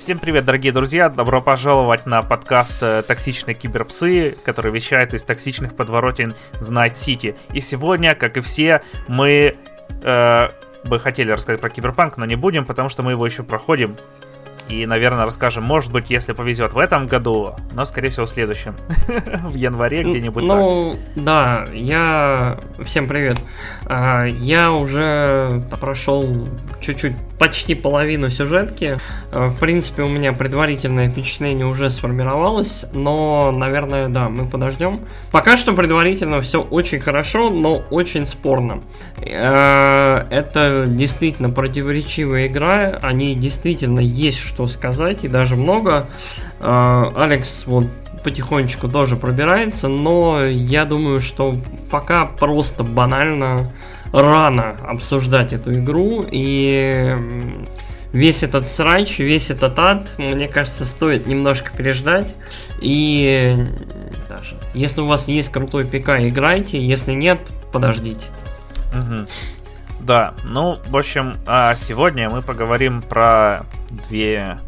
Всем привет, дорогие друзья! Добро пожаловать на подкаст э, «Токсичные киберпсы», который вещает из токсичных подворотен Знайт Сити. И сегодня, как и все, мы э, бы хотели рассказать про киберпанк, но не будем, потому что мы его еще проходим и, наверное, расскажем, может быть, если повезет в этом году, но, скорее всего, в следующем. в январе где-нибудь Ну, так. да, я... Всем привет. А, я уже прошел чуть-чуть, почти половину сюжетки. А, в принципе, у меня предварительное впечатление уже сформировалось, но, наверное, да, мы подождем. Пока что предварительно все очень хорошо, но очень спорно. А, это действительно противоречивая игра, они действительно есть что сказать, и даже много. А, Алекс вот потихонечку тоже пробирается, но я думаю, что пока просто банально рано обсуждать эту игру, и весь этот срач, весь этот ад, мне кажется, стоит немножко переждать, и даже если у вас есть крутой ПК, играйте, если нет, подождите. Угу. Да, ну, в общем, а сегодня мы поговорим про две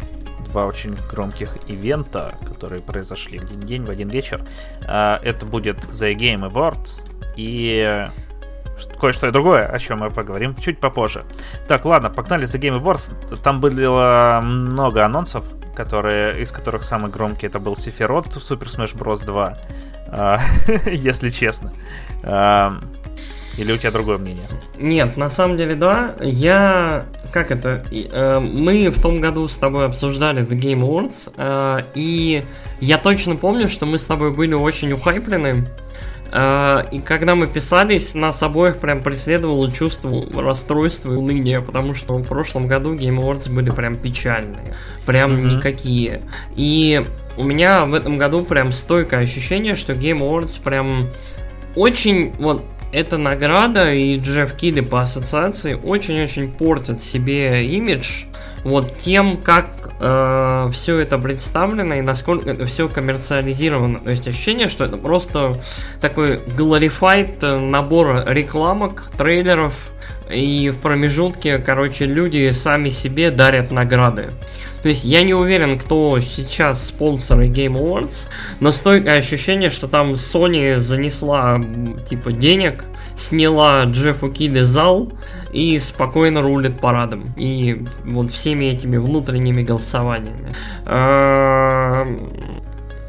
два очень громких ивента, которые произошли в один день, в один вечер. А, это будет The Game Awards и кое-что и другое, о чем мы поговорим чуть попозже. Так, ладно, погнали The Game Awards. Там было много анонсов, которые, из которых самый громкий это был Сефирот в Super Smash Bros. 2, а, если честно. А, или у тебя другое мнение? Нет, на самом деле, да. Я... Как это? Э, мы в том году с тобой обсуждали The Game Awards, э, и я точно помню, что мы с тобой были очень ухайплены. Э, и когда мы писались, нас обоих прям преследовало чувство расстройства и уныния, потому что в прошлом году Game Awards были прям печальные. Прям mm-hmm. никакие. И у меня в этом году прям стойкое ощущение, что Game Awards прям очень вот эта награда и Джефф Килли по ассоциации очень-очень портят себе имидж вот тем, как э, все это представлено и насколько это все коммерциализировано. То есть ощущение, что это просто такой glorified набор рекламок, трейлеров, и в промежутке, короче, люди сами себе дарят награды. То есть я не уверен, кто сейчас спонсоры Game Awards, но стойкое ощущение, что там Sony занесла типа денег, сняла Джеффу Килли зал и спокойно рулит парадом. И вот всеми этими внутренними голосованиями.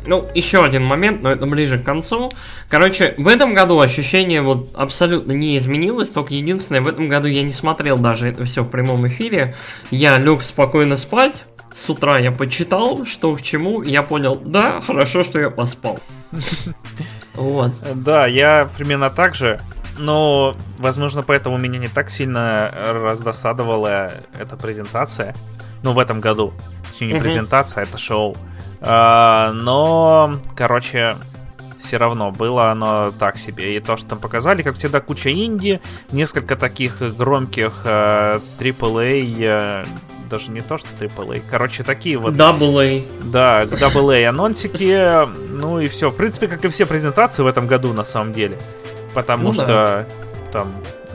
Ну, еще один момент, но это ближе к концу. Короче, в этом году ощущение вот абсолютно не изменилось, только единственное, в этом году я не смотрел даже это все в прямом эфире. Я лег спокойно спать, с утра я почитал, что к чему, я понял, да, хорошо, что я поспал. Вот. Да, я примерно так же. Но, возможно, поэтому меня не так сильно раздосадовала эта презентация. Ну, в этом году. Точнее, не презентация, а это шоу. А, но, короче, все равно было оно так себе. И то, что там показали, как всегда, куча инди, несколько таких громких э, AAA даже не то, что AAA. Короче, такие вот... AA. Да, AA анонсики. Ну и все. В принципе, как и все презентации в этом году, на самом деле. Потому ну, что да. там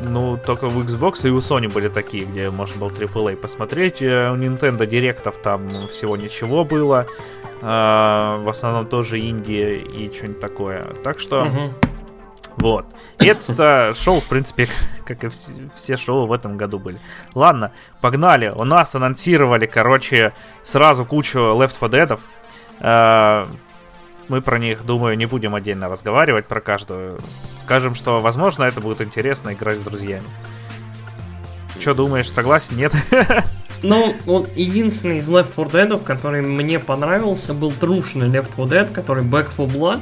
ну, только в Xbox и у Sony были такие, где можно было AAA посмотреть. Э, у Nintendo директов там всего ничего было. А, в основном тоже Индия и что-нибудь такое. Так что... Угу. Вот. И это шоу, в принципе, как и все шоу в этом году были. Ладно, погнали. У нас анонсировали, короче, сразу кучу Left 4 Dead. Мы про них, думаю, не будем отдельно разговаривать про каждую. Скажем, что, возможно, это будет интересно играть с друзьями. Что думаешь, согласен, нет? Ну, вот единственный из Left 4 Dead, который мне понравился, был трушный Left 4 Dead, который Back 4 Blood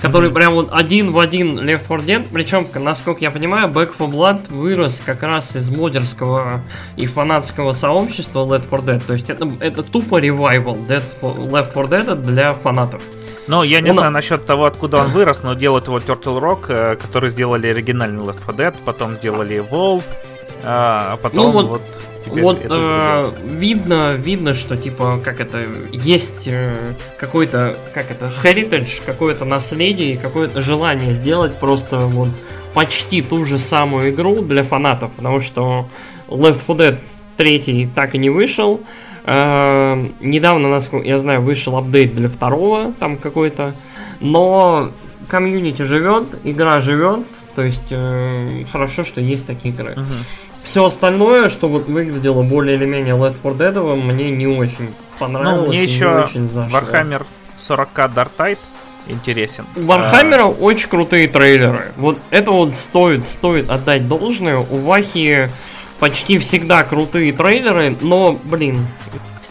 который прям вот один в один Left 4 Dead. Причем, насколько я понимаю, Back 4 Blood вырос как раз из модерского и фанатского сообщества Left 4 Dead. То есть это, это тупо ревайвал Dead, Left 4 Dead для фанатов. Ну, я не он... знаю насчет того, откуда он вырос, но делают его Turtle Rock, э, которые сделали оригинальный Left 4 Dead, потом сделали Evolve, а, а потом ну, вот, вот вот э, видно, видно, что типа как это есть э, какой-то как это heritage, какое-то наследие, какое-то желание сделать просто вот почти ту же самую игру для фанатов, потому что Left 4 Dead 3 так и не вышел. Э, недавно, насколько я знаю, вышел апдейт для второго, там какой-то. Но комьюнити живет, игра живет, то есть э, хорошо, что есть такие игры. Угу. Все остальное, что вот выглядело более или менее Left 4 Dead, мне не очень понравилось. Ну, мне еще очень зашло. Warhammer 40k Darktide интересен. У Вархаммера а... очень крутые трейлеры. Вот это вот стоит, стоит отдать должное. У Вахи почти всегда крутые трейлеры, но, блин.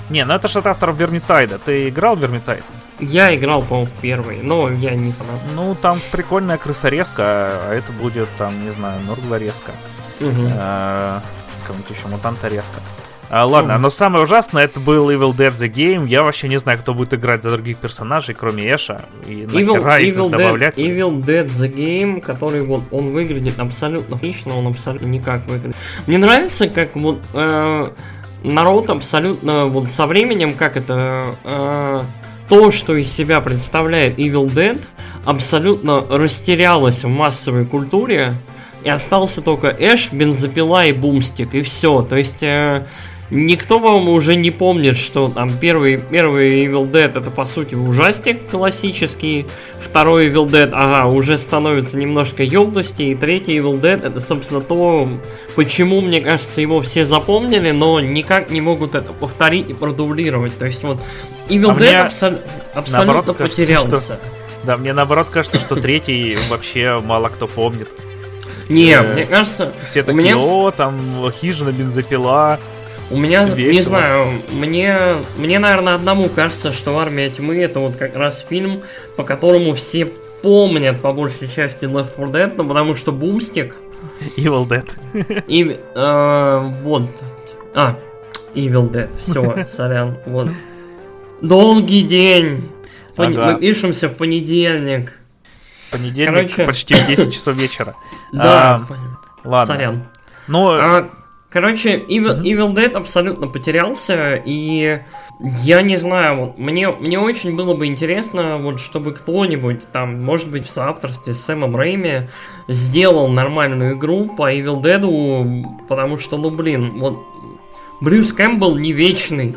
Не, ну это же от авторов Вермитайда. Ты играл в Вермитайд? Я играл, по-моему, первый, но я не фанат. Ну, там прикольная крысорезка, а это будет, там, не знаю, норглорезка. Угу. А, Кому-то еще мутанторезка. А, ладно, но самое ужасное это был Evil Dead The Game. Я вообще не знаю, кто будет играть за других персонажей, кроме Эша. И Evil, Evil, добавлять. Dead, Evil Dead The Game, который вот он выглядит абсолютно отлично, он абсолютно никак выглядит. Мне нравится, как вот э, народ абсолютно вот со временем, как это э, то, что из себя представляет Evil Dead, абсолютно растерялось в массовой культуре. И остался только Эш, бензопила и бумстик, и все. То есть э, Никто вам уже не помнит, что там первый, первый Evil Dead это по сути ужастик классический, второй Evil Dead, ага, уже становится немножко ёбности, и третий Evil Dead это, собственно, то, почему, мне кажется, его все запомнили, но никак не могут это повторить и продублировать. То есть вот Evil а Dead абсо- абсолютно потерялся. Кажется, что... Да, мне наоборот кажется, что третий вообще мало кто помнит. Не, э, мне кажется... Все такие, о, там хижина, бензопила, у меня, Весело. не знаю, мне, мне, наверное, одному кажется, что «Армия тьмы» это вот как раз фильм, по которому все помнят по большей части Left 4 Dead, ну, потому что Бумстик... Evil Dead. И, э, вот. А, Evil Dead, все, сорян, вот. Долгий день. Пон... Ага. Мы пишемся в понедельник. Понедельник Короче... почти в 10 часов вечера. Да, а, ладно. Сорян. Ну, а, Короче, Evil, Evil Dead абсолютно потерялся, и я не знаю, вот мне, мне очень было бы интересно, вот чтобы кто-нибудь там, может быть, в соавторстве с Сэмом Рэйми сделал нормальную игру по Evil Dead, потому что, ну блин, вот Брюс Кэмпбелл не вечный.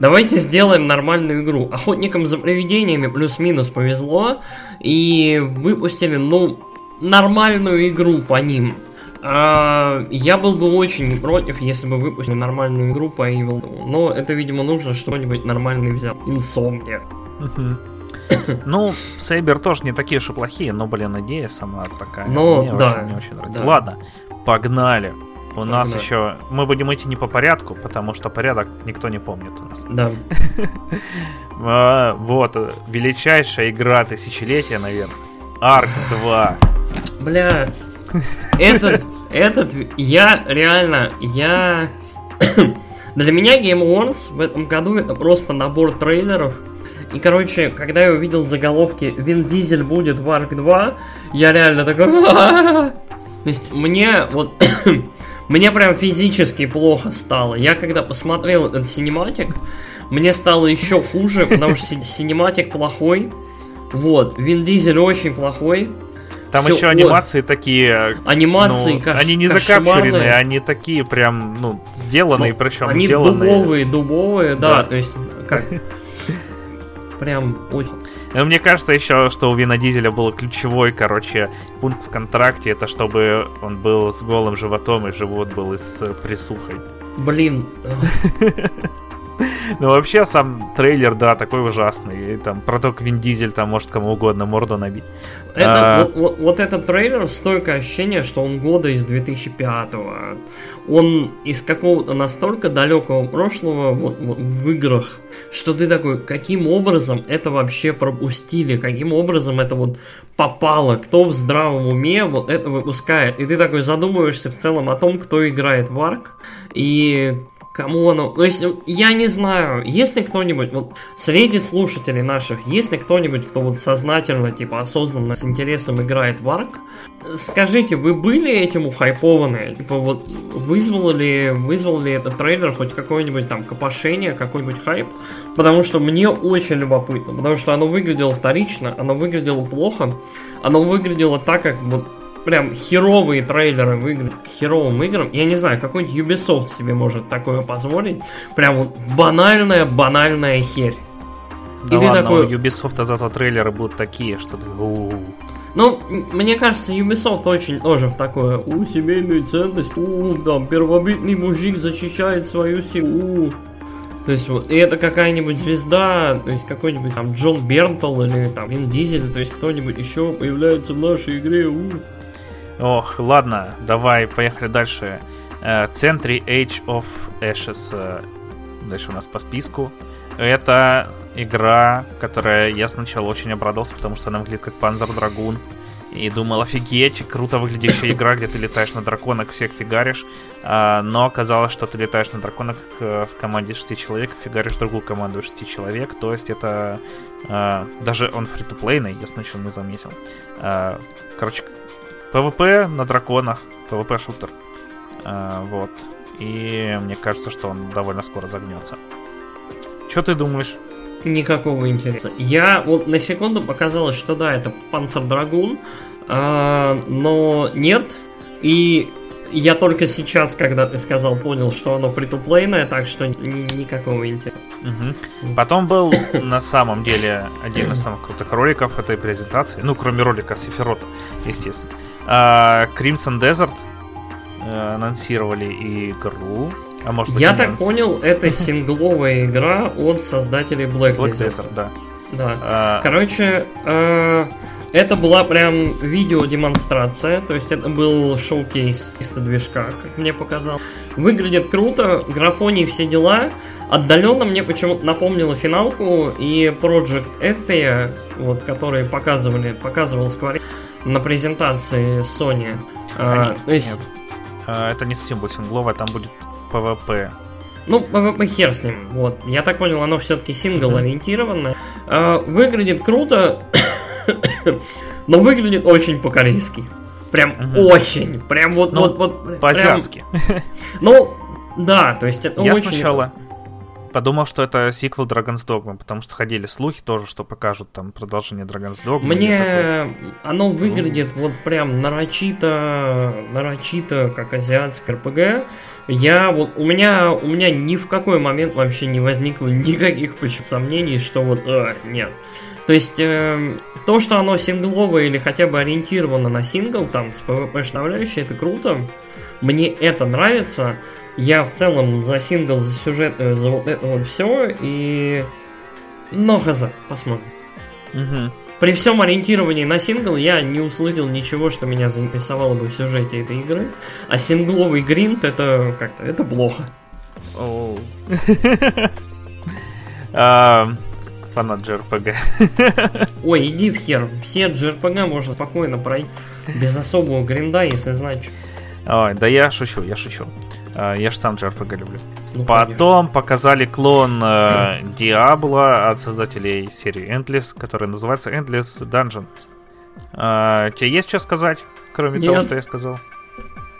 Давайте сделаем нормальную игру. Охотникам за привидениями плюс-минус повезло, и выпустили, ну, нормальную игру по ним. А, я был бы очень не против, если бы выпустили нормальную игру по Evil. Но это, видимо, нужно что-нибудь нормальное взять. Insomnia. Ну, Сейбер тоже не такие и плохие, но, блин, идея сама такая. Ну, Мне да. Очень, не очень нравится. Да. Ладно, погнали. У погнали. нас еще... Мы будем идти не по порядку, потому что порядок никто не помнит у нас. Да. а, вот, величайшая игра тысячелетия, наверное. Арк 2. Бля, этот, этот, я реально, я... Для меня Game Awards в этом году это просто набор трейлеров. И, короче, когда я увидел заголовки «Вин Дизель будет в Ark 2», я реально такой... То есть мне вот... мне прям физически плохо стало. Я когда посмотрел этот синематик, мне стало еще хуже, потому что синематик плохой. Вот, Вин Дизель очень плохой. Там Всё, еще анимации вот. такие. Анимации, ну, Они не закапчуренные, они такие прям, ну, сделанные, ну, причем они сделанные. дубовые, дубовые, да, да то есть, как. Прям очень. Ну, мне кажется еще, что у Вина Дизеля был ключевой, короче, пункт в контракте, это чтобы он был с голым животом, и живот был и с присухой. Блин. Ну, вообще, сам трейлер, да, такой ужасный. И, там, про то, как Вин Дизель там может кому угодно морду набить. Это, а... вот, вот, вот этот трейлер, стойкое ощущение, что он года из 2005-го. Он из какого-то настолько далекого прошлого вот, вот, в играх, что ты такой, каким образом это вообще пропустили, каким образом это вот попало, кто в здравом уме вот это выпускает. И ты такой задумываешься в целом о том, кто играет в Арк, и Кому оно? То есть, я не знаю, если кто-нибудь, вот среди слушателей наших, если кто-нибудь, кто вот сознательно, типа, осознанно, с интересом играет в Арк, скажите, вы были этим ухайпованы? Типа, вот, вызвал ли, вызвал ли этот трейлер хоть какое-нибудь там копошение, какой-нибудь хайп? Потому что мне очень любопытно, потому что оно выглядело вторично, оно выглядело плохо, оно выглядело так, как вот прям херовые трейлеры в игры, к херовым играм. Я не знаю, какой-нибудь Ubisoft себе может такое позволить. Прям вот банальная, банальная херь. Да и ладно, такой... у Ubisoft зато трейлеры будут такие, что ты... Ну, мне кажется, Ubisoft очень тоже в такое, у, семейную ценность, у, там, первобытный мужик защищает свою семью, то есть вот, и это какая-нибудь звезда, то есть какой-нибудь там Джон Бернтл или там Вин Дизель, то есть кто-нибудь еще появляется в нашей игре. У. Ох, ладно, давай, поехали дальше. Центри э, Age of Ashes. Э, дальше у нас по списку. Это игра, которая я сначала очень обрадовался, потому что она выглядит как Panzer Dragoon. И думал, офигеть, круто выглядящая игра, где ты летаешь на драконах, всех фигаришь. А, но оказалось, что ты летаешь на драконах э, в команде 6 человек, фигаришь другую команду 6 человек. То есть это... Даже он фри то плейный я сначала не заметил. Короче, PvP на драконах, PvP-шутер. Вот. И мне кажется, что он довольно скоро загнется. Что ты думаешь? Никакого интереса. Я вот на секунду показалось, что да, это Панцер Драгун, а, но нет. И я только сейчас, когда ты сказал, понял, что оно притуплейное, так что никакого интереса. Угу. Потом был на самом деле один из самых крутых роликов этой презентации, ну, кроме ролика Сефирота, естественно. А, Crimson Desert э, анонсировали игру а может быть, Я так понял, это сингловая игра от создателей Black, Black Desert. Desert да. Да. А... Короче, э, это была прям видеодемонстрация, то есть это был шоу-кейс из движка, как мне показал. Выглядит круто, графоний все дела. Отдаленно мне почему-то напомнило финалку и Project Athia, вот, которые показывали, показывал Square на презентации Sony. А, а, есть... А, это не совсем будет сингловая, там будет PvP. Ну, PvP хер с ним. Вот. Я так понял, оно все-таки сингл ориентированное. А, выглядит круто, но выглядит очень по-корейски. Прям угу. очень. Прям вот, ну, вот, вот. По-азиатски. Ну, да, то есть это Я очень... сначала подумал, что это сиквел Dragon's Dogma, потому что ходили слухи тоже, что покажут там продолжение Dragon's Dogma. Мне оно выглядит ну. вот прям нарочито, нарочито, как азиатское РПГ. Я вот у меня у меня ни в какой момент вообще не возникло никаких сомнений, что вот э, нет. То есть э, то, что оно сингловое или хотя бы ориентировано на сингл, там с PvP составляющей, это круто. Мне это нравится. Я в целом за сингл, за сюжет, э, за вот это вот все и но хз, посмотрим. Угу. При всем ориентировании на сингл я не услышал ничего, что меня заинтересовало бы в сюжете этой игры. А сингловый гринт это как-то это плохо. А, фанат JRPG. Ой, иди в хер. Все JRPG можно спокойно пройти без особого гринда, если знать. Ой, да я шучу, я шучу. А, я же сам JRPG люблю. Ну, Потом конечно. показали клон э, от создателей серии Endless, который называется Endless Dungeon. Э, тебе есть что сказать, кроме Нет. того, что я сказал?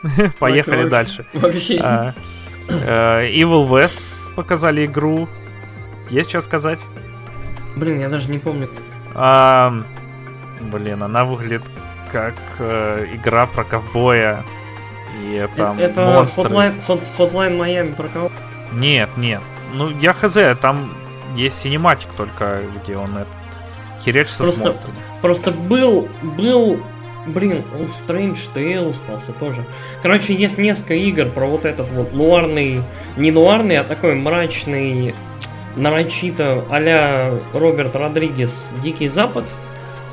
Поехали дальше. Вообще. А, э, Evil West показали игру. Есть что сказать? Блин, я даже не помню. А, блин, она выглядит как э, игра про ковбоя и там это монстры. Hotline, Hot, Hotline Miami про кого? Нет, нет. Ну, я хз, там есть синематик только, где он этот херячится просто, с монстрами. Просто был, был, блин, он Strange Tale остался тоже. Короче, есть несколько игр про вот этот вот нуарный, не нуарный, а такой мрачный, нарочито а Роберт Родригес Дикий Запад.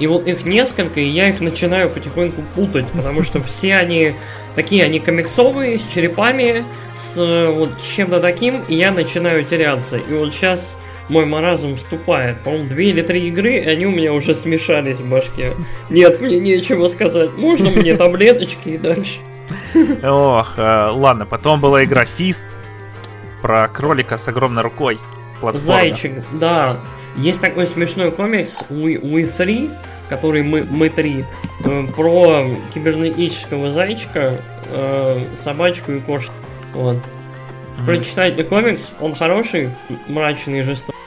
И вот их несколько, и я их начинаю потихоньку путать, потому что все они такие, они комиксовые, с черепами, с вот чем-то таким, и я начинаю теряться. И вот сейчас мой маразм вступает. По-моему, две или три игры, и они у меня уже смешались в башке. Нет, мне нечего сказать. Можно мне таблеточки и дальше? Ох, э, ладно, потом была игра Фист про кролика с огромной рукой. Зайчик, да. Есть такой смешной комикс We, We 3, который мы, мы три, э, про кибернетического зайчика, э, собачку и кошку. Вот. Mm-hmm. Прочитайте комикс, он хороший, мрачный и жестокий.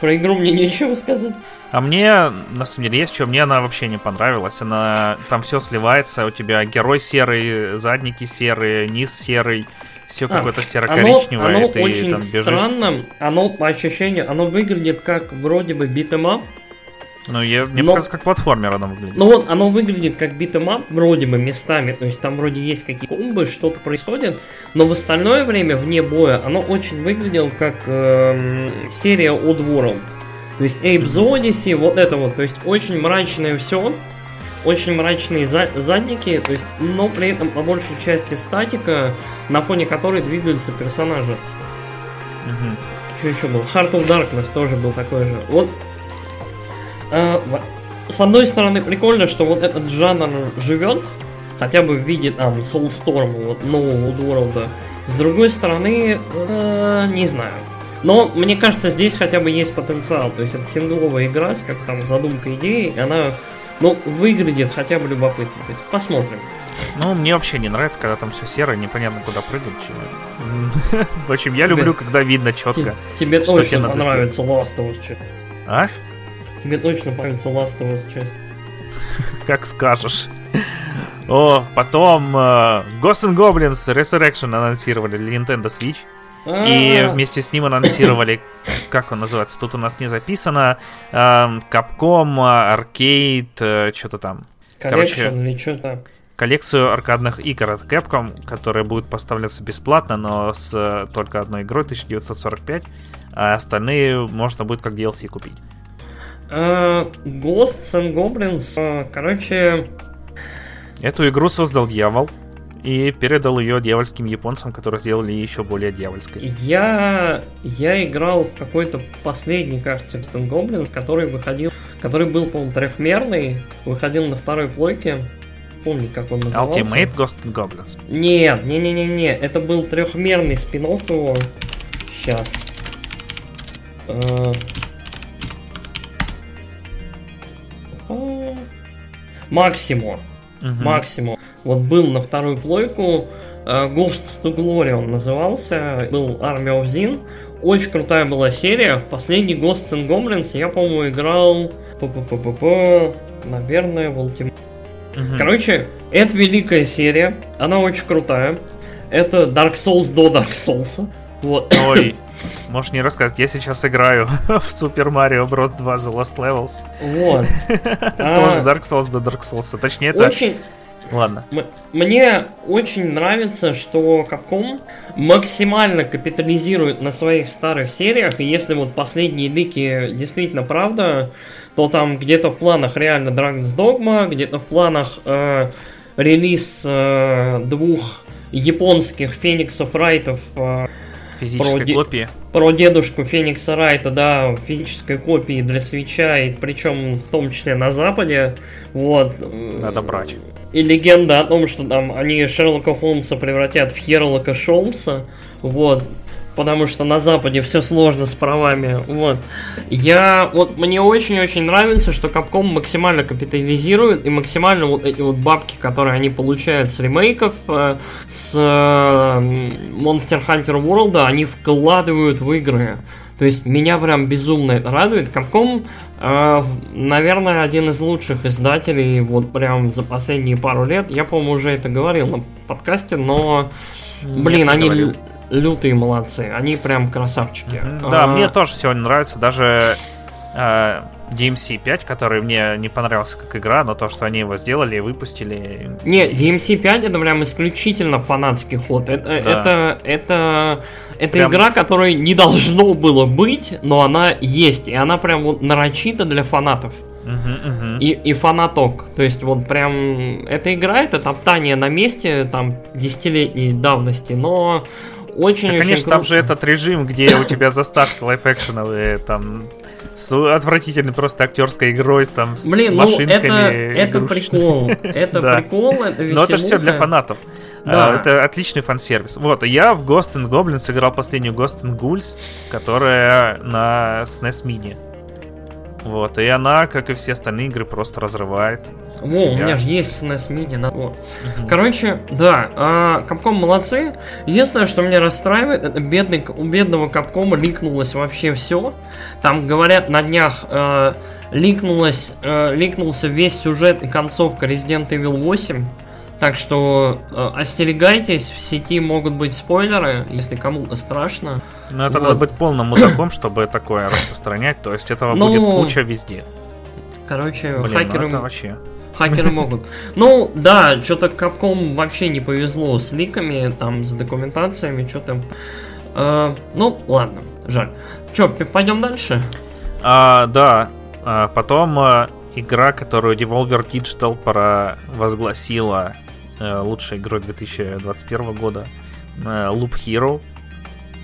Про игру мне нечего сказать. А мне, на самом деле, есть что, мне она вообще не понравилась. Она там все сливается, у тебя герой серый, задники серые, низ серый, все а, какое-то серо-коричневое. Оно, оно ты очень там бежишь. странно, оно по ощущению, оно выглядит как вроде бы beat 'em up, ну, я, мне но, кажется, как платформер оно выглядит. Ну вот, оно выглядит как beat 'em up вроде бы местами, то есть там вроде есть какие-то комбы, что-то происходит, но в остальное время, вне боя, оно очень выглядело как э, серия Oddworld. То есть Abe's Oddysee, вот это вот, то есть очень мрачное все, очень мрачные за задники, то есть, но при этом по большей части статика, на фоне которой двигаются персонажи. Угу. Что еще был? Heart of Darkness тоже был такой же. Вот с одной стороны, прикольно, что вот этот жанр живет, хотя бы в виде там Soulstorm, вот нового World. С другой стороны, э, не знаю. Но мне кажется, здесь хотя бы есть потенциал. То есть это сингловая игра с как там задумка идеи, и она, ну, выглядит хотя бы любопытно. То есть посмотрим. Ну, мне вообще не нравится, когда там все серое, непонятно куда прыгать. В общем, я люблю, когда видно четко. Тебе точно понравится Last of Us. А? Тебе точно понравится Last of Us часть. Как скажешь. О, потом uh, Ghost and Goblins Resurrection анонсировали для Nintendo Switch. И а. вместе с ним анонсировали, как он называется, тут у нас не записано, uh, Capcom, Arcade, uh, что-то там. Короче, или. Коллекцию аркадных игр от Capcom, которая будет поставляться бесплатно, но с только одной игрой 1945, а остальные можно будет как DLC купить. Uh, Ghosts and Goblins, uh, короче... Эту игру создал дьявол и передал ее дьявольским японцам, которые сделали еще более дьявольской. Я, я играл в какой-то последний, кажется, Ghosts Goblins, который выходил, который был, по-моему, трехмерный, выходил на второй плойке. Помню, как он назывался. Ultimate Ghost and Goblins. Нет, не-не-не-не, это был трехмерный спин его. Сейчас. Максимо. Угу. Максимо. Вот был на вторую плойку. Uh, Ghosts to Glory он назывался. Был Army of Zin. Очень крутая была серия. Последний Ghosts and Goblins я, по-моему, играл... П-п-п-п-п... Наверное, в Ultimate. Угу. Короче, это великая серия. Она очень крутая. Это Dark Souls до Dark Souls. Вот. Ой, Можешь не рассказать, я сейчас играю в Super Mario Bros. 2 The Lost Levels. Вот. Тоже Dark Souls до Dark Souls. Точнее, это... Очень... Ладно. Мне очень нравится, что Capcom максимально капитализирует на своих старых сериях, и если вот последние лики действительно правда, то там где-то в планах реально Dragon's Dogma, где-то в планах э, релиз э, двух японских Фениксов Райтов э, Физической про копии? Про дедушку Феникса Райта, да, физической копии для свеча, и причем в том числе на Западе. Вот. Надо брать. И легенда о том, что там они Шерлока Холмса превратят в Херлока Шолмса. Вот потому что на Западе все сложно с правами. Вот. Я, вот мне очень-очень нравится, что Capcom максимально капитализирует и максимально вот эти вот бабки, которые они получают с ремейков, э, с э, Monster Hunter World, они вкладывают в игры. То есть меня прям безумно это радует. Capcom, э, наверное, один из лучших издателей вот прям за последние пару лет. Я, по-моему, уже это говорил на подкасте, но, блин, Нет, они... Говорил лютые молодцы. Они прям красавчики. Mm-hmm. Да, а... мне тоже сегодня нравится. Даже э, DMC 5, который мне не понравился как игра, но то, что они его сделали и выпустили. Не, DMC 5 это прям исключительно фанатский ход. Это, да. это, это, это прям... игра, которой не должно было быть, но она есть. И она прям вот нарочита для фанатов. Uh-huh, uh-huh. И, и фанаток. То есть вот прям эта игра, это топтание на месте там десятилетней давности, но очень, да, конечно, там же этот режим, где у тебя заставки лайф-экшеновые, там с отвратительной просто актерской игрой, там, Блин, с ну, машинками. Ну, это, это прикол. Это прикол, это Но это же все для фанатов. Да. А, это отличный фан-сервис. Вот, я в Ghost and Goblins сыграл последнюю Ghost and Ghouls, которая на SNES Mini. Вот, и она, как и все остальные игры, просто разрывает. О, у меня же есть SNES Mini. На... Угу. Короче, да, Capcom молодцы. Единственное, что меня расстраивает, это бедный, у бедного Capcom ликнулось вообще все. Там говорят на днях, э, ликнулась, э, ликнулся весь сюжет и концовка Resident Evil 8. Так что э, остерегайтесь, в сети могут быть спойлеры, если кому-то страшно. Ну, это вот. надо быть полным мудаком, чтобы такое распространять. То есть этого ну, будет куча везде. Короче, Блин, ну хакеры... Ну вообще... Хакеры могут. Ну, да, что-то Капком вообще не повезло с ликами, там, с документациями, что-то... Э, ну, ладно, жаль. Че, пойдем дальше? А, да, а, потом а, игра, которую Devolver Digital провозгласила а, лучшей игрой 2021 года, а, Loop Hero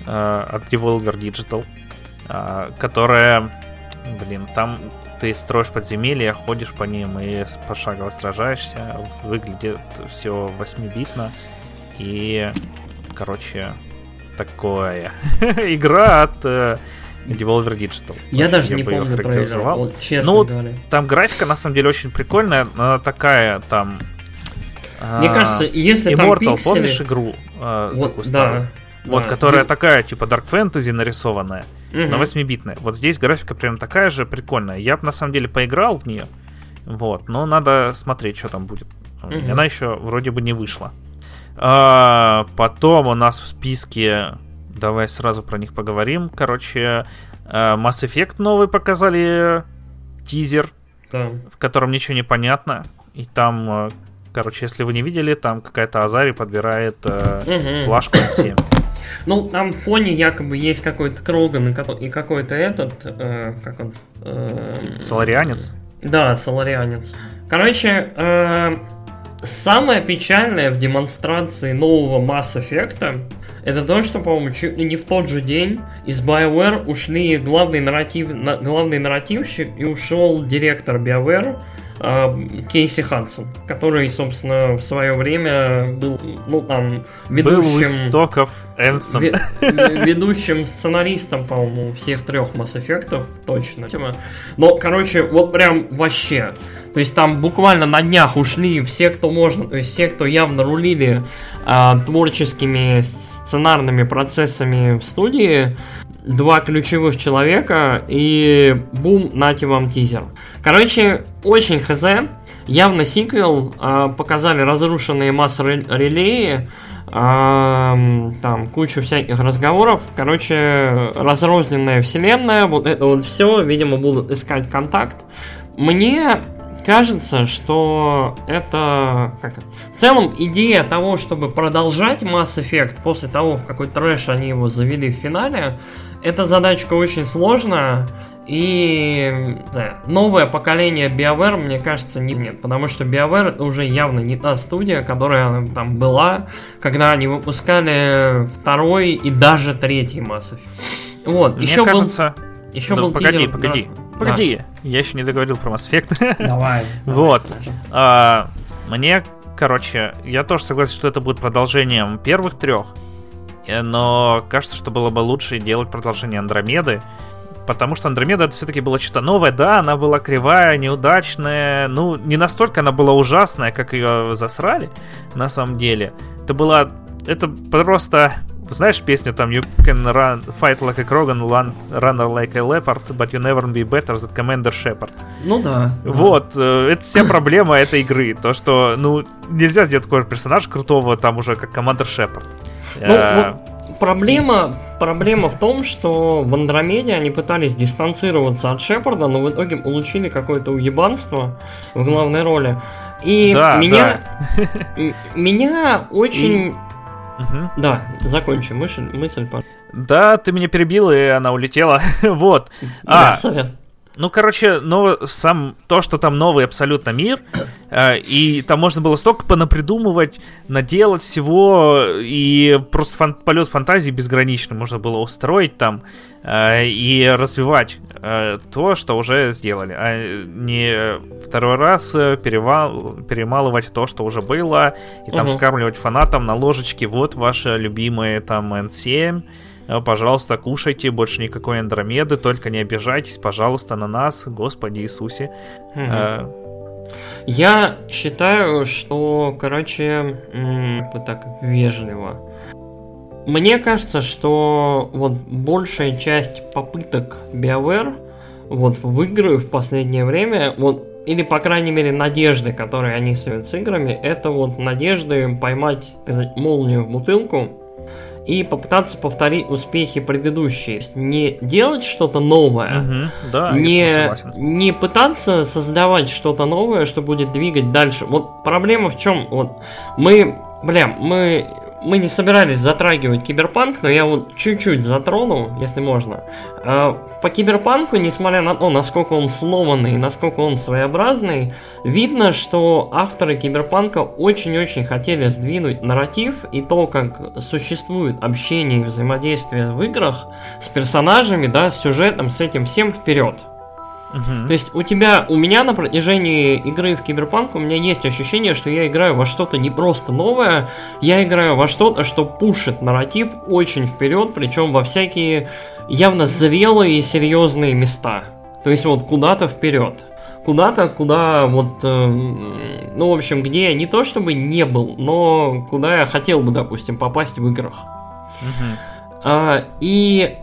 а, от Devolver Digital, а, которая, блин, там ты строишь подземелья, ходишь по ним и пошагово сражаешься. Выглядит все 8-битно. И, короче, такое. Игра от э, Devolver Digital. Я даже я не помню про это, вот, честно ну, говоря. Там графика, на самом деле, очень прикольная. Она такая, там... Мне а, кажется, если Immortal, там пиксели... помнишь игру? А, вот, да. Вот, да. которая Ди... такая, типа, Dark Fantasy нарисованная, угу. на 8-битная. Вот здесь графика прям такая же прикольная. Я бы, на самом деле, поиграл в нее. Вот, но надо смотреть, что там будет. Угу. Она еще вроде бы не вышла. А, потом у нас в списке Давай сразу про них поговорим. Короче, э, Mass Effect новый показали тизер, да. в котором ничего не понятно. И там, э, короче, если вы не видели, там какая-то Азари подбирает э, угу. плашку 7. Ну, там в фоне якобы есть какой-то Кроган и какой-то этот, э, как он... Э, Соларианец? Да, Соларианец. Короче, э, самое печальное в демонстрации нового Mass Effect это то, что, по-моему, чуть ли не в тот же день из BioWare ушли главный, нарратив, главный нарративщик и ушел директор BioWare Кейси Хадсон, который, собственно, в свое время был, ну, там, ведущим... Был истоков Энсом. Ведущим сценаристом, по-моему, всех трех Mass Effect, точно. Но, короче, вот прям вообще. То есть там буквально на днях ушли все, кто можно, то есть все, кто явно рулили а, творческими сценарными процессами в студии, два ключевых человека и бум, нате вам тизер. Короче, очень хз. Явно сиквел. Э, показали разрушенные массы релеи. Э, там кучу всяких разговоров. Короче, разрозненная вселенная. Вот это вот все. Видимо, будут искать контакт. Мне кажется, что это как в целом идея того, чтобы продолжать Mass Effect после того, в какой трэш они его завели в финале, эта задачка очень сложная. И да, новое поколение BioWare, мне кажется, не, нет, потому что BioWare это уже явно не та студия, которая там была, когда они выпускали второй и даже третий Mass Effect. Вот, мне еще кажется... был... Еще да, был погоди, тизер... погоди. Да. Погоди, да. я еще не договорил про Mass Effect. Давай. вот. А, мне, короче, я тоже согласен, что это будет продолжением первых трех. Э, но кажется, что было бы лучше делать продолжение Андромеды. Потому что Андромеда это все-таки было что-то новое. Да, она была кривая, неудачная. Ну, не настолько она была ужасная, как ее засрали, на самом деле. Это было... Это просто знаешь песню там You can run, fight like a Krogan, run, run like a leopard, but you never be better than Commander Shepard. Ну да. Вот, да. это вся проблема этой игры. То, что, ну, нельзя сделать такого персонажа крутого там уже, как Commander Shepard. Ну, а... вот проблема, проблема в том, что в Андромеде они пытались дистанцироваться от Шепарда, но в итоге получили какое-то уебанство в главной роли. И да, меня, да. меня очень... Угу. Да, закончим мысль, мысль Да, ты меня перебил, и она улетела. вот. Да, а, совет. Ну, короче, но сам то, что там новый абсолютно мир, э, и там можно было столько понапридумывать, наделать всего, и просто фан- полет фантазии безграничный можно было устроить там э, и развивать э, то, что уже сделали, а не второй раз перевал, перемалывать то, что уже было, и там угу. скармливать фанатам на ложечке, вот ваши любимые там N7, Э, пожалуйста, кушайте, больше никакой Андромеды, только не обижайтесь, пожалуйста, на нас, Господи Иисусе. Угу. Я считаю, что, короче, вот так вежливо. Мне кажется, что вот большая часть попыток BioWare вот в игры в последнее время, вот или, по крайней мере, надежды, которые они ставят с играми, это вот надежды поймать сказать, молнию в бутылку и попытаться повторить успехи предыдущие. Не делать что-то новое, Мгм, Да, не, не пытаться создавать что-то новое, что будет двигать дальше. Вот проблема в чем? Вот мы, бля, мы мы не собирались затрагивать киберпанк, но я вот чуть-чуть затрону, если можно. А, По киберпанку, несмотря на то, насколько он сломанный, насколько он своеобразный, видно, что авторы киберпанка очень-очень хотели сдвинуть нарратив и то, как существует общение и взаимодействие в играх с персонажами, да, с сюжетом, с этим всем вперед. Мгм. То есть у тебя, у меня на протяжении игры в Киберпанк у меня есть ощущение, что я играю во что-то не просто новое, я играю во что-то, что пушит нарратив очень вперед, причем во всякие явно зрелые и серьезные места. То есть вот куда-то вперед. Куда-то, куда вот, эм, ну, в общем, где я не то чтобы не был, но куда я хотел бы, допустим, попасть в играх. Мгм. А, и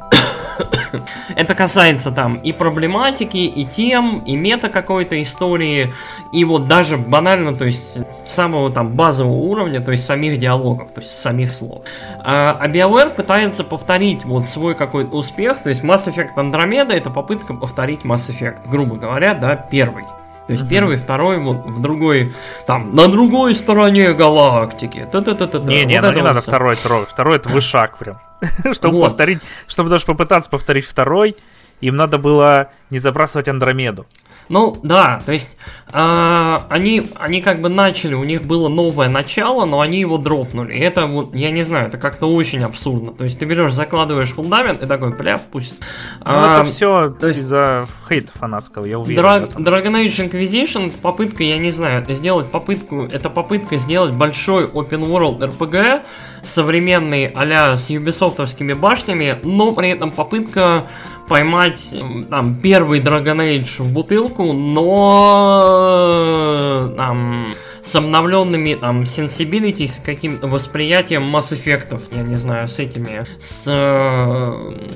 это касается там и проблематики, и тем, и мета какой-то истории, и вот даже банально, то есть самого там базового уровня, то есть самих диалогов, то есть самих слов. А, а BioWare пытается повторить вот свой какой-то успех, то есть Mass Effect Andromeda это попытка повторить Mass Effect, грубо говоря, да, первый. То есть Мгм. первый, второй, вот в другой, там, на другой стороне галактики. Та-та-та-та-та. Не-не, Вот ну не вот надо второй, второй. Второй это вышаг прям. Чтобы Вот. повторить, чтобы даже попытаться повторить второй, им надо было не забрасывать Андромеду. Ну, да, то есть а, они, они как бы начали, у них было новое начало, но они его дропнули. И это вот, я не знаю, это как-то очень абсурдно. То есть ты берешь, закладываешь фундамент и такой, бля, пусть. Ну, А, это все то есть- из-за хейта фанатского, я уверен. Этом. Dragon Age Inquisition попытка, я не знаю, это сделать попытку, это попытка сделать большой open world RPG, современный а с юбисофтовскими башнями, но при этом попытка поймать там первый Dragon Age в бутылку, no, um с обновленными там sensibility, с каким-то восприятием Mass Effect, я не знаю, с этими, с э,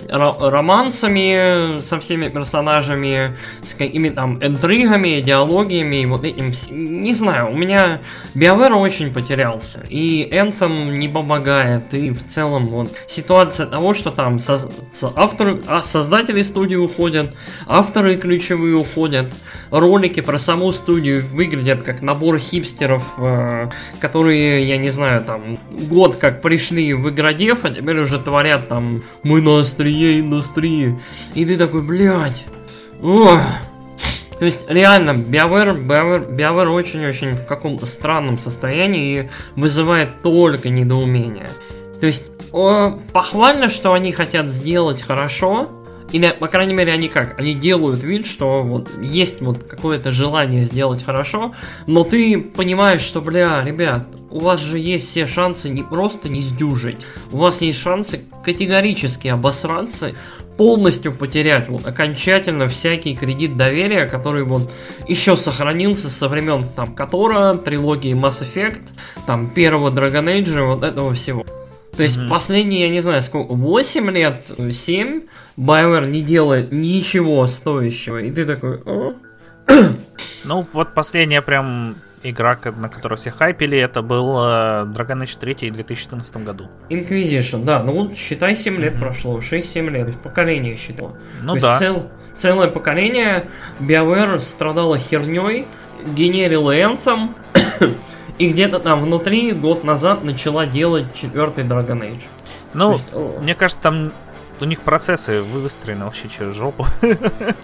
ро- романсами со всеми персонажами, с какими там интригами, диалогиями, вот этим, не знаю, у меня BioWare очень потерялся, и Anthem не помогает, и в целом вот ситуация того, что там со- авторы, а, создатели студии уходят, авторы ключевые уходят, ролики про саму студию выглядят как набор хипстеров, э, которые, я не знаю, там, год как пришли в игродев, а теперь уже творят там «Мы на острие индустрии». И ты такой, блядь, ох». То есть, реально, BioWare, BioWare, BioWare очень-очень в каком-то странном состоянии и вызывает только недоумение. То есть, о, похвально, что они хотят сделать хорошо, или, по крайней мере, они как? Они делают вид, что вот есть вот какое-то желание сделать хорошо, но ты понимаешь, что, бля, ребят, у вас же есть все шансы не просто не сдюжить, у вас есть шансы категорически обосраться, полностью потерять вот окончательно всякий кредит доверия, который вот еще сохранился со времен там Котора, трилогии Mass Effect, там первого Dragon Age, вот этого всего. То есть Мгм. последние, я не знаю, сколько, 8 лет, 7, BioWare не делает ничего стоящего. И ты такой, «О, Ну, вот последняя прям игра, на которую все хайпели, это был э, Dragon Age 3 в 2014 году. Inquisition, да, ну вот считай 7 лет Мгм. прошло, 6-7 лет, поколение считало. Ну То да. есть цел- целое поколение BioWare страдало херней, генерила Anthem, и где-то там внутри год назад начала делать четвертый Dragon Age. Ну, есть, мне кажется, там у них процессы выстроены вообще через жопу.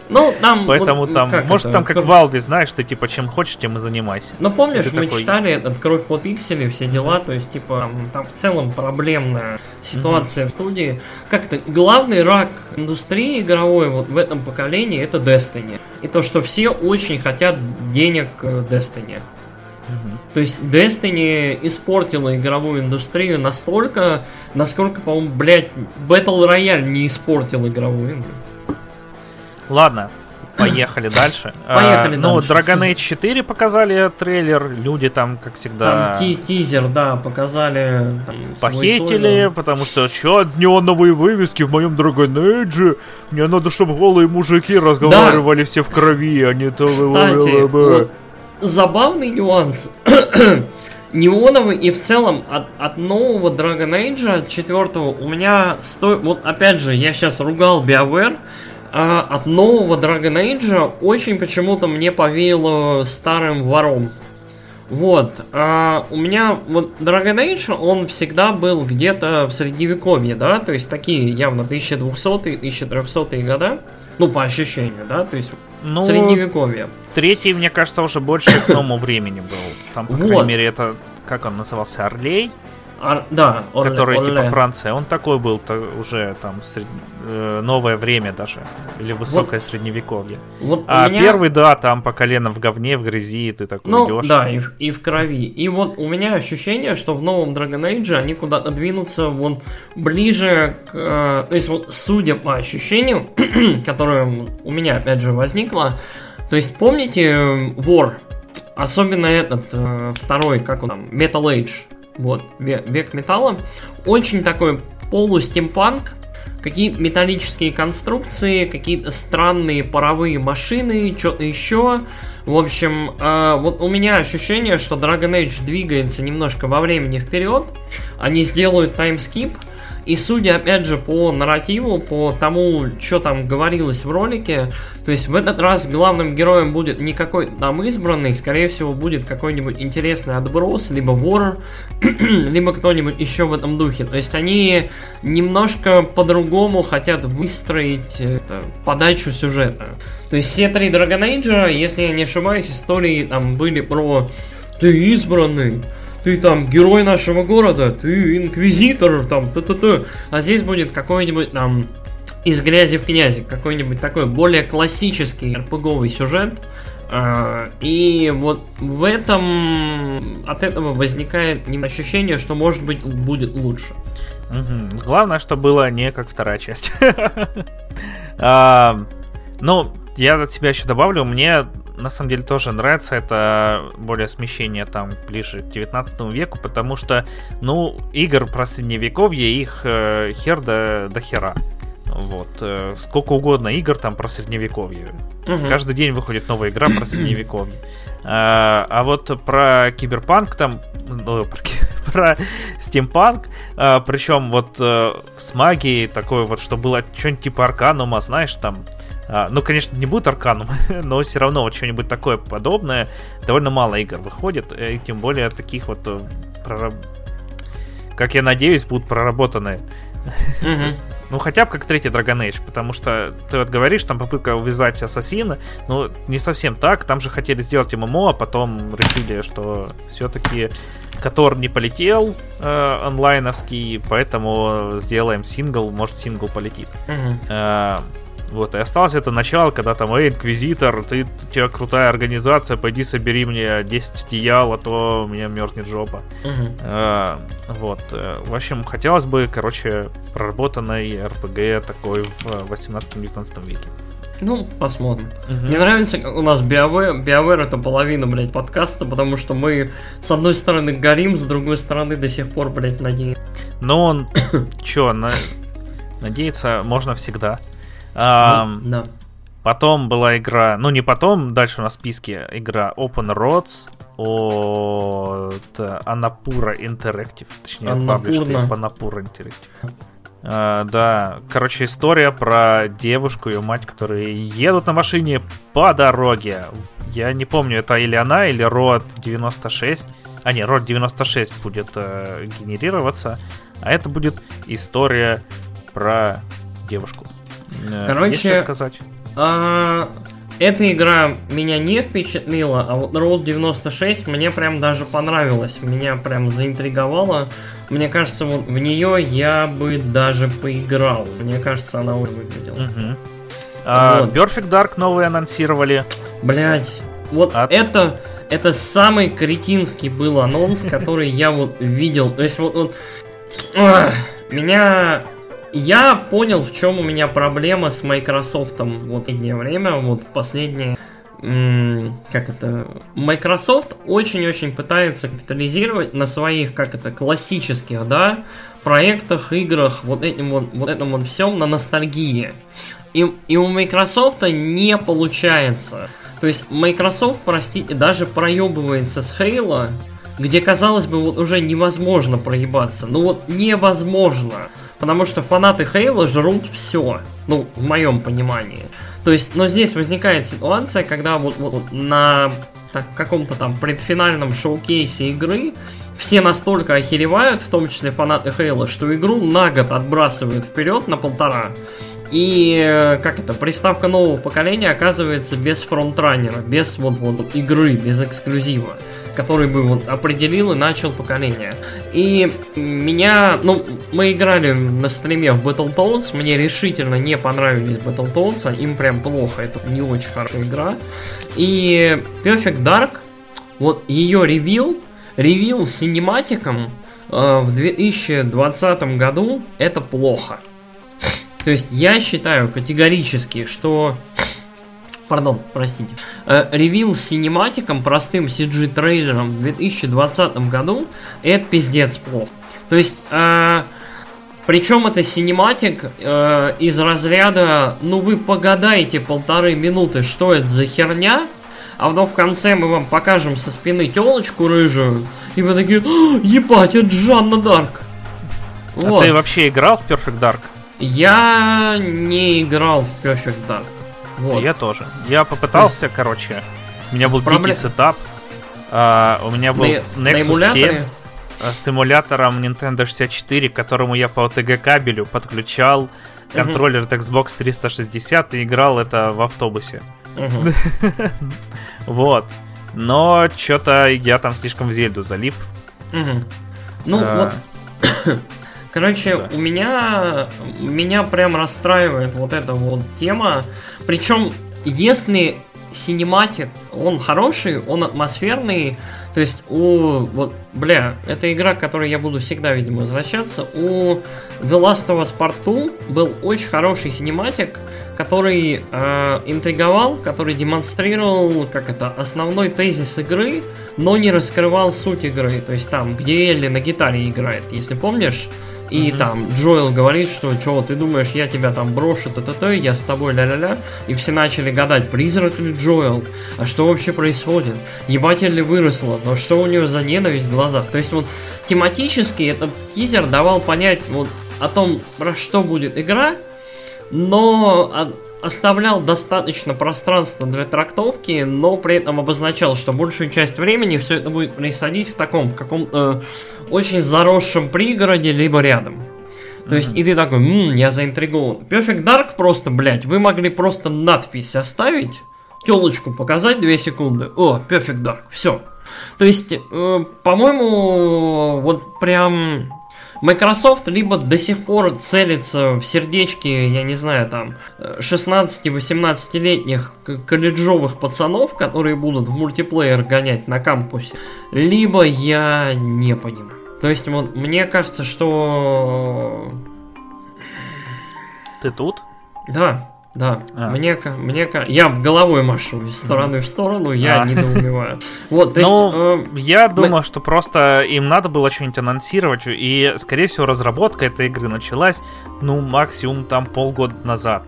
ну, там... Поэтому вот, там, как может, это, там как в Valve, знаешь, ты типа чем хочешь, тем и занимайся. Ну помнишь, мы такой- читали этот кровь по пикселю, все дела, то есть, типа, там, в целом проблемная ситуация в студии. Как-то главный рак индустрии игровой вот в этом поколении это Destiny. И то, что все очень хотят денег э, Destiny. То есть Destiny испортила игровую индустрию настолько, насколько, по-моему, блядь, Battle Royale не испортил игровую индустрию. Ладно. Поехали дальше. Поехали а, Ну. Dragon Age 4 показали трейлер. Люди там, как всегда... Там ти- тизер, да, показали. там, Похитили, потому что что неоновые вывески в моем Dragon Age? Мне надо, чтобы голые мужики разговаривали все в крови, а не то... Кстати, вот забавный нюанс. Неоновый и в целом от, от нового Dragon Age, от четвертого, у меня сто... Вот опять же, я сейчас ругал BioWare, а от нового Dragon Age очень почему-то мне повеяло старым вором. Вот, а у меня вот Dragon Age, он всегда был где-то в средневековье, да, то есть такие явно 1200-е, 1300-е года, ну, по ощущению, да, то есть Ну, средневековье. третий, мне кажется, уже больше к новому времени был. Там, по Вот. крайней мере, это... Как он назывался? Орлей? Ар- да, Орле- который Орле. типа Франция. Он такой был то уже там сред- э, новое время даже. Или высокое средневековье. Вот А меня... первый, да, там по колено в говне, в грязи, и ты такой Ну, идешь. да, и в, и в крови. И вот у меня ощущение, что в новом Dragon Age они куда-то двинутся вот ближе к... э, то есть вот судя по ощущению, которое у меня опять же возникло, то есть помните э, War? Особенно этот э, второй, как он там, Metal Age, вот, ве- век металла, очень такой полустимпанк, какие-то металлические конструкции, какие-то странные паровые машины, что-то еще. В общем, э, вот у меня ощущение, что Dragon Age двигается немножко во времени вперед. Они сделают таймскип. И судя, опять же, по нарративу, по тому, что там говорилось в ролике, то есть в этот раз главным героем будет не какой-то там избранный, скорее всего, будет какой-нибудь интересный отброс, либо вор, либо кто-нибудь еще в этом духе. То есть они немножко по-другому хотят выстроить э, это, подачу сюжета. То есть все три Dragon Age, если я не ошибаюсь, истории там были про ты избранный, ты там герой нашего города, ты инквизитор, там, т-т-т. А здесь будет какой-нибудь там из грязи в князи, какой-нибудь такой более классический РПГовый сюжет. А, И вот в этом от этого возникает ощущение, что может быть будет лучше. Главное, что было не как вторая часть. А, Ну, я от себя еще добавлю, мне на самом деле тоже нравится это более смещение там ближе к 19 веку, потому что, ну, игр про средневековье, их э, хер до, до хера. Вот. э, сколько угодно игр там про средневековье. Мгм. Каждый день выходит новая игра про средневековье. А, а вот про киберпанк там, ну, про, про стимпанк, а, причем вот э, с магией такое вот, что было что-нибудь типа Арканума, знаешь, там, а, ну, конечно, не будет Арканум, но все равно вот что-нибудь такое подобное, довольно мало игр выходит, э, и тем более таких вот, э, прораб- как я надеюсь, будут проработанные Мгм. ну, хотя бы как третий Dragon Age, потому что ты вот говоришь, там попытка увязать Ассасина, ну, не совсем так, там же хотели сделать ММО, а потом решили, что все-таки Котор не полетел э, онлайновский, поэтому сделаем сингл, может сингл полетит. Э, вот, и осталось это начало, когда там, эй, Инквизитор, ты, у тебя крутая организация, пойди собери мне 10 одеял, а то у меня мерзнет жопа. Мгм. Э, Вот. э, В общем, хотелось бы, короче, проработанной RPG такой в 18-19 веке. Ну, посмотрим. Мгм. Мне нравится, у нас BioWare, BioWare это половина, блядь, подкаста, потому что мы с одной стороны горим, с другой стороны до сих пор, блядь, надеемся. Но он, чё, на- надеяться можно всегда. Ам, Да. Потом была игра, ну не потом, дальше у нас в списке игра Open Roads от Анапура Interactive, точнее, паблишер Анапура Interactive. А, да, короче, история про девушку и ее мать, которые едут на машине по дороге. Я не помню, это или она, или Род 96. А, не, Род 96 будет э, генерироваться. А это будет история про девушку. Э, Короче, сказать? А, эта игра меня не впечатлила, а вот Road 96 мне прям даже понравилась. Меня прям заинтриговала. Мне кажется, вот в нее я бы даже поиграл. Мне кажется, она уже выглядела. Мгм. А, Вот. Perfect Dark новые анонсировали. Блять, вот От- это, это самый кретинский был анонс, который я вот видел. То есть вот, вот ах, меня я понял, в чем у меня проблема с Microsoft вот последнее время, вот последнее как это, Microsoft очень-очень пытается капитализировать на своих, как это, классических, да, проектах, играх, вот этим вот, вот этом вот всем на ностальгии. И, и у Microsoft не получается. То есть Microsoft, простите, даже проебывается с Halo, где, казалось бы, вот уже невозможно проебаться. Ну вот невозможно. Потому что фанаты Хейла жрут все. Ну, в моем понимании. То есть, но здесь возникает ситуация, когда вот, вот, на каком-то там предфинальном шоу-кейсе игры все настолько охеревают, в том числе фанаты Хейла, что игру на год отбрасывают вперед на полтора. И, э, как это, приставка нового поколения оказывается без фронтранера, без вот, вот игры, без эксклюзива который бы вот определил и начал поколение. И меня, ну, мы играли на стриме в Battletoads, мне решительно не понравились Battletoads, а им прям плохо, это не очень хорошая игра. И Perfect Dark, вот ее ревил, ревил с синематиком э, в 2020 году, это плохо. То есть я считаю категорически, что пардон, простите, э, ревил с синематиком, простым CG-трейлером в 2020 году, это пиздец плохо. То есть, э, причем это синематик э, из разряда, ну вы погадайте полторы минуты, что это за херня, а потом в конце мы вам покажем со спины телочку рыжую, и вы такие, ебать, это Жанна Дарк. Вот. А ты вообще играл в Perfect Dark? Я не играл в Perfect Dark. Вот. Я тоже. Я попытался, короче. У меня был Проблем... дикий сетап. Uh, у меня был на, Nexus на 7 uh, с эмулятором Nintendo 64, к которому я по OTG кабелю подключал контроллер от Xbox 360 и играл это в автобусе. вот. Но что-то я там слишком в Зельду залип. Ну, а. вот. Короче, да. у меня меня прям расстраивает вот эта вот тема. Причем, если синематик, он хороший, он атмосферный, то есть у, вот, бля, это игра, к которой я буду всегда, видимо, возвращаться. У The Last of Us Part 2 был очень хороший синематик, который э, интриговал, который демонстрировал, как это, основной тезис игры, но не раскрывал суть игры. То есть там, где Элли на гитаре играет, если помнишь, и mm-hmm. там Джоэл говорит, что что, ты думаешь, я тебя там брошу, т-т-т, я с тобой ля-ля-ля. И все начали гадать, призрак ли Джоэл, а что вообще происходит? Ебатель ли выросла, но что у нее за ненависть в глазах? То есть вот тематически этот тизер давал понять вот о том, про что будет игра, но оставлял достаточно пространства для трактовки, но при этом обозначал, что большую часть времени все это будет происходить в таком, в каком-то очень заросшем пригороде, либо рядом. То mm-hmm. есть, и ты такой, ммм, я заинтригован. Perfect Dark просто, блядь, вы могли просто надпись оставить, телочку показать 2 секунды. О, Perfect Dark, все. То есть, э, по-моему, вот прям Microsoft либо до сих пор целится в сердечки, я не знаю, там, 16-18-летних колледжовых пацанов, которые будут в мультиплеер гонять на кампусе, либо я не понимаю. То есть, вот, мне кажется, что... Ты тут? Да. Да, а. мне, мне, я головой машу из стороны в сторону, я а. недоумеваю. Вот, то есть, ну, э, я мы... думаю, что просто им надо было что-нибудь анонсировать, и, скорее всего, разработка этой игры началась, ну, максимум там полгода назад.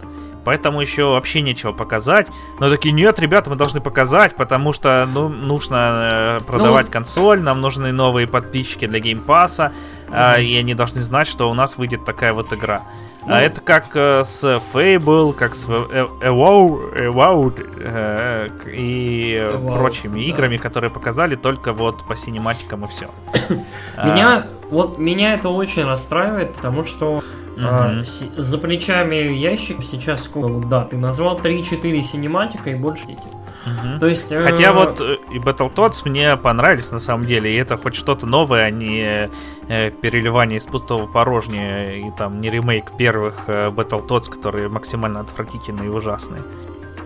Поэтому еще вообще нечего показать. Но такие, нет, ребята, мы должны показать, потому что ну, нужно э, продавать ну, консоль, нам нужны новые подписчики для геймпаса, угу. э, и они должны знать, что у нас выйдет такая вот игра. А это как э, с Fable, как с Avowed э, и прочими да. играми, которые показали только вот по синематикам и все. Меня, вот меня это очень расстраивает, потому что. А, за плечами ящик сейчас сколько? Да, ты назвал 3-4 синематика и больше этих. Угу. То есть, Хотя э... вот и Battletoads мне понравились на самом деле, и это хоть что-то новое, а не э, переливание из пустого порожнее, и там не ремейк первых э, Battletoads, которые максимально отвратительные и ужасные.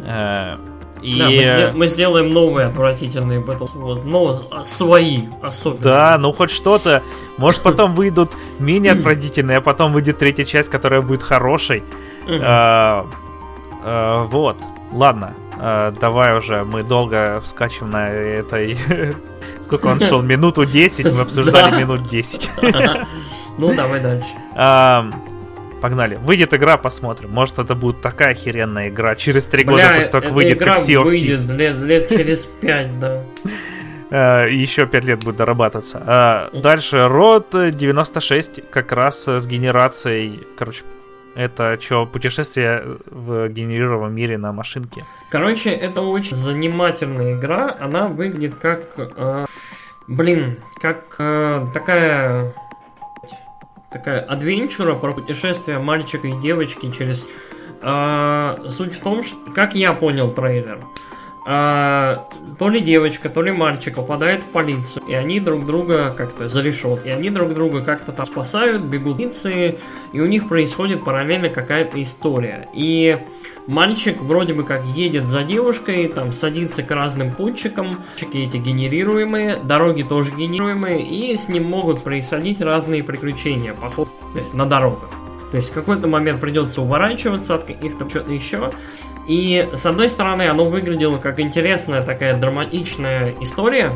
Э, И... Да, мы, сдел- мы сделаем новые отвратительные Battles, вот, но свои особенно. Да, ну хоть что-то. Может потом выйдут менее отвратительные, а потом выйдет третья часть, которая будет хорошей. А, а, вот, ладно. А, давай уже, мы долго скачем на этой... Сколько он шел? Минуту 10, мы обсуждали минут 10. Ну, давай дальше. Погнали. Выйдет игра, посмотрим. Может, это будет такая охеренная игра. Через три года после того, как выйдет, как Sea of выйдет лет, лет через пять, да. Uh, еще пять лет будет дорабатываться. Uh, дальше Род 96 как раз с генерацией, короче, это что, путешествие в генерированном мире на машинке? Короче, это очень занимательная игра. Она выглядит как... Э, блин, как э, такая такая адвенчура про путешествие мальчика и девочки через... А, суть в том, что, как я понял трейлер, а, то ли девочка, то ли мальчик попадает в полицию, и они друг друга как-то зарешат, и они друг друга как-то там спасают, бегут полиции, и у них происходит параллельно какая-то история. И Мальчик вроде бы как едет за девушкой, там садится к разным путчикам, путчики эти генерируемые, дороги тоже генерируемые, и с ним могут происходить разные приключения, поход, то есть на дорогах. То есть в какой-то момент придется уворачиваться от каких-то что-то еще. И с одной стороны, оно выглядело как интересная такая драматичная история,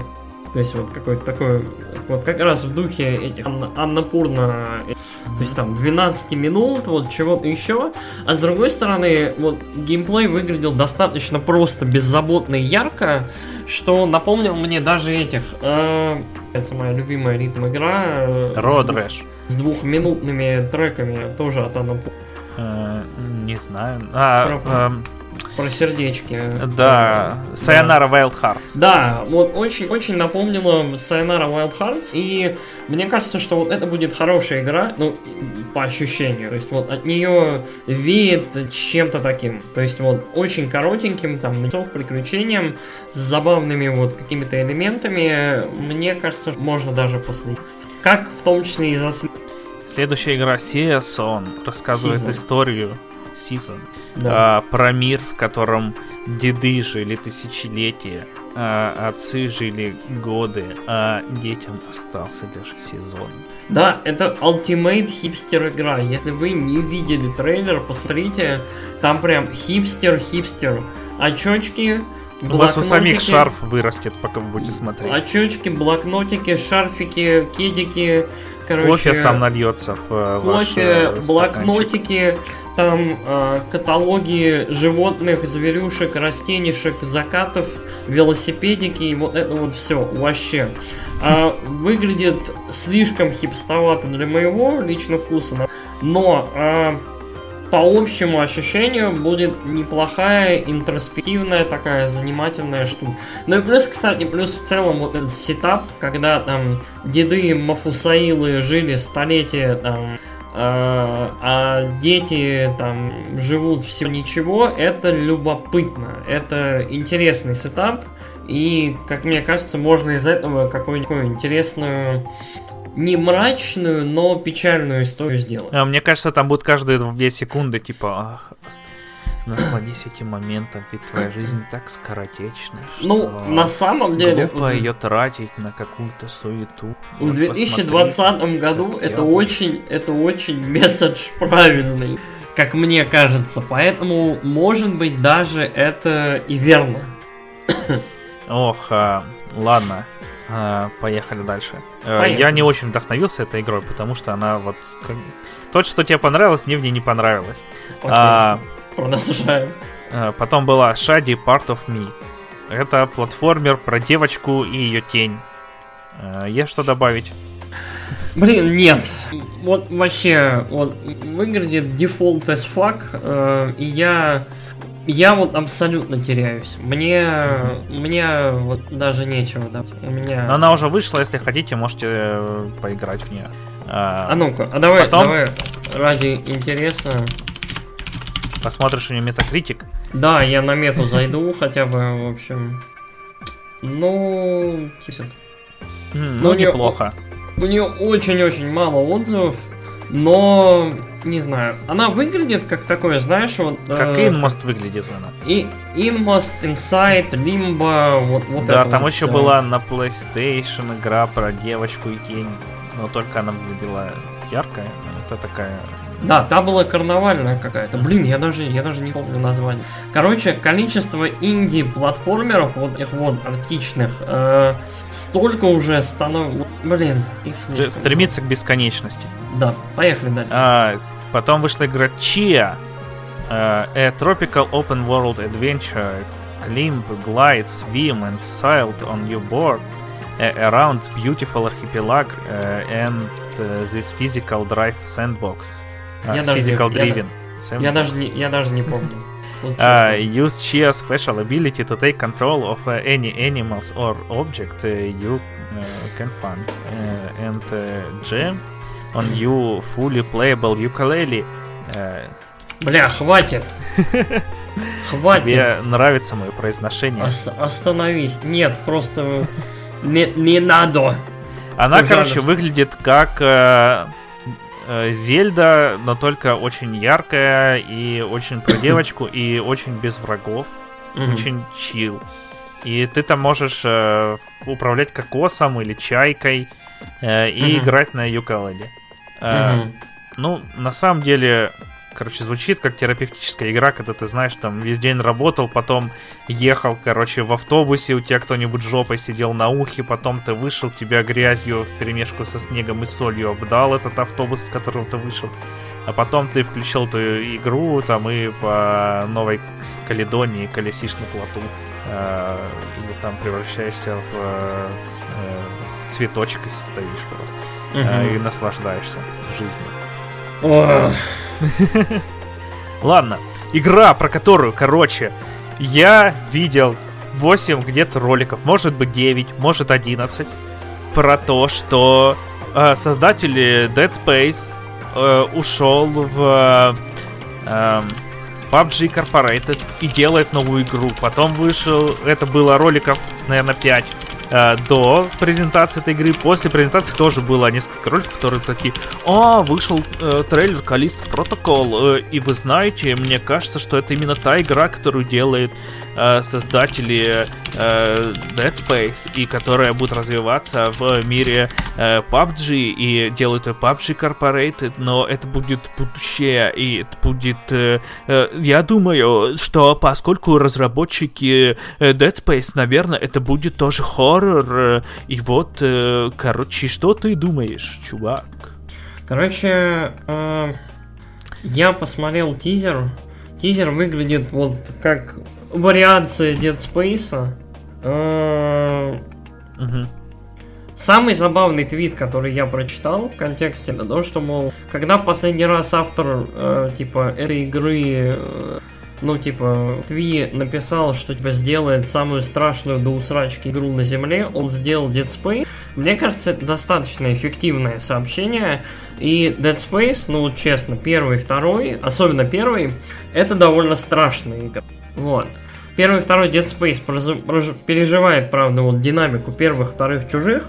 то есть вот какой-то такой, вот как раз в духе этих Аннапурна, то есть там 12 минут, вот чего-то еще. А с другой стороны, вот геймплей выглядел достаточно просто, беззаботно и ярко, что напомнил мне даже этих... Э, это моя любимая ритм игра. Road Rash. С двухминутными треками, тоже от Аннапурна. Э, не знаю. А, Про... Эм, про сердечки. Да, Sayonara да. Wild Hearts. Да, вот очень-очень напомнило Sayonara Wild Hearts, и мне кажется, что вот это будет хорошая игра, ну, по ощущению, то есть вот от нее веет чем-то таким, то есть вот очень коротеньким, там, приключением, с забавными вот какими-то элементами, мне кажется, можно даже после как в том числе и за Следующая игра Season рассказывает Season. историю Season да. а, про мир, в котором деды жили тысячелетия, а отцы жили годы, а детям остался лишь сезон. Да, это Ultimate хипстер игра. Если вы не видели трейлер, посмотрите. Там прям хипстер-хипстер. Очочки, у вас у самих шарф вырастет, пока вы будете смотреть. Очочки, блокнотики, шарфики, кедики. Короче, кофе сам нальется в э, Кофе, ваш блокнотики, там э, каталоги животных, зверюшек, растенишек, закатов, велосипедики и вот это вот все вообще. Э, выглядит слишком хипстовато для моего личного вкуса, но э, по общему ощущению будет неплохая, интроспективная такая занимательная штука. Ну и плюс, кстати, плюс в целом вот этот сетап, когда там деды Мафусаилы жили столетия там а, а дети там живут всего ничего, это любопытно, это интересный сетап, и, как мне кажется, можно из этого какую-нибудь интересную не мрачную, но печальную историю сделать. А, мне кажется, там будут каждые две секунды, типа, ах, насладись этим моментом, ведь твоя жизнь так скоротечна. Ну, на самом деле... Глупо ее тратить на какую-то суету. В 2020 году это очень, это очень месседж правильный, как мне кажется. Поэтому, может быть, даже это и верно. Ох, а, ладно, а, поехали дальше. Э, поехали. Я не очень вдохновился этой игрой, потому что она вот... То, что тебе понравилось, мне в ней не понравилось. Окей. А, Продолжаем. А, потом была Shady Part of Me. Это платформер про девочку и ее тень. А, есть что добавить? Блин, нет. Вот вообще, вот выглядит дефолт as fuck, э, и я я вот абсолютно теряюсь. Мне, мне вот даже нечего, да. У меня. Но она уже вышла, если хотите, можете э, поиграть в нее. А, а ну-ка, а давай, Потом... давай ради интереса Посмотришь у нее метакритик? Да, я на мету зайду хотя бы, в общем. Ну, ну, неплохо. У нее очень-очень мало отзывов. но не знаю, она выглядит как такое, знаешь, вот... Как э, Inmost выглядит она. И Inmost, Inside, Limbo, вот, вот Да, это там вот еще была на PlayStation игра про девочку и тень, но только она выглядела яркая. Это такая... Да, та была карнавальная какая-то. Блин, я даже, я даже не помню название. Короче, количество инди-платформеров, вот этих вот артичных, э, столько уже становится... Блин, их слишком Стремится к бесконечности. Да, поехали дальше. А, потом вышла игра Chia. э, A tropical open world adventure. Climb, glide, swim and sailed on your board uh, around beautiful archipelago uh, and uh, this physical drive sandbox. Uh, Я physical driven. Я даже, не- я даже не помню. Вот Uh, use Chia's special ability to take control of uh, any animals or object uh, you uh, can find uh, and uh, jam on you fully playable ukulele. Uh, Бля, хватит. Хватит. тебе нравится мое произношение? Ос- остановись. Нет, просто не, не надо. Она, пожалуйста. короче, выглядит как э, Зельда, но только очень яркая и очень про девочку и очень без врагов. Мгм. очень чил. И ты там можешь э, управлять кокосом или чайкой э, и Мгм. играть на юкалеле. Э, Мгм. Ну, на самом деле, короче, звучит как терапевтическая игра, когда ты знаешь, там весь день работал, потом ехал, короче, в автобусе, у тебя кто-нибудь жопой сидел на ухе, потом ты вышел, тебя грязью в перемешку со снегом и солью обдал этот автобус, с которого ты вышел. А потом ты включил эту игру там и по Новой Каледонии колесишь на плоту. э, и там превращаешься в э, э, цветочек и стоишь просто. э, Мгм. и наслаждаешься жизнью. Ох. Ладно, игра, про которую, короче, я видел 8 где-то роликов, может быть 9, может 11, про то, что э, создатель Dead Space э, ушел в э, эм, PUBG Incorporated и делает новую игру. Потом вышел, это было роликов, наверное, 5 э, до презентации этой игры. После презентации тоже было несколько роликов, которые такие, а, вышел э, трейлер Калист Протокол, и вы знаете, мне кажется, что это именно та игра, которую делает э, создатели э, Dead Space, и которая будет развиваться в мире э, PUBG, и делают PUBG Incorporated, но это будет будущее, и это будет... э, э, я думаю, что поскольку разработчики э, Dead Space, наверное, это будет тоже хоррор, э, и вот, э, короче, что ты думаешь, чувак? Короче, э, я посмотрел тизер. Тизер выглядит вот как вариация Dead Space. Мгм. Самый забавный твит, который я прочитал в контексте, это то, что, мол, когда последний раз автор, э, типа, этой игры, э, ну, типа, Тви написал, что, типа, сделает самую страшную до усрачки игру на земле, он сделал Dead Space. Мне кажется, это достаточно эффективное сообщение, и Dead Space, ну, честно, первый, второй, особенно первый, это довольно страшная игра. Вот. Первый и второй Dead Space переживает, правда, вот динамику первых, вторых чужих,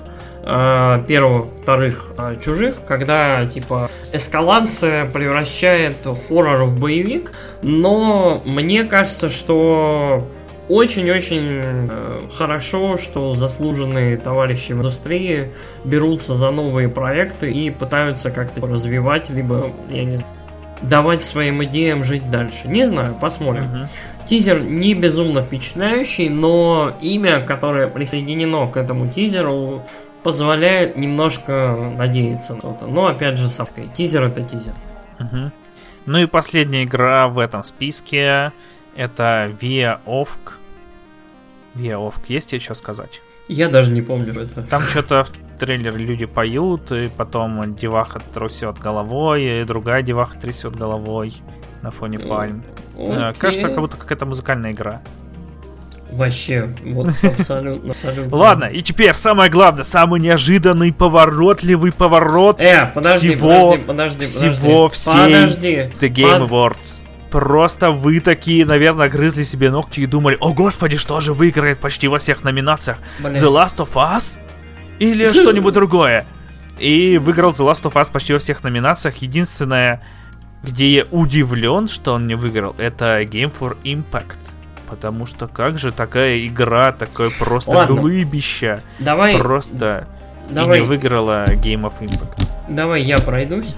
а, первого, вторых а, чужих, когда типа эскалация превращает хоррор в боевик, но мне кажется, что очень-очень э, хорошо, что заслуженные товарищи в индустрии берутся за новые проекты и пытаются как-то развивать, либо, я не знаю, давать своим идеям жить дальше. Не знаю, посмотрим. Тизер не безумно впечатляющий, но имя, которое присоединено к этому тизеру, позволяет немножко надеяться на что-то. Но опять же, сказать, тизер это тизер. Мгм. Ну и последняя игра в этом списке это Via Ovk. Via Ovk, есть тебе что сказать? Я даже не помню это. Там что-то в трейлере люди поют, и потом деваха трясет головой, и другая деваха трясет головой на фоне Э, пальм. Э, Окей. Кажется, как будто какая-то музыкальная игра. Вообще, вот абсолютно, абсолютно. Ладно, и теперь самое главное, самый неожиданный, поворотливый поворот Э, подожди, всего- подожди, подожди, всего подожди. всей Подожди. The Game Под- Awards. Просто вы такие, наверное, грызли себе ногти и думали, о господи, что же выиграет почти во всех номинациях? Блядь. The Last of Us? Или что-нибудь другое? И выиграл The Last of Us почти во всех номинациях. Единственное, где я удивлен, что он не выиграл, это Game for Impact. Потому что как же такая игра, такое просто Ладно. глыбище. Давай, Просто давай, и не выиграла Game of Impact. давай я пройдусь.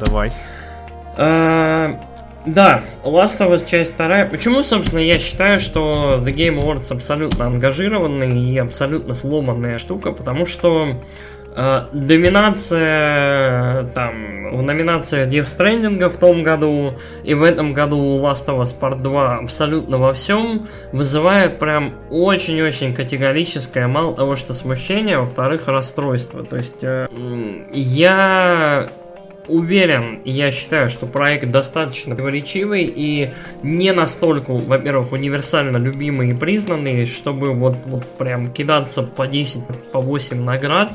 Давай. А, Да, Last of Us часть вторая. Почему, собственно, я считаю, что The Game Awards абсолютно ангажированный и абсолютно сломанная штука, потому что э, доминация там в номинациях Death Stranding в том году и в этом году Last of Us Part 2 абсолютно во всем вызывает прям очень-очень категорическое, мало того, что смущение, во-вторых, расстройство. То есть э, я уверен, я считаю, что проект достаточно противоречивый и не настолько, во-первых, универсально любимый и признанный, чтобы вот, вот прям кидаться по 10, по 8 наград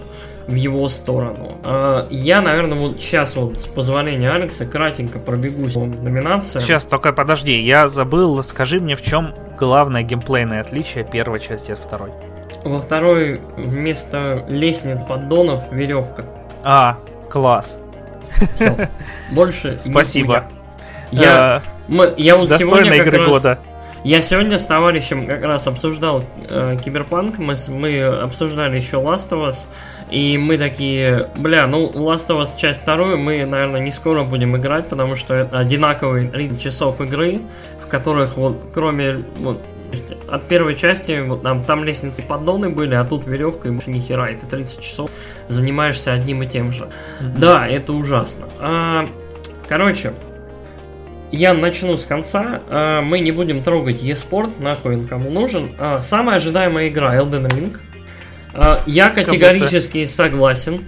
в его сторону. А, Я, наверное, вот сейчас вот с позволения Алекса кратенько пробегусь по номинациям. Сейчас, только подожди, я забыл, скажи мне, в чем главное геймплейное отличие первой части от второй. Во второй вместо лестниц поддонов веревка. А, класс. Больше Спасибо. нихуя. Я, мы- я Э, вот сегодня как игры раз- года. Я сегодня с товарищем как раз обсуждал э, Киберпанк, мы, мы обсуждали еще Last of Us, и мы такие, бля, ну Last of Us часть вторую мы, наверное, не скоро будем играть, потому что это одинаковые 30 часов игры, в которых вот кроме вот есть от первой части вот там, там лестницы и поддоны были, а тут веревка и больше ни хера, и ты 30 часов занимаешься одним и тем же. Да, это ужасно. А, короче, я начну с конца. А, мы не будем трогать eSport, нахуй он кому нужен. А, самая ожидаемая игра Elden Ring. А, я категорически согласен.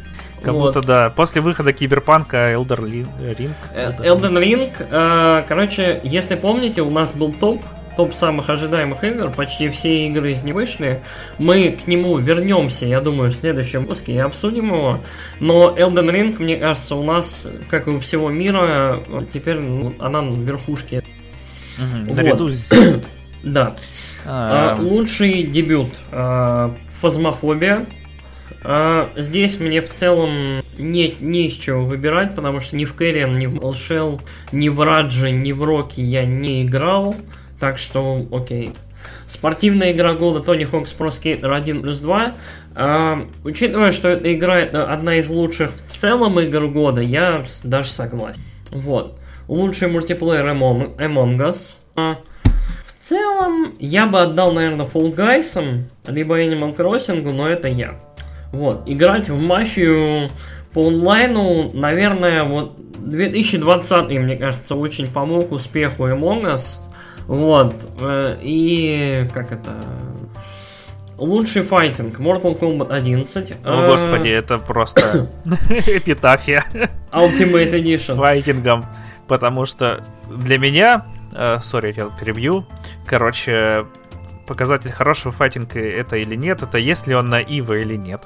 Как Вот. будто, да, после выхода Киберпанка Elder Ring. Elden Ring, э, короче, если помните, у нас был топ, топ самых ожидаемых игр, почти все игры из него вышли. Мы к нему вернемся, я думаю, в следующем выпуске и обсудим его. Но Elden Ring, мне кажется, у нас, как и у всего мира, теперь ну, она на верхушке. Мгм, Вот. Наряду с... Да. А, А, лучший дебют. а, Фазмофобия. А, здесь мне в целом не, не из чего выбирать, потому что ни в Кэриан, ни в Малшел, ни в Раджи, ни в Роки я не играл. Так что, окей. Спортивная игра года Tony Hawk's Pro Skater 1 плюс 2. А, учитывая, что эта игра это одна из лучших в целом игр года, я даже согласен. Вот. Лучший мультиплеер Among, Us. А, в целом, я бы отдал, наверное, Fall Guys, либо Animal Crossing, но это я. Вот, играть в мафию по онлайну, наверное, вот 2020, мне кажется, очень помог успеху Among Us. Вот, э, и как это... Лучший файтинг Mortal Kombat 11. О, э, господи, это просто эпитафия Ultimate Edition. файтингом. Потому что для меня, э, сори, я тебя перебью, короче, показатель хорошего файтинга это или нет, это если он на Ива или нет.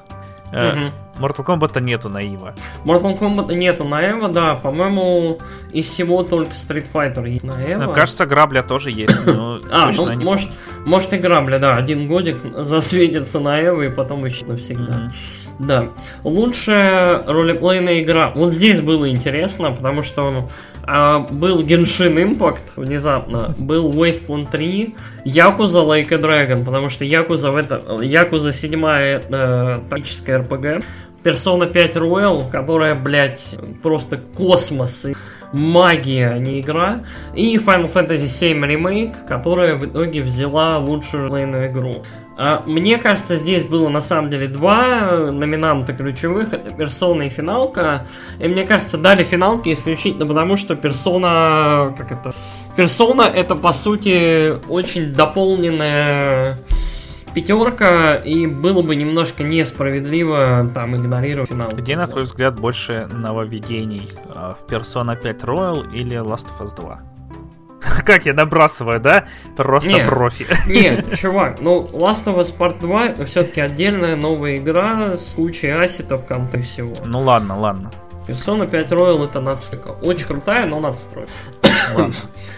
Э, Мгм. Mortal Kombat нету на Ива. Mortal Kombat нету на Эво, да. По-моему, из всего только Street Fighter есть на Эво. Ну, кажется, грабля тоже есть. но а, ну, может, может и грабля, да. Один годик засветится на Эво и потом еще навсегда. Мгм. Да. Лучшая ролеплейная игра. Вот здесь было интересно, потому что а, был Genshin Impact внезапно, был Wasteland 3, Yakuza Like a Dragon, потому что Yakuza в это, Yakuza 7 это тактическая RPG, Persona 5 Royal, которая, блядь, просто космос и магия, а не игра, и Final Fantasy 7 Remake, которая в итоге взяла лучшую ролеплейную игру. А, Мне кажется, здесь было на самом деле два э, номинанта ключевых. Это персона и финалка. И мне кажется, дали финалки исключительно потому, что персона... Как это? Персона это, по сути, очень дополненная пятерка, и было бы немножко несправедливо там игнорировать финал. Где, на твой взгляд, больше нововведений? А, В Persona 5 Royal или Last of Us 2? Как я набрасываю, да? Просто Не. профи. Нет, чувак, ну Last of Us Part 2 это все-таки отдельная новая игра с кучей ассетов, конта и всего. Ну ладно, ладно. Persona 5 Royal это надстройка. Очень крутая, но надстройка. Ладно.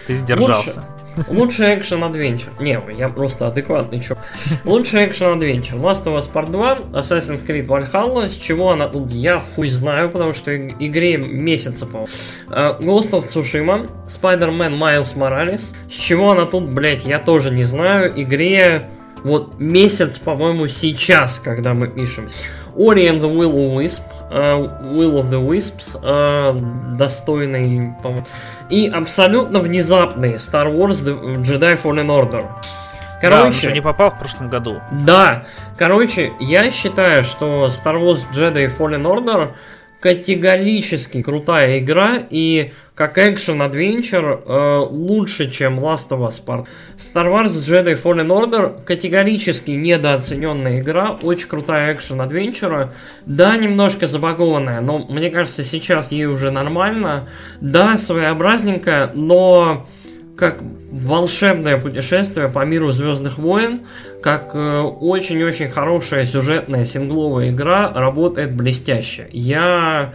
Ты сдержался. Лучший экшен адвенчер. Не, я просто адекватный чё. Лучший экшен адвенчер. Last of Us Part 2, Assassin's Creed Valhalla. С чего она? Я хуй знаю, потому что игре месяца, по uh, Ghost of Tsushima, Spider-Man Miles Morales. С чего она тут, блять, я тоже не знаю. Игре вот месяц, по-моему, сейчас, когда мы пишем. Ori and the Will of Wisp, uh, Will of the Wisps, uh, достойный, по-моему. И абсолютно внезапный Star Wars the Jedi Fallen Order. Короче, да, не попал в прошлом году. Да, короче, я считаю, что Star Wars Jedi Fallen Order категорически крутая игра, и как экшен-адвенчер э, лучше, чем Last of Us Part. Star Wars Jedi Fallen Order категорически недооцененная игра, очень крутая экшен-адвенчера. Да, немножко забагованная, но мне кажется, сейчас ей уже нормально. Да, своеобразненькая, но как волшебное путешествие по миру Звездных войн, как э, очень-очень хорошая сюжетная сингловая игра, работает блестяще. Я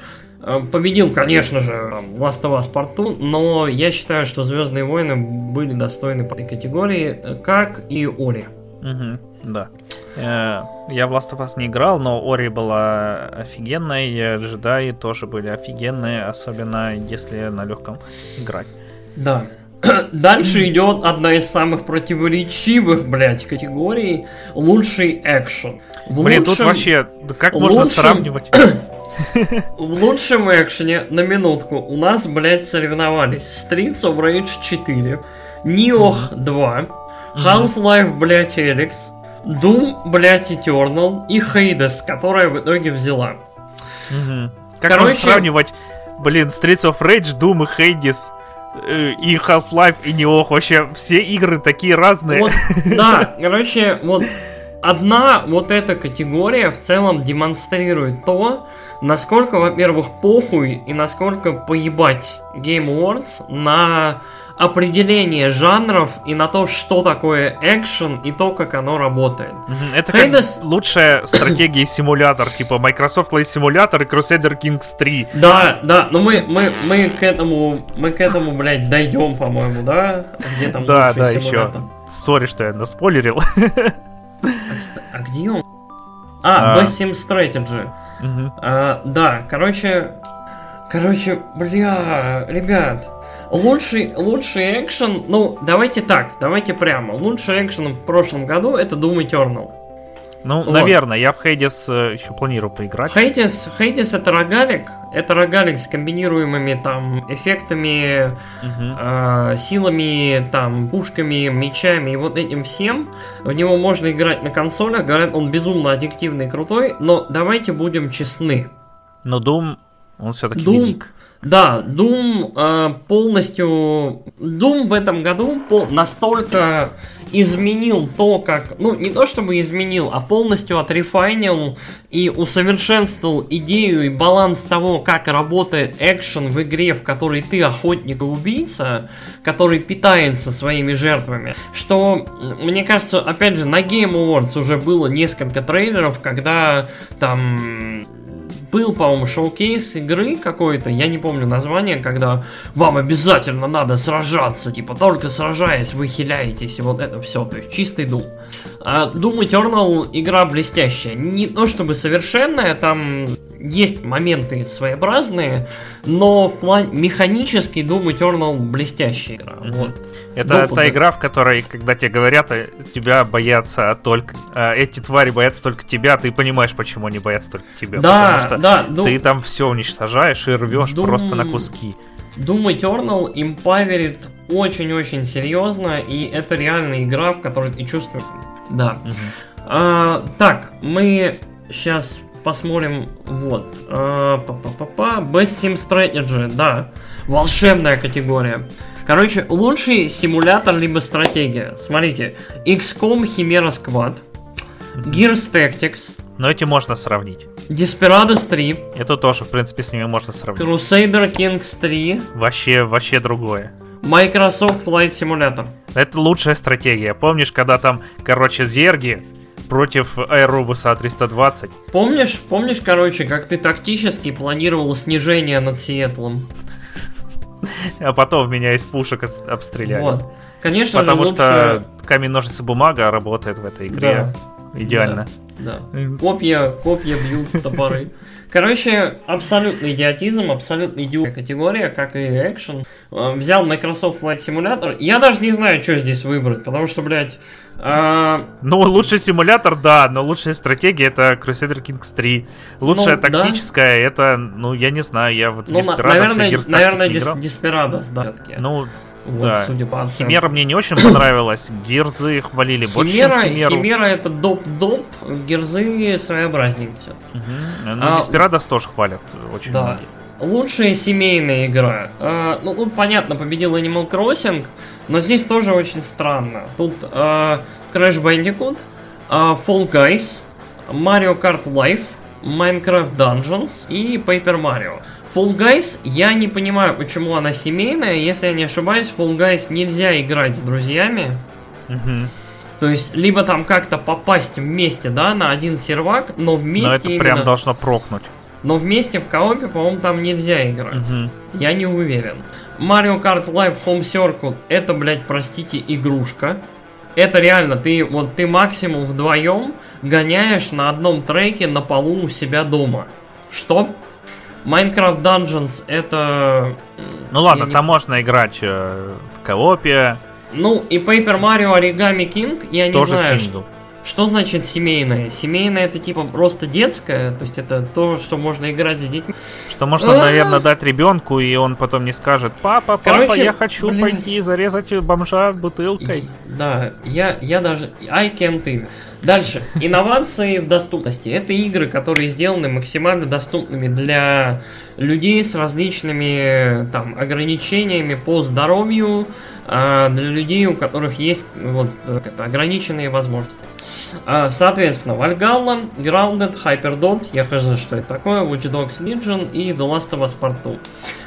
победил, конечно же, Last of Us Part 2, но я считаю, что Звездные войны были достойны по этой категории, э, как и Ори. Угу, да. Я в Last of Us не играл, но Ори была офигенной, джедаи тоже были офигенные, особенно если на легком играть. Да, Дальше идет одна из самых противоречивых, блядь, категорий. Лучший экшен. В Блин, лучшем... тут вообще, как можно лучшем... сравнивать? В лучшем экшене, на минутку, у нас, блядь, соревновались Streets of Rage 4, Nioh 2, Half-Life, блядь, Helix, Doom, блядь, Eternal и Hades, которая в итоге взяла. Как Короче... сравнивать, блин, Streets of Rage, Doom и Hades Э, и Half-Life, и Неох. Вообще, все игры такие разные. Вот, да, короче, вот одна вот эта категория в целом демонстрирует то, насколько, во-первых, похуй и насколько поебать Game Awards на определение жанров и на то, что такое экшен и то, как оно работает. Это Hades... как лучшая стратегия симулятор, типа Microsoft Flight Simulator и Crusader Kings 3. Да, да, но мы, мы, мы к этому, мы к этому, блядь, дойдем, по-моему, да? Где там Да, да, еще. Сори, что я наспойлерил. А, а где он? А, а... Best Sim Strategy. А, да, короче, короче, бля, ребят, Лучший, лучший экшен, ну, давайте так, давайте прямо. Лучший экшен в прошлом году это Doom Eternal. Ну, вот. наверное, я в Хейдис э, еще планирую поиграть. Хейдис, Хейдис это рогалик, это рогалик с комбинируемыми там эффектами, угу. э, силами, там, пушками, мечами и вот этим всем. В него можно играть на консолях, говорят, он безумно аддиктивный и крутой, но давайте будем честны. Но Doom, он все-таки Doom, велик. Да, Doom э, полностью... Doom в этом году пол... настолько изменил то, как... Ну, не то чтобы изменил, а полностью отрефайнил и усовершенствовал идею и баланс того, как работает экшен в игре, в которой ты охотник и убийца, который питается своими жертвами. Что, мне кажется, опять же, на Game Awards уже было несколько трейлеров, когда там был, по-моему, шоу-кейс игры какой-то, я не помню название, когда вам обязательно надо сражаться, типа только сражаясь вы хиляетесь, и вот это все, то есть чистый дум. А Doom Eternal игра блестящая. Не то чтобы совершенная, там есть моменты своеобразные, но в плане механически Doom Eternal блестящая игра. Mm-hmm. Вот. Это Допуск. та игра, в которой, когда тебе говорят, э, тебя боятся только... Э, эти твари боятся только тебя, ты понимаешь, почему они боятся только тебя. Да, потому что да. Doom... ты там все уничтожаешь и рвешь Doom... просто на куски. Doom Eternal импаверит очень-очень серьезно, и это реальная игра, в которой ты чувствуешь... Да. Угу. А, так, мы сейчас посмотрим, вот. А, па-па-па-па. Best Sim Strategy, да. Волшебная категория. Короче, лучший симулятор либо стратегия. Смотрите. XCOM Chimera Squad. Gears Tactics. Но эти можно сравнить. Desperados 3. Это тоже, в принципе, с ними можно сравнить. Crusader Kings 3. Вообще, вообще другое. Microsoft Flight Simulator. Это лучшая стратегия. Помнишь, когда там, короче, зерги против Аэробуса А320. Помнишь, помнишь, короче, как ты тактически планировал снижение над Сиэтлом? а потом меня из пушек обстреляли. Вот. Конечно Потому же, лучше... что камень, ножницы, бумага работает в этой игре. Да. Идеально. Да. да. Копья, копья бьют топоры. Короче, абсолютный идиотизм, абсолютно идиотская категория, как и экшен. Э, взял Microsoft Flight Simulator. Я даже не знаю, что здесь выбрать, потому что, блядь... А... Ну, лучший симулятор, да, но лучшая стратегия это Crusader Kings 3. Лучшая ну, тактическая да. это, ну, я не знаю, я вот ну, Desperados наверное, наверное, Desperados, да. Ну, вот, да. судя по оценкам. Химера мне не очень понравилась. Герзы хвалили больше, Химера, Химеру. Химера это доп-доп, Герзы своеобразнее все. Угу. Ну, а, Деспирадос тоже хвалят очень да. многие. Лучшая семейная игра. А, ну, тут, понятно, победил Animal Crossing, но здесь тоже очень странно. Тут а, Crash Bandicoot, а, Fall Guys, Mario Kart Life, Minecraft Dungeons и Paper Mario. Fall Guys, я не понимаю, почему она семейная. Если я не ошибаюсь, Fall Guys нельзя играть с друзьями. Угу. То есть, либо там как-то попасть вместе, да, на один сервак, но вместе. Но это именно... прям должно прохнуть. Но вместе в коопе, по-моему, там нельзя играть. Угу. Я не уверен. Mario Kart Live Home Circle это, блядь, простите, игрушка. Это реально, ты вот ты максимум вдвоем гоняешь на одном треке на полу у себя дома. Что? Minecraft Dungeons это... Ну ладно, не... там можно играть э, в коопе. Ну и Paper Mario Origami King, я не Тоже знаю, что, что значит семейное. Семейное это типа просто детское, то есть это то, что можно играть с детьми. Что можно, А-а-а. наверное, дать ребенку, и он потом не скажет, папа, папа, Короче, я хочу блядь. пойти зарезать бомжа бутылкой. Да, я, я даже... I can't even. Дальше. Инновации в доступности. Это игры, которые сделаны максимально доступными для людей с различными там, ограничениями по здоровью, а для людей, у которых есть вот, ограниченные возможности. А, соответственно, Valhalla, Grounded, Hyperdot, я хз, что это такое, Watch Dogs Legion и The Last of Us Part 2.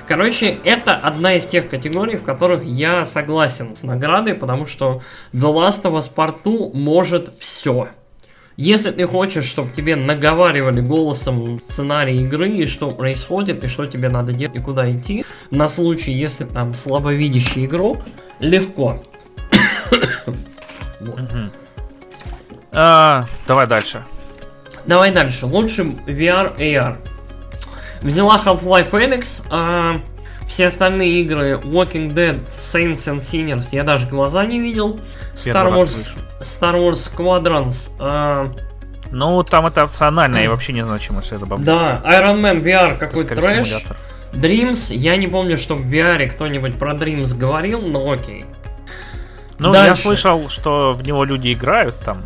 Короче, это одна из тех категорий, в которых я согласен с наградой, потому что The Last of Us Part 2 может все. Если ты хочешь, чтобы тебе наговаривали голосом сценарий игры, и что происходит, и что тебе надо делать, и куда идти, на случай, если там слабовидящий игрок, легко. А, давай дальше. Давай дальше. Лучший VR AR. Взяла Half-Life Alyx, а все остальные игры Walking Dead, Saints and Sinners я даже глаза не видел. Star Wars, Star Wars Squadrons. А... Ну, там это опционально, я вообще не чему все это добавить. Да, Iron Man VR какой-то трэш. Симулятор. Dreams, я не помню, что в VR кто-нибудь про Dreams говорил, но окей. Ну, Дальше. я слышал, что в него люди играют там.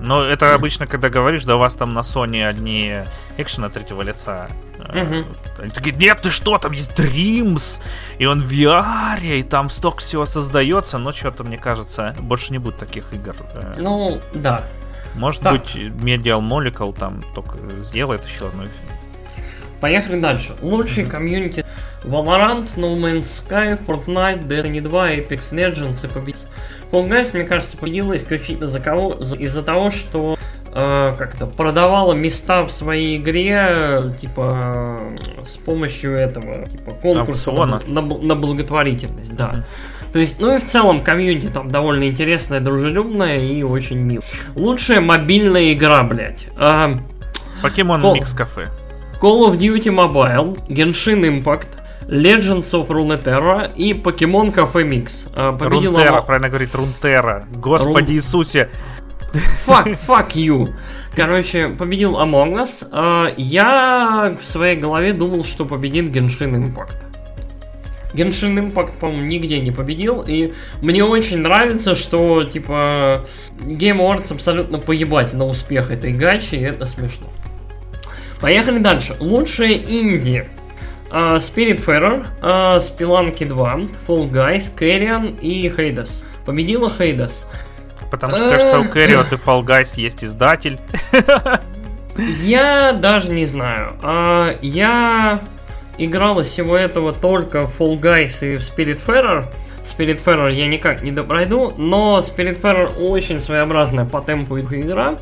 Но это обычно, когда говоришь, да у вас там на Sony одни экшена третьего лица. Угу. Они такие, нет, ты что, там есть Dreams, и он в VR, и там столько всего создается, но что-то, мне кажется, больше не будет таких игр. Э. Ну, да. Может да. быть, Medial Molecule там только сделает еще одну Поехали дальше. Лучший комьюнити Valorant, No Man's Sky, Fortnite, Destiny 2, Apex Legends и победитель. Fall мне кажется, победила исключительно за кого? Из-за того, что э, как-то продавала места в своей игре, типа, с помощью этого, типа, конкурса на, на, на благотворительность, да. Mm-hmm. То есть, ну и в целом комьюнити там довольно интересная, дружелюбная и очень мил. Лучшая мобильная игра, блядь. Покемон Call... Микс Кафе. Call of Duty Mobile, Genshin Impact, Legends of Runeterra и Pokemon Cafe Mix. А, победила... Рунтера, правильно говорить, Рунтера. Господи Рун... Иисусе. Fuck, fuck you. Короче, победил Among Us. А, я в своей голове думал, что победит Genshin Impact. Genshin Impact, по-моему, нигде не победил, и мне очень нравится, что, типа, Game Awards абсолютно поебать на успех этой гачи, и это смешно. Поехали дальше. Лучшие инди. Uh, Spiritfarer, uh, Spelunky 2, Fall Guys, Carrion и Hades. Победила Hades. Потому что, кажется, у Carrion и Fall Guys есть издатель. Я даже не знаю. Uh, я играл из всего этого только Fall Guys и Spiritfarer. Spiritfarer я никак не допройду, но Spiritfarer очень своеобразная по темпу игра.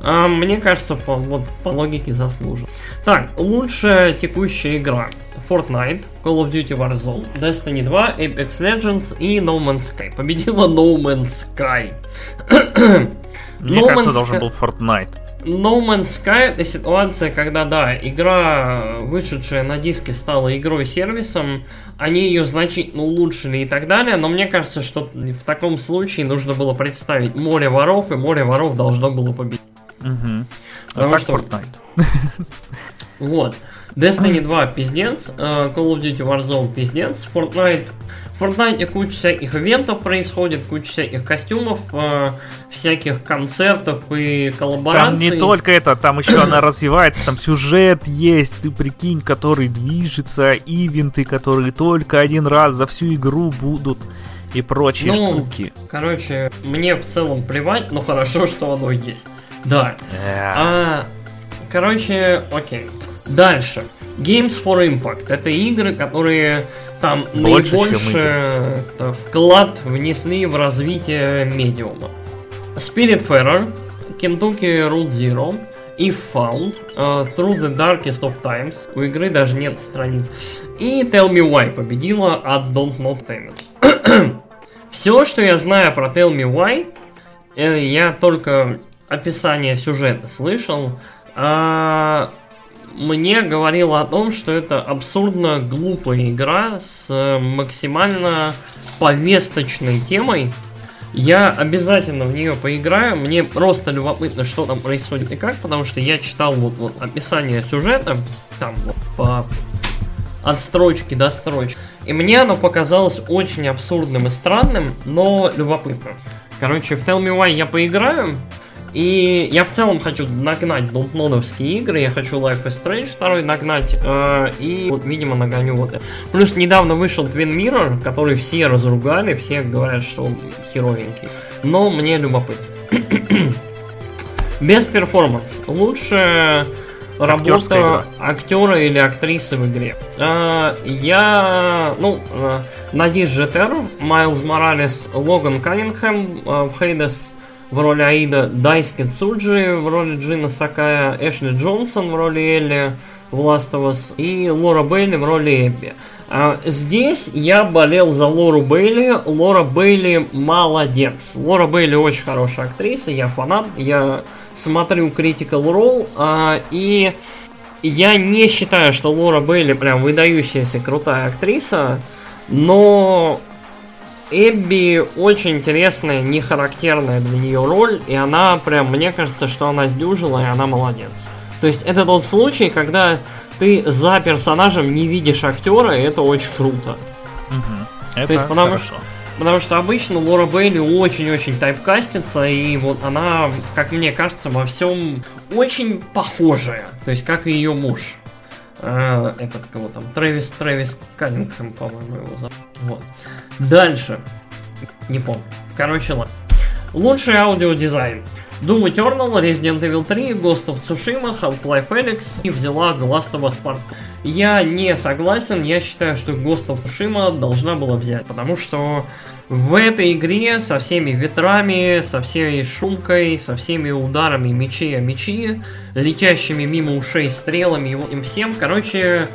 А, мне кажется, по, вот, по логике заслужен. Так, лучшая текущая игра. Fortnite, Call of Duty Warzone, Destiny 2, Apex Legends и No Man's Sky. Победила No Man's Sky. Мне no кажется, Man's должен был Fortnite. No Man's Sky это ситуация, когда, да, игра, вышедшая на диске, стала игрой-сервисом, они ее значительно улучшили и так далее, но мне кажется, что в таком случае нужно было представить море воров, и море воров должно было победить. Угу. А так что... Fortnite. Вот. Destiny 2 пиздец, э, Call of Duty Warzone пиздец, Fortnite в Fortnite куча всяких ивентов происходит, куча всяких костюмов, э, всяких концертов и коллабораций. Там не только это, там еще она развивается, там сюжет есть, ты прикинь, который движется, ивенты, которые только один раз за всю игру будут и прочие ну, штуки. Короче, мне в целом плевать, но хорошо, что оно есть. Да. Yeah. А, короче, окей. Дальше. Games for Impact. Это игры, которые там Больше, наибольше вклад внесли в развитие медиума. Spirit Spiritfarer, Kentucky Route Zero, If Found, uh, Through the Darkest of Times. У игры даже нет страниц. И Tell Me Why победила от Don't Not Payment. Все, что я знаю про Tell Me Why, э, я только описание сюжета слышал. А мне говорило о том, что это абсурдно глупая игра с э, максимально повесточной темой. Я обязательно в нее поиграю. Мне просто любопытно, что там происходит и как, потому что я читал вот, вот описание сюжета, там вот по от строчки до строчки. И мне оно показалось очень абсурдным и странным, но любопытно. Короче, в Tell Me Why я поиграю. И я в целом хочу нагнать долтноновские игры, я хочу Life is Strange 2 нагнать, э, и вот, видимо, нагоню вот это. Плюс недавно вышел Twin Mirror, который все разругали, все говорят, что он херовенький. Но мне любопытно. Best Performance. Лучше работа актера или актрисы в игре. А, я, ну, а, Наджи Джетер, Майлз Моралес, Логан Каннингхэм в Hades в роли Аида, Дайсуке Цуджи в роли Джина Сакая, Эшли Джонсон в роли Элли в Last of Us и Лора Бейли в роли Эбби. А здесь я болел за Лору Бейли. Лора Бейли молодец. Лора Бейли очень хорошая актриса, я фанат, я смотрю Critical Role, а, и я не считаю, что Лора Бейли прям выдающаяся крутая актриса, но Эбби очень интересная, не характерная для нее роль, и она прям, мне кажется, что она сдюжила, и она молодец. То есть это тот случай, когда ты за персонажем не видишь актера, и это очень круто. Угу. Это То есть, потому хорошо. Что, потому что обычно Лора Бейли очень-очень тайпкастится, и вот она, как мне кажется, во всем очень похожая. То есть, как и ее муж. А, этот кого там? Трэвис, Трэвис Каннингхэм, по-моему, его зовут. Вот. Дальше. Не помню. Короче, ладно. Лучший аудиодизайн. Doom Eternal, Resident Evil 3, Ghost of Tsushima, Half-Life Alyx и взяла The Last of Us Part. Я не согласен, я считаю, что Ghost of Tsushima должна была взять, потому что в этой игре со всеми ветрами, со всей шумкой, со всеми ударами мечей о мечи, летящими мимо ушей стрелами и им всем, короче,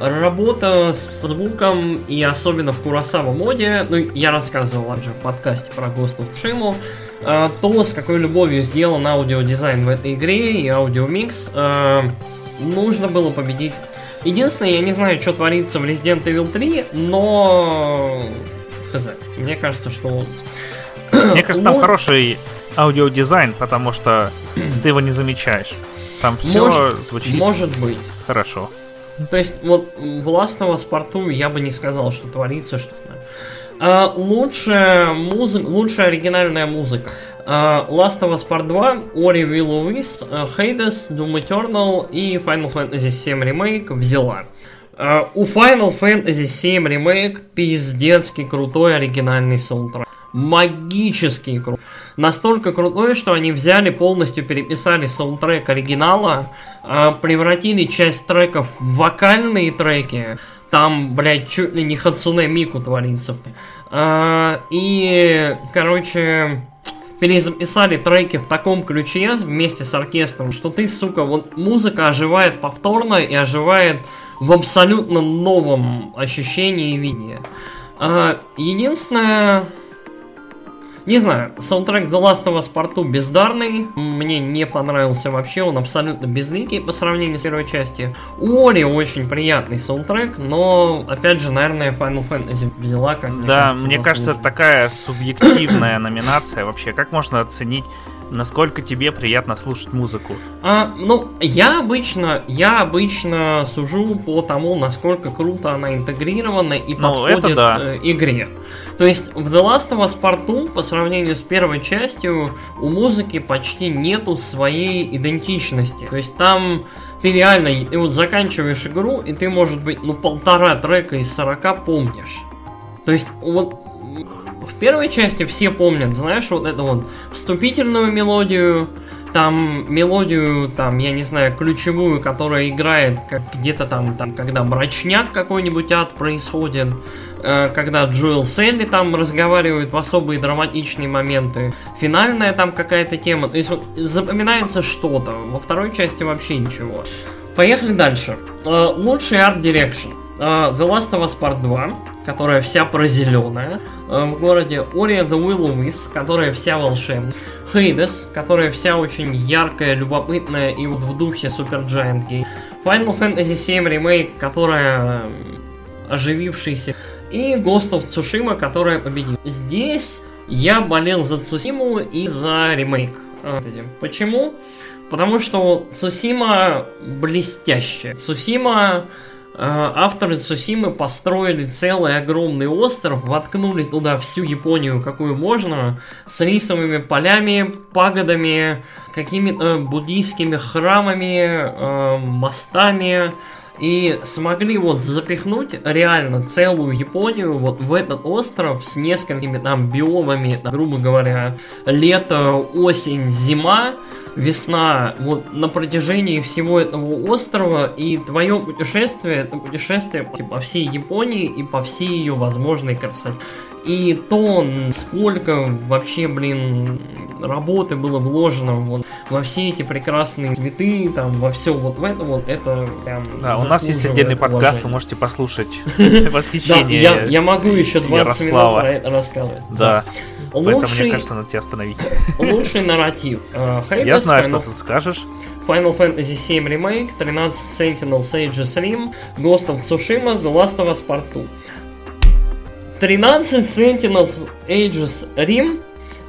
работа с звуком и особенно в Куросава моде, ну, я рассказывал также в подкасте про Ghost Tsushima, а, то, с какой любовью сделан аудиодизайн в этой игре и аудиомикс, а, нужно было победить. Единственное, я не знаю, что творится в Resident Evil 3, но... Хз, мне кажется, что. Мне кажется, там хороший аудиодизайн, потому что ты его не замечаешь. Там все может, звучит может быть. хорошо. То есть, вот в Last of Us Part я бы не сказал, что творится, что знаю. А, лучшая музыка, лучшая оригинальная музыка. Uh, Last of Us Part 2, Ori Will Wisp, uh, Hades, Doom Eternal и Final Fantasy VII Remake взяла. Uh, у Final Fantasy VII Remake пиздецкий крутой оригинальный саундтрек. Магический крутой. Настолько крутой, что они взяли, полностью переписали саундтрек оригинала, uh, превратили часть треков в вокальные треки, там, блядь, чуть ли не Хацуне Мику творится. А, и, короче, перезаписали треки в таком ключе вместе с оркестром, что ты, сука, вот музыка оживает повторно и оживает в абсолютно новом ощущении и виде. А, единственное, не знаю, саундтрек The Last of Us Part бездарный, мне не понравился вообще, он абсолютно безликий по сравнению с первой частью. У Ори очень приятный саундтрек, но, опять же, наверное, Final Fantasy взяла, как мне Да, кажется, мне кажется, такая субъективная номинация вообще. Как можно оценить насколько тебе приятно слушать музыку? А, ну, я обычно, я обычно сужу по тому, насколько круто она интегрирована и ну, подходит да. э, игре. То есть в The Last of Us Part 2 по сравнению с первой частью у музыки почти нету своей идентичности. То есть там ты реально, ты вот заканчиваешь игру, и ты, может быть, ну полтора трека из 40 помнишь. То есть вот в первой части все помнят, знаешь, вот эту вот вступительную мелодию, там мелодию, там, я не знаю, ключевую, которая играет как где-то там, там, когда мрачняк какой-нибудь ад происходит, э, когда Джоэл с Элли там разговаривает в особые драматичные моменты, финальная там какая-то тема, то есть вот запоминается что-то, во второй части вообще ничего. Поехали дальше. Э, лучший art direction. Э, The Last of Us Part 2, которая вся прозеленая, э, в городе Ori and the Will of the Wisps, которая вся волшебная, Hades, которая вся очень яркая, любопытная и вот в духе Supergiant Games, Final Fantasy VII Remake, которая оживившийся, и Ghost of Tsushima, которая победила. Здесь я болел за Цусиму и за ремейк. Почему? Потому что Цусима блестящая. Цусима Э, авторы Цусимы построили целый огромный остров, воткнули туда всю Японию, какую можно, с рисовыми полями, пагодами, какими-то буддийскими храмами, э, мостами, и смогли вот запихнуть реально целую Японию вот в этот остров с несколькими там биомами, грубо говоря, лето, осень, зима, весна вот на протяжении всего этого острова, и твое путешествие, это путешествие по всей Японии и по всей ее возможной красоте. И то, сколько вообще, блин, работы было вложено вот во все эти прекрасные цветы, там, во все вот в это вот, это прям Да, у нас есть отдельный подкаст, вы можете послушать восхищение Я могу еще 20 минут про это рассказывать. Да. Лучший, Поэтому, мне кажется, надо тебя остановить. Лучший нарратив. Uh, Я знаю, что ты скажешь. Final Fantasy VII Remake, 13 Sentinels Aegis Rim, Ghost of Tsushima, The Last of Us Part 2. 13 Sentinels Aegis Rim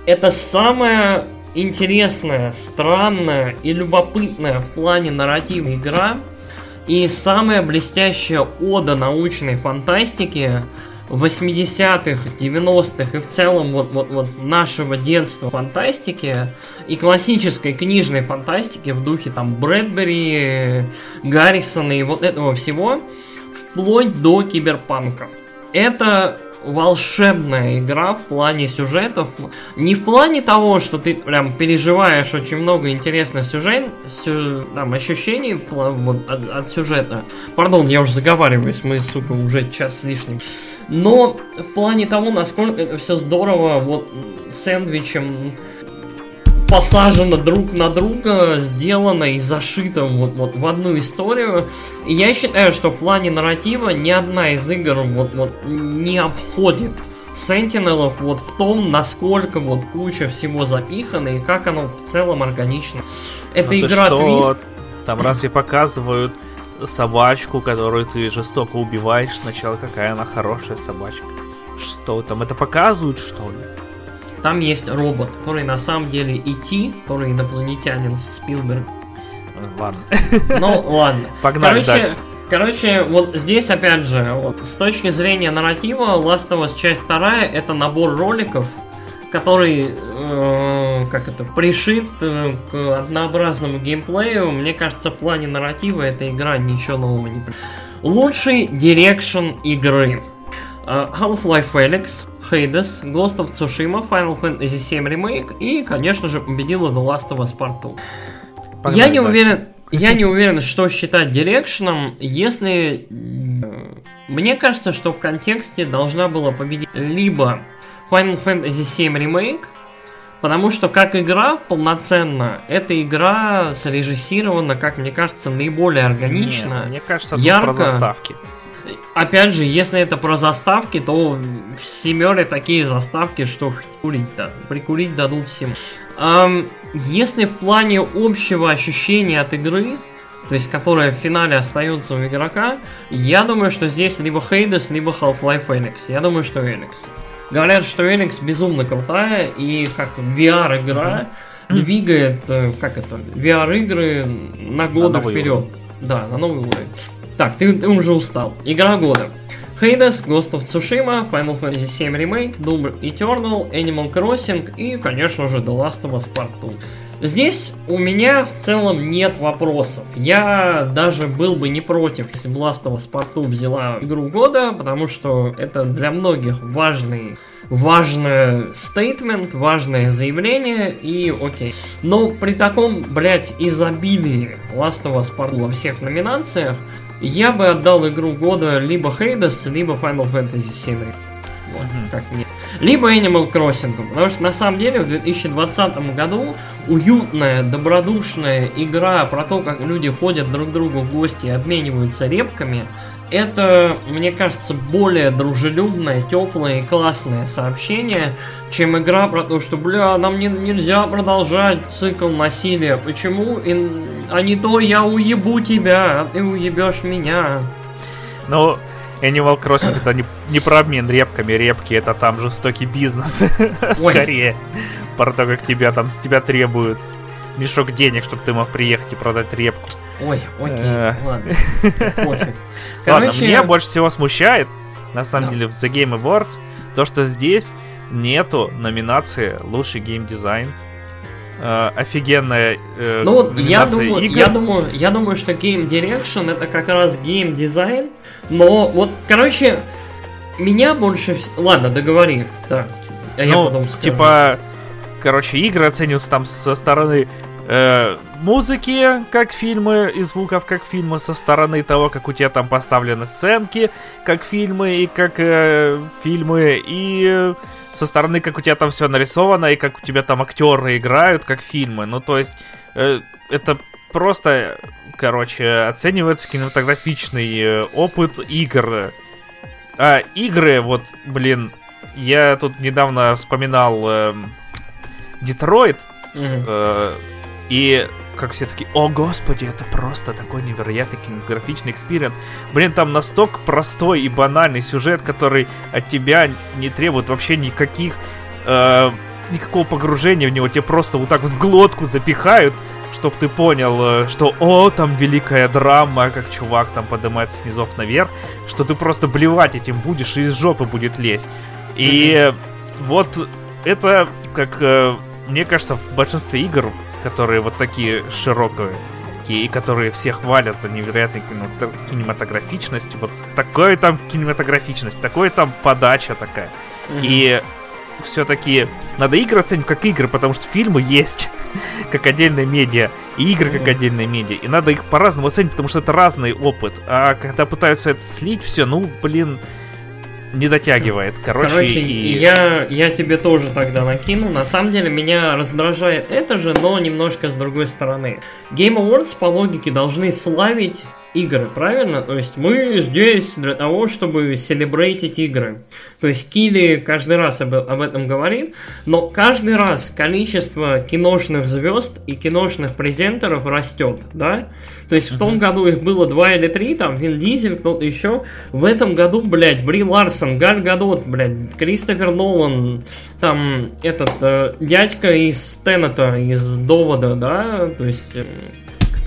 это самая интересная, странная и любопытная в плане нарратива игра и самая блестящая ода научной фантастики 80-х, 90-х и в целом вот, вот, вот нашего детства фантастики и классической книжной фантастики в духе там Брэдбери, Гаррисона и вот этого всего, вплоть до киберпанка. Это волшебная игра в плане сюжетов. Не в плане того, что ты прям переживаешь очень много интересных сюжет, сю, там, ощущений от, от сюжета. Пардон, я уже заговариваюсь, мы, сука, уже час с лишним. Но в плане того, насколько это все здорово, вот сэндвичем посажено друг на друга, сделано и зашито вот, вот в одну историю. И я считаю, что в плане нарратива ни одна из игр вот, вот не обходит Сентинелов вот в том, насколько вот куча всего запихана и как оно в целом органично. Это ну игра твист. Там разве показывают собачку, которую ты жестоко убиваешь сначала, какая она хорошая собачка. Что там, это показывают, что ли? Там есть робот, который на самом деле идти, который инопланетянин Спилберг. Ладно. Ну, ладно. Погнали короче, дальше. Короче, вот здесь опять же, вот, с точки зрения нарратива, Last of Us часть вторая это набор роликов, который, э, как это, пришит э, к однообразному геймплею. Мне кажется, в плане нарратива эта игра ничего нового не Лучший direction игры. Э, Half-Life Alyx, Hades, Ghost of Tsushima, Final Fantasy VII Remake и, конечно же, победила The Last of Us Part 2. Погнали я не дальше. уверен, я не уверен, что считать дирекшеном, если... Э, мне кажется, что в контексте должна была победить либо Final Fantasy VII Remake, Потому что как игра полноценно, эта игра срежиссирована, как мне кажется, наиболее органично. Нет, мне кажется, ярко. про заставки. Опять же, если это про заставки, то в семере такие заставки, что курить-то. Прикурить дадут всем. Эм, если в плане общего ощущения от игры, то есть которая в финале остается у игрока, я думаю, что здесь либо Hades, либо Half-Life Alyx. Я думаю, что Alyx. Говорят, что Alyx безумно крутая, и как VR-игра двигает, э, как это, VR-игры на годы вперед. Уровень. Да, на новый уровень. Так, ты, ты уже устал. Игра года. Hades, Ghost of Tsushima, Final Fantasy VII Remake, Doom Eternal, Animal Crossing и, конечно же, The Last of Us Part 2. Здесь у меня в целом нет вопросов. Я даже был бы не против, если бы Last of Us Part 2 взяла игру года, потому что это для многих важный, важный стейтмент, важное заявление, и окей. Но при таком, блядь, изобилии Last of Us Part 2 во всех номинациях, я бы отдал игру года либо Hades, либо Final Fantasy VII. Вот, mm-hmm. как мне. Либо Animal Crossing. Потому что на самом деле в 2020 году уютная, добродушная игра про то, как люди ходят друг к другу в гости и обмениваются репками, это, мне кажется, более дружелюбное, теплое и классное сообщение, чем игра про то, что, бля, нам не, нельзя продолжать цикл насилия. Почему? И, а не то я уебу тебя, а ты уебешь меня. Ну, Animal Crossing это не, не про обмен репками, репки это там жестокий бизнес. Скорее. Про то, как тебя там с тебя требуют мешок денег, чтобы ты мог приехать и продать репку. Ой, окей, э. ладно. Ладно, меня больше всего смущает, на самом деле, в The Game Awards, то, что здесь нету номинации лучший геймдизайн э, офигенная э, ну я думаю, игр. я думаю, я думаю, что Game Direction это как раз Design, но вот, короче, меня больше, ладно, договори, да, а ну, я потом скажу. типа, короче, игры оцениваются там со стороны э, музыки, как фильмы, и звуков, как фильмы, со стороны того, как у тебя там поставлены сценки, как фильмы, и как э, фильмы, и со стороны, как у тебя там все нарисовано, и как у тебя там актеры играют, как фильмы. Ну, то есть, э, это просто, короче, оценивается кинематографичный э, опыт игр. А игры, вот, блин, я тут недавно вспоминал э, Детройт, mm-hmm. э, и как все таки о господи, это просто такой невероятный кинематографичный experience. Блин, там настолько простой и банальный сюжет, который от тебя не требует вообще никаких, э, никакого погружения в него. Тебе просто вот так вот в глотку запихают, чтобы ты понял, э, что о, там великая драма, как чувак там поднимается снизов наверх, что ты просто блевать этим будешь и из жопы будет лезть. И mm-hmm. вот это, как э, мне кажется, в большинстве игр которые вот такие широкие, и которые все хвалят за невероятную кинематографичность. Вот такое там кинематографичность, такое там подача такая. Mm-hmm. И все-таки надо игры оценивать как игры, потому что фильмы есть как отдельная медиа, и игры как отдельная медиа. И надо их по-разному оценить, потому что это разный опыт. А когда пытаются это слить все, ну, блин, не дотягивает. Короче, Короче и... я, я тебе тоже тогда накину. На самом деле меня раздражает это же, но немножко с другой стороны. Game Awards по логике должны славить игры, правильно? То есть мы здесь для того, чтобы селебрейтить игры. То есть Килли каждый раз об, об этом говорит, но каждый раз количество киношных звезд и киношных презентеров растет, да? То есть в том году их было два или три, там Вин Дизель, кто-то еще. В этом году, блядь, Бри Ларсон, Галь Гадот, блядь, Кристофер Нолан, там этот э, дядька из Теннета, из Довода, да? То есть...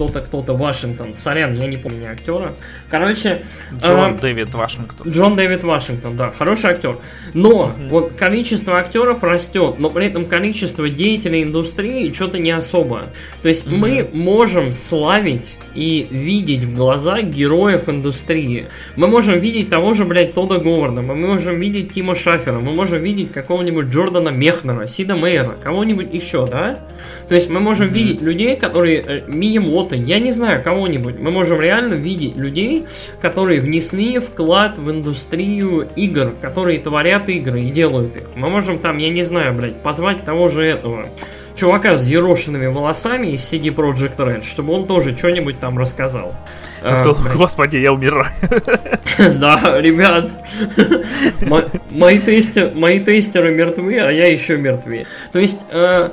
Кто-то, кто-то Вашингтон. Сорян, я не помню актера. Короче... Джон э, Дэвид Вашингтон. Джон Дэвид Вашингтон, да, хороший актер. Но mm-hmm. вот количество актеров растет, но при этом количество деятелей индустрии что-то не особо. То есть mm-hmm. мы можем славить и видеть в глаза героев индустрии. Мы можем видеть того же, блядь, Тода Говарда, мы можем видеть Тима Шафера, мы можем видеть какого-нибудь Джордана Мехнера, Сида Мейера, кого-нибудь еще, да? То есть мы можем mm-hmm. видеть людей, которые... Э, кого-то, я не знаю, кого-нибудь, мы можем реально видеть людей, которые внесли вклад в индустрию игр, которые творят игры и делают их. Мы можем там, я не знаю, блядь, позвать того же этого чувака с ерошенными волосами из CD Project Red, чтобы он тоже что-нибудь там рассказал. Он сказал, господи, я умираю. Да, ребят, мои тестеры мертвы, а я еще мертвее. То есть, э,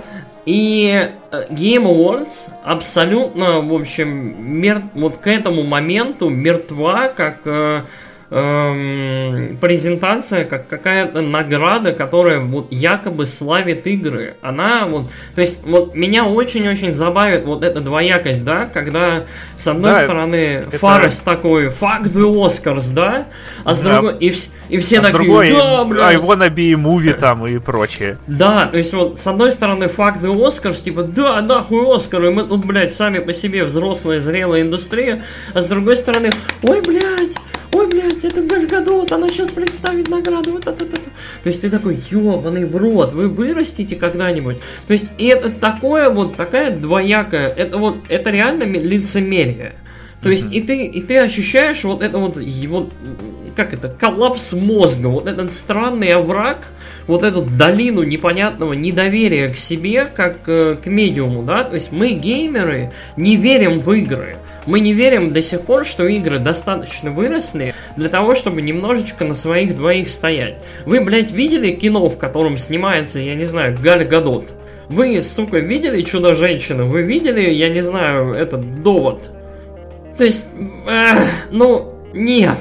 и э, Game Awards абсолютно, в общем, мер... вот к этому моменту мертва, как э, эм, презентация, как какая-то награда, которая вот якобы славит игры. Она вот, то есть вот меня очень-очень забавит вот эта двоякость, да, когда с одной да, стороны это... Фарест такой fuck the Oscars, да, а с да. другой и, и все а такие, другой, да, блядь. I wanna be movie там и прочее. Да, то есть вот с одной стороны fuck the Oscars, типа, да, нахуй Оскары, мы тут, блядь, сами по себе взрослая, зрелая индустрия, а с другой стороны, ой, блядь, ой, блядь, это Газгадот, она сейчас представит награду, вот это, это. То есть ты такой, ёбаный в рот, вы вырастите когда-нибудь. То есть это такое вот, такая двоякая, это вот, это реально лицемерие. То есть и ты, и ты ощущаешь вот это вот, вот, как это, коллапс мозга, вот этот странный овраг, вот эту долину непонятного недоверия к себе, как э, к медиуму, да, то есть мы, геймеры, не верим в игры. Мы не верим до сих пор, что игры достаточно выросли для того, чтобы немножечко на своих двоих стоять. Вы, блядь, видели кино, в котором снимается, я не знаю, Галь Гадот? Вы, сука, видели Чудо-женщину? Вы видели, я не знаю, этот довод? То есть, эх, ну, нет.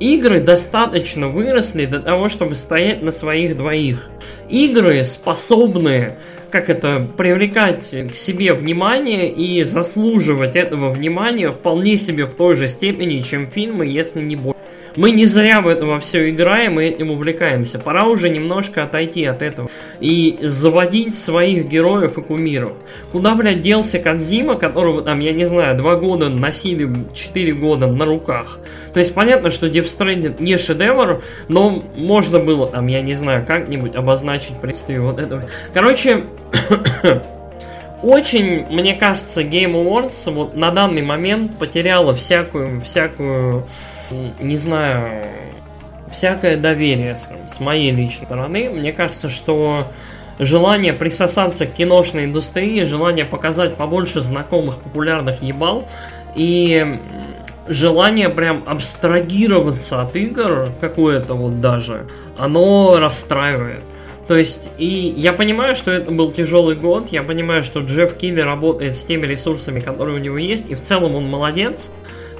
Игры достаточно выросли для того, чтобы стоять на своих двоих. Игры способны как это, привлекать к себе внимание и заслуживать этого внимания вполне себе в той же степени, чем фильмы, если не больше. Мы не зря в этом во все играем и этим увлекаемся. Пора уже немножко отойти от этого и заводить своих героев и кумиров. Куда, блядь, делся Кадзима, которого там, я не знаю, два года носили, четыре года на руках. То есть понятно, что Death Stranding не шедевр, но можно было там, я не знаю, как-нибудь обозначить представить вот этого. Короче, очень, мне кажется, Game Awards вот на данный момент потеряла всякую, всякую не знаю, всякое доверие с, моей личной стороны. Мне кажется, что желание присосаться к киношной индустрии, желание показать побольше знакомых популярных ебал и желание прям абстрагироваться от игр какое-то вот даже, оно расстраивает. То есть, и я понимаю, что это был тяжелый год, я понимаю, что Джефф Килли работает с теми ресурсами, которые у него есть, и в целом он молодец,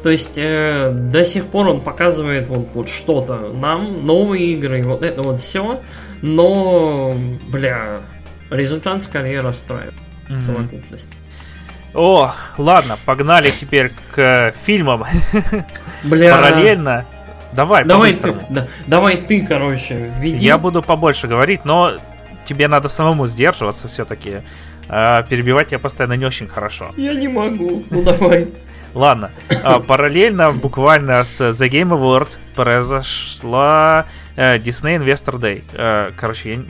то есть э, до сих пор он показывает вот, вот что-то нам, новые игры, вот это вот все. Но, бля, результат скорее расстраивает mm-hmm. совокупность. О, ладно, погнали теперь к фильмам. Бля. Параллельно. Давай, давай ты, да, давай ты, короче, веди. Я буду побольше говорить, но тебе надо самому сдерживаться все-таки. А, перебивать я постоянно не очень хорошо. Я не могу. Ну давай. Ладно, а, параллельно буквально с The Game Awards произошла э, Disney Investor Day. Э, короче,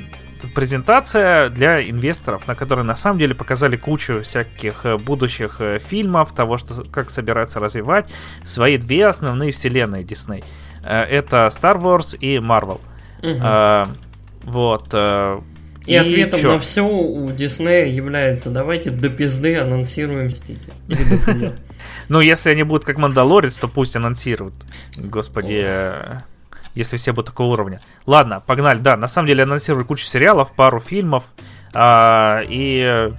презентация для инвесторов, на которой на самом деле показали кучу всяких э, будущих фильмов, того, что как собираются развивать свои две основные вселенные Disney. Это Star Wars и Marvel. Угу. Вот. И, и ответом чё? на все у Диснея является давайте до пизды анонсируем Мстители. Ну, если они будут как Мандалорец, то пусть анонсируют. Господи, если все будут такого уровня. Ладно, погнали. Да, на самом деле анонсируют кучу сериалов, пару фильмов. А, и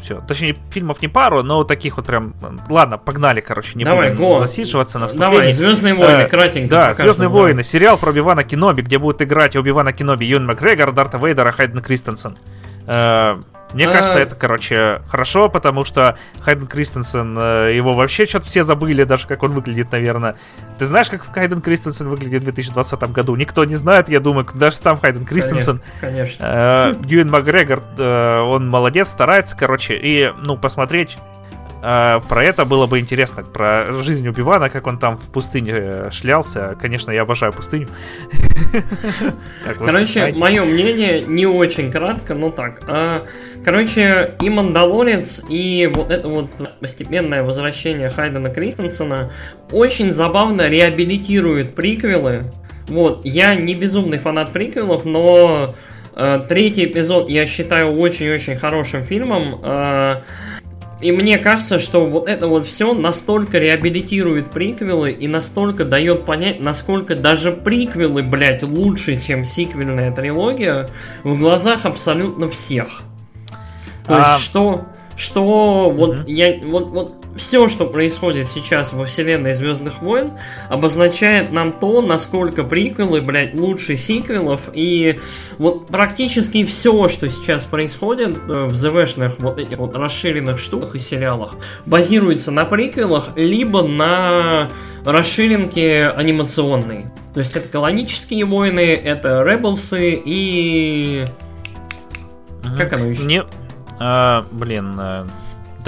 все. Точнее, фильмов не пару, но таких вот прям. Ладно, погнали, короче, не Давай, будем го. засиживаться на вступлении. Давай, Звездные войны, э, кратенько. Да, Звездные войны, сериал про Убивана Кеноби, где будут играть Убивана Кеноби, Юн Макгрегор, Дарта Вейдера, Хайден Кристенсен. Э, мне а... кажется, это, короче, хорошо, потому что Хайден Кристенсен, э, его вообще что-то все забыли, даже как он выглядит, наверное. Ты знаешь, как Хайден Кристенсен выглядит в 2020 году? Никто не знает, я думаю, даже сам Хайден Кристенсен. Конечно. Э, Юэн Макгрегор, э, он молодец, старается, короче, и, ну, посмотреть э, про это было бы интересно, про жизнь Убивана, как он там в пустыне э, шлялся. Конечно, я обожаю пустыню. Короче, мое мнение не очень кратко, но так. А, короче, и Мандалорец, и вот это вот постепенное возвращение Хайдена Кристенсена очень забавно реабилитирует приквелы. Вот, я не безумный фанат приквелов, но э, третий эпизод я считаю очень-очень хорошим фильмом. Э, и мне кажется, что вот это вот все настолько реабилитирует приквелы и настолько дает понять, насколько даже приквелы, блядь, лучше, чем сиквельная трилогия в глазах абсолютно всех. То а... есть, что, что вот mm-hmm. я, вот, вот все, что происходит сейчас во вселенной Звездных войн, обозначает нам то, насколько приквелы, блядь, лучше сиквелов. И вот практически все, что сейчас происходит э, в ЗВшных вот этих вот расширенных штуках и сериалах, базируется на приквелах, либо на расширенке анимационной. То есть это колонические войны, это Ребелсы и... Как оно еще? Не... А, блин, э,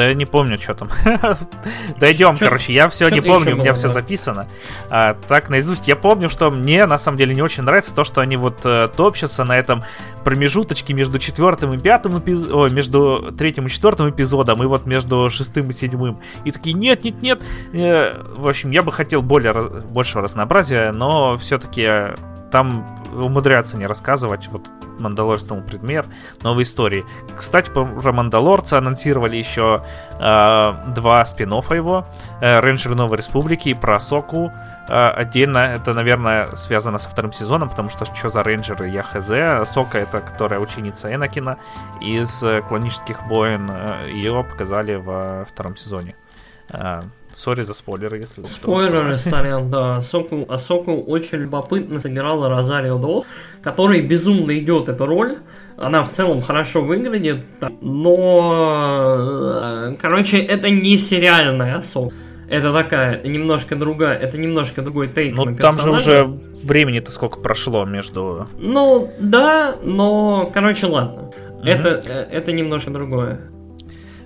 да я не помню, что там. Дойдем, короче, я все не помню, у меня все записано. А, так, наизусть. Я помню, что мне на самом деле не очень нравится то, что они вот э, топчутся на этом промежуточке между четвертым и пятым эпизодом, между третьим и четвертым эпизодом, и вот между шестым и седьмым. И такие, нет, нет, нет. Э, в общем, я бы хотел более, большего разнообразия, но все-таки там умудряются не рассказывать. Вот Мандалорец тому предмет, новые истории. Кстати, про Мандалорца анонсировали еще э, два спин-оффа. Э, Рейнджеры Новой Республики и Асоку. Э, отдельно это, наверное, связано со вторым сезоном, потому что что за рейнджеры я хз. Асока это, которая ученица Энакина из клонических войн. Э, Ее показали во втором сезоне. Э, Sorry за спойлеры, если Спойлеры, сорян, да. Соку, а Соку очень любопытно сыграла Розарио До, который безумно идет эту роль. Она в целом хорошо выглядит, но... Э, короче, это не сериальная Сока. Это такая, немножко другая, это немножко другой тейк ну, на персонажа. там же уже времени-то сколько прошло между... Ну, да, но, короче, ладно. Угу. Это, э, это немножко другое.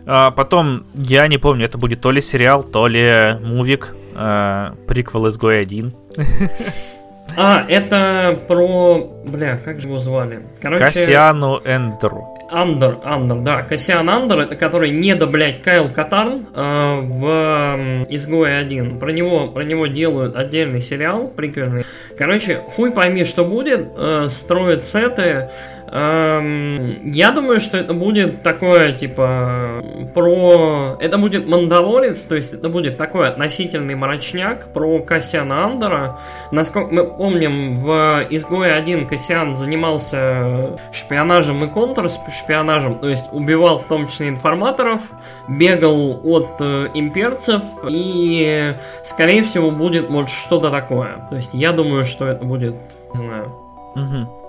А, потом, я не помню, это будет то ли сериал, то ли мувик, а, приквел «Изгой 1». А, это про... Бля, как же его звали? Короче... Кассиану Эндеру. Андер, Андер, да. Кассиан Андер, это который не до, блядь, Кайл Катарн э, в э, Изгое 1. Про него, про него делают отдельный сериал, прикольный. Короче, хуй пойми, что будет. Э, строят сеты, Эм, я думаю, что это будет такое, типа, про... Это будет Мандалорец, то есть это будет такой относительный мрачняк про Кассиана Андера. Насколько мы помним, в Изгое 1 Кассиан занимался шпионажем и контршпионажем, то есть убивал в том числе информаторов, бегал от э, имперцев, и, скорее всего, будет вот что-то такое. То есть я думаю, что это будет, не знаю... Угу.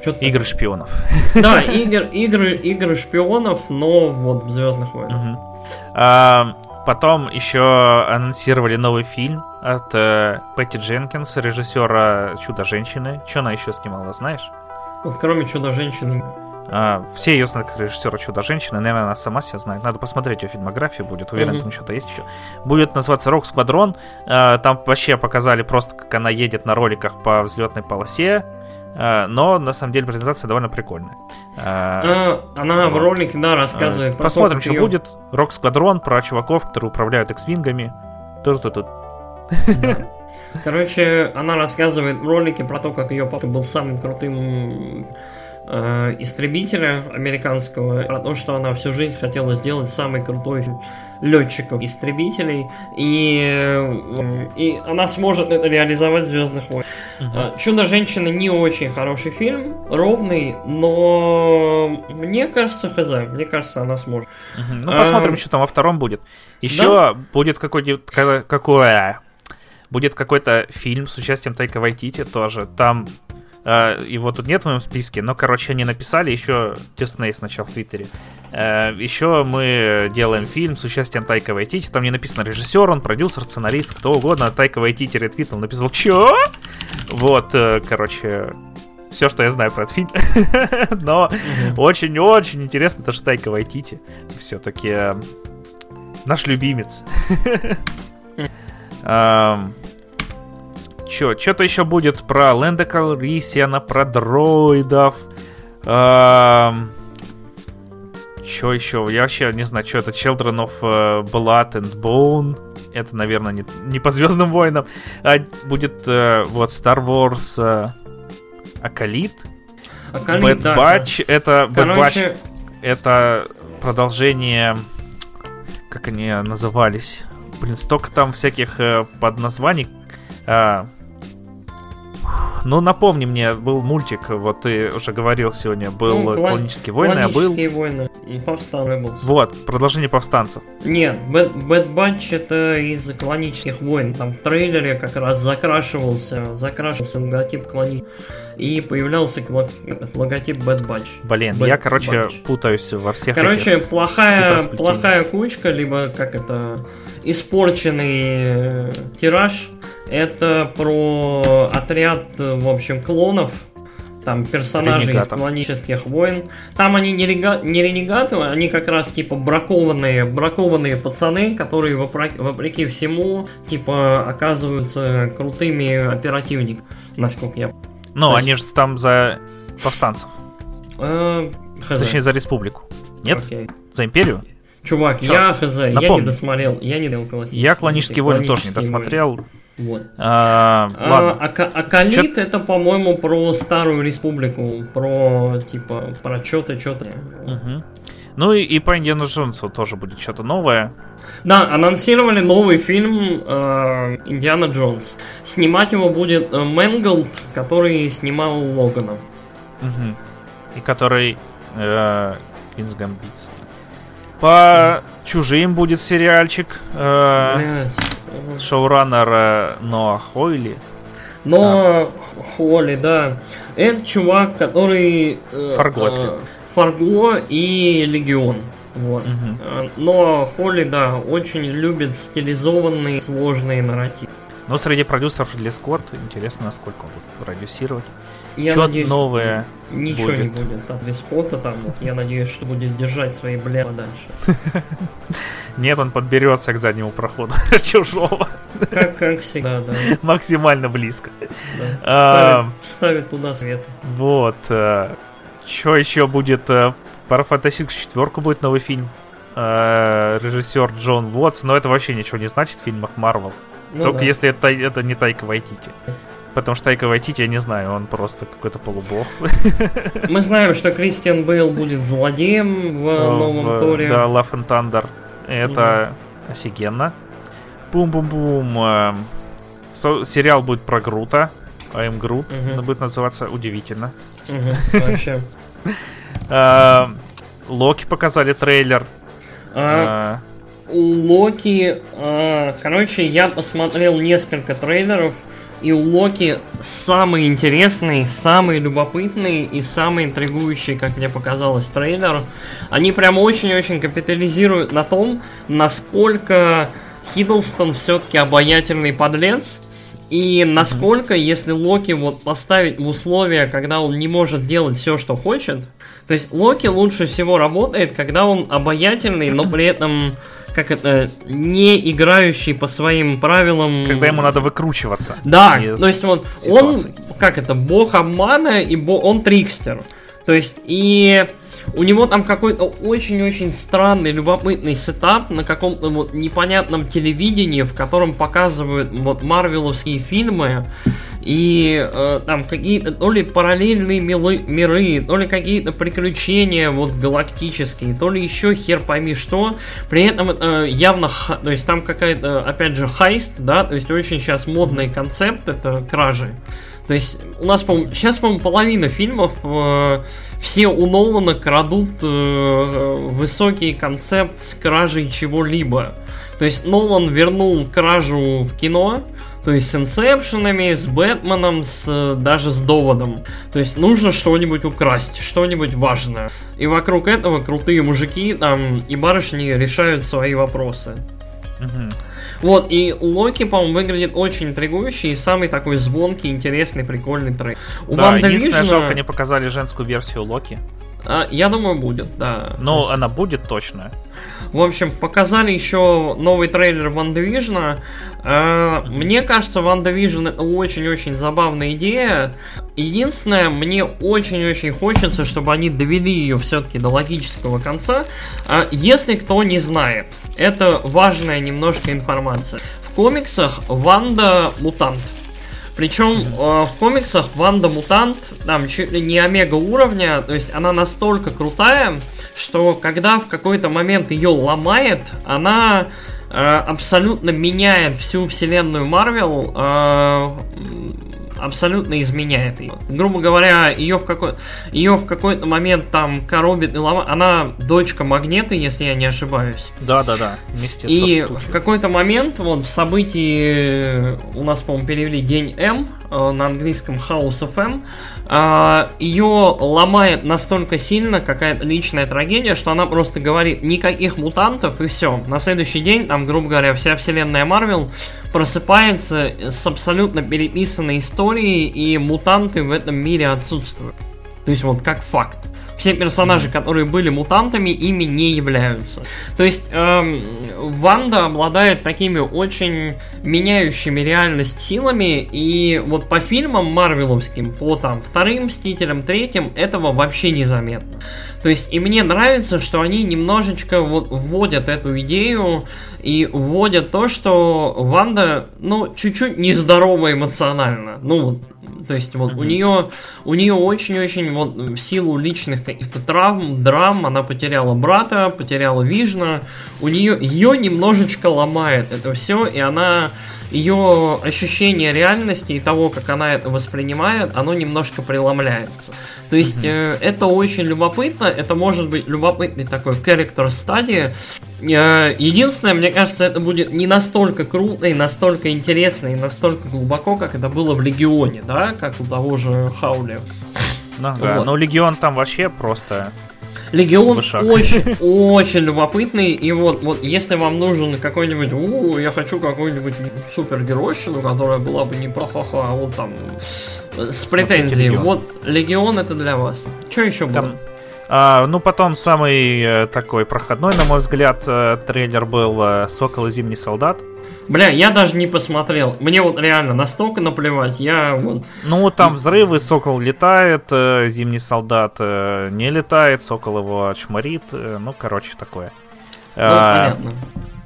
Что-то игры шпионов. Да, игр, игры, игры шпионов, но вот в Звездных войнах. Угу. А, потом еще анонсировали новый фильм от э, Пэтти Дженкинс, режиссера Чудо-женщины. Что она еще снимала, знаешь? Вот кроме Чудо-женщины. А, все ее знают как режиссера Чудо-женщины. Наверное, она сама себя знает. Надо посмотреть ее фильмографию будет. Уверен, mm-hmm. там что-то есть еще. Будет называться Рок Сквадрон. А, там вообще показали просто, как она едет на роликах по взлетной полосе но на самом деле презентация довольно прикольная. Э, она в ролике, да, рассказывает про Посмотрим, что будет. Рок Сквадрон про чуваков, которые управляют X-вингами. Тут, тут, тут. Короче, она рассказывает в ролике про то, как ее папа был самым крутым э, истребителя американского, про то, что она всю жизнь хотела сделать самый крутой летчиков истребителей, и, э, и она сможет это реализовать в Звездных войнах. Uh-huh. Чудо-женщина не очень хороший фильм, ровный, но мне кажется, хз, мне кажется, она сможет. Uh-huh. Ну, посмотрим, а, что там во втором будет. Еще да? будет какой-то какое будет какой-то фильм с участием Тайка Вайтити тоже. Там его тут нет в моем списке, но, короче, они написали еще Дисней сначала в Твиттере. Uh, еще мы делаем фильм с участием Тайка Вайтити. Там не написано режиссер, он продюсер, сценарист, кто угодно. Тайка Вайтити ретвитнул, написал «Чё?» Вот, uh, короче, все, что я знаю про этот фильм. Но очень-очень интересно, то, что Тайка Вайтити все-таки наш любимец. Чё, что-то еще будет про Лэнда Калрисиана, про дроидов. Эм, Что еще? Я вообще не знаю, что это. Children of э, Blood and Bone. Это, наверное, не, не по Звездным войнам. А будет э, вот Star Wars э, Акалит. Акалит, Bad да, Batch. Это Bad Batch Короче, это продолжение, как они назывались. Блин, столько там всяких э, подназваний. А, ну, напомни мне, был мультик, вот ты уже говорил сегодня, был ну, клон- «Клонические войны», а был... войны. Повстал Rebels. Вот, продолжение повстанцев. Нет, Bad Batch это из клонических войн. Там в трейлере как раз закрашивался, закрашивался логотип клони. И появлялся логотип Bad Batch. Блин, Bad я, короче, Batch. путаюсь во всех Короче, этих плохая, плохая кучка, либо как это испорченный э, тираж. Это про отряд, э, в общем, клонов. Там персонажи из клонических войн. Там они не, рега- не ренегаты, они как раз типа бракованные, бракованные пацаны, которые вопра- вопреки всему, типа, оказываются крутыми оперативниками, насколько я... Ну, есть- они же там за повстанцев. Хз. Точнее, за республику. Нет? Окей. За империю? Чувак, Чё? я хз, я не досмотрел, я не досмотрел классические. Я «Клонические войны» тоже не досмотрел. войны. Вот. А, А, Ладно. Ако- Аколит это, по-моему, про Старую Республику, про, типа, про что-то, что-то. Мгм. Ну и, и по Индиану Джонсу тоже будет что-то новое. Да, анонсировали новый фильм э, Индиана Джонс. Снимать его будет э, Мэнголд, который снимал Логана. Мгм. И который э, Куинс. По чужим будет сериальчик. э, Блядь. шоураннер э, Ноа Хойли. Но Холли, да. Это чувак, который... э, Фарго э. Фарго и Легион. Вот. Э, Но Холли, да, очень любит стилизованные сложные нарративы. Но среди продюсеров Ли Скотт интересно, насколько он будет продюсировать. Я Что надеюсь, новое ничего не будет? будет. Там без спота там, вот, я надеюсь, что будет держать свои бля дальше. Нет, он подберется к заднему проходу чужого Как, как всегда, да. максимально близко. да. А. Ставит, ставит туда свет. Вот. Что еще будет? э, Про Фантастик четверку будет новый фильм. Э, Режиссер Джон Уотс, но это вообще ничего не значит в фильмах Марвел. Ну Только да. если это, это не Тайка Вайтити. Потому что Тайка Вайтити, я не знаю, он просто какой-то полубог. Мы знаем, что Кристиан Бейл будет злодеем в новом В- Торе. Да, Love and Thunder. Это офигенно. Бум-бум-бум. со- Сериал будет про Грута. I'm Groot. Он будет называться удивительно. Вообще. Эм, Локи показали трейлер. А, Э, Локи, а, короче, я посмотрел несколько трейлеров, и у Локи самый интересный, самый любопытный и самый интригующий, как мне показалось, трейлер. Они прям очень-очень капитализируют на том, насколько Хиддлстон все-таки обаятельный подлец, и насколько, если Локи вот поставить в условия, когда он не может делать все, что хочет, то есть Локи лучше всего работает, когда он обаятельный, но при этом, как это, не играющий по своим правилам. Когда ему надо выкручиваться. Да, то есть вот ситуаций. он, как это, бог обмана и бо- он трикстер. То есть и у него там какой-то очень-очень странный, любопытный сетап на каком-то вот непонятном телевидении, в котором показывают вот марвеловские фильмы и э, там какие-то то ли параллельные милы- миры, то ли какие-то приключения вот галактические, то ли еще хер пойми что. При этом э, явно, то есть там какая-то, опять же, хайст, да, то есть очень сейчас модный концепт, это кражи. То есть у нас, по сейчас, по-моему, половина фильмов э, все у Нолана крадут э, высокий концепт с кражей чего-либо. То есть Нолан вернул кражу в кино, то есть с инсепшенами, с Бэтменом, с, э, даже с доводом. То есть нужно что-нибудь украсть, что-нибудь важное. И вокруг этого крутые мужики там и барышни решают свои вопросы. Мгм. Вот, и Локи, по-моему, выглядит очень интригующий и самый такой звонкий, интересный, прикольный трек. У Да, Ванда единственное, Вижна- жалко, не показали женскую версию Локи. А, я думаю, будет, да. Ну, она будет точно. В общем, показали еще новый трейлер Ван Division. Э, мне кажется, Ван Division это очень-очень забавная идея. Единственное, мне очень-очень хочется, чтобы они довели ее все-таки до логического конца. Э, если кто не знает, это важная немножко информация. В комиксах Ванда мутант. Причем э, в комиксах Ванда Мутант там чуть ли не омега уровня, то есть она настолько крутая, что когда в какой-то момент ее ломает, она э, абсолютно меняет всю вселенную Марвел, э, абсолютно изменяет ее. Грубо говоря, ее в, какой, ее в какой-то момент там коробит и ломает. Она дочка Магнета, если я не ошибаюсь. Да, да, да. Вместе и в какой-то момент, вот в событии у нас, по-моему, перевели День М э, на английском House of M, ее ломает настолько сильно какая-то личная трагедия, что она просто говорит никаких мутантов и все. На следующий день, там, грубо говоря, вся вселенная Марвел просыпается с абсолютно переписанной историей, и мутанты в этом мире отсутствуют. То есть вот как факт все персонажи, которые были мутантами, ими не являются. То есть эм, Ванда обладает такими очень меняющими реальность силами, и вот по фильмам марвеловским, по там вторым Мстителям, третьим, этого вообще незаметно. То есть и мне нравится, что они немножечко вот вводят эту идею и вводят то, что Ванда, ну, чуть-чуть нездорова эмоционально. Ну, то есть вот у нее, у нее очень-очень вот в силу личных каких-то травм, драм, она потеряла брата, потеряла Вижна, у нее ее немножечко ломает это все, и она ее ощущение реальности и того, как она это воспринимает, оно немножко преломляется. То есть mm-hmm. э, это очень любопытно, это может быть любопытный такой character стадии. Э, единственное, мне кажется, это будет не настолько круто и настолько интересно и настолько глубоко, как это было в Легионе, да, как у того же Хаули. Ну, да, вот. но Легион там вообще просто Легион очень, очень любопытный. И вот, вот если вам нужен какой-нибудь, у, я хочу какую-нибудь супергеройщину, которая была бы не пахаха, а вот там с претензией. Вот Легион это для вас. Что еще там, А, ну, потом самый э, такой проходной, на мой взгляд, э, трейлер был э, Сокол и Зимний солдат. Бля, я даже не посмотрел. Мне вот реально настолько наплевать. Я вот... Ну, там взрывы, Сокол летает, э, Зимний солдат э, не летает, Сокол его отшмарит. Э, ну, короче, такое. Ну, а, понятно.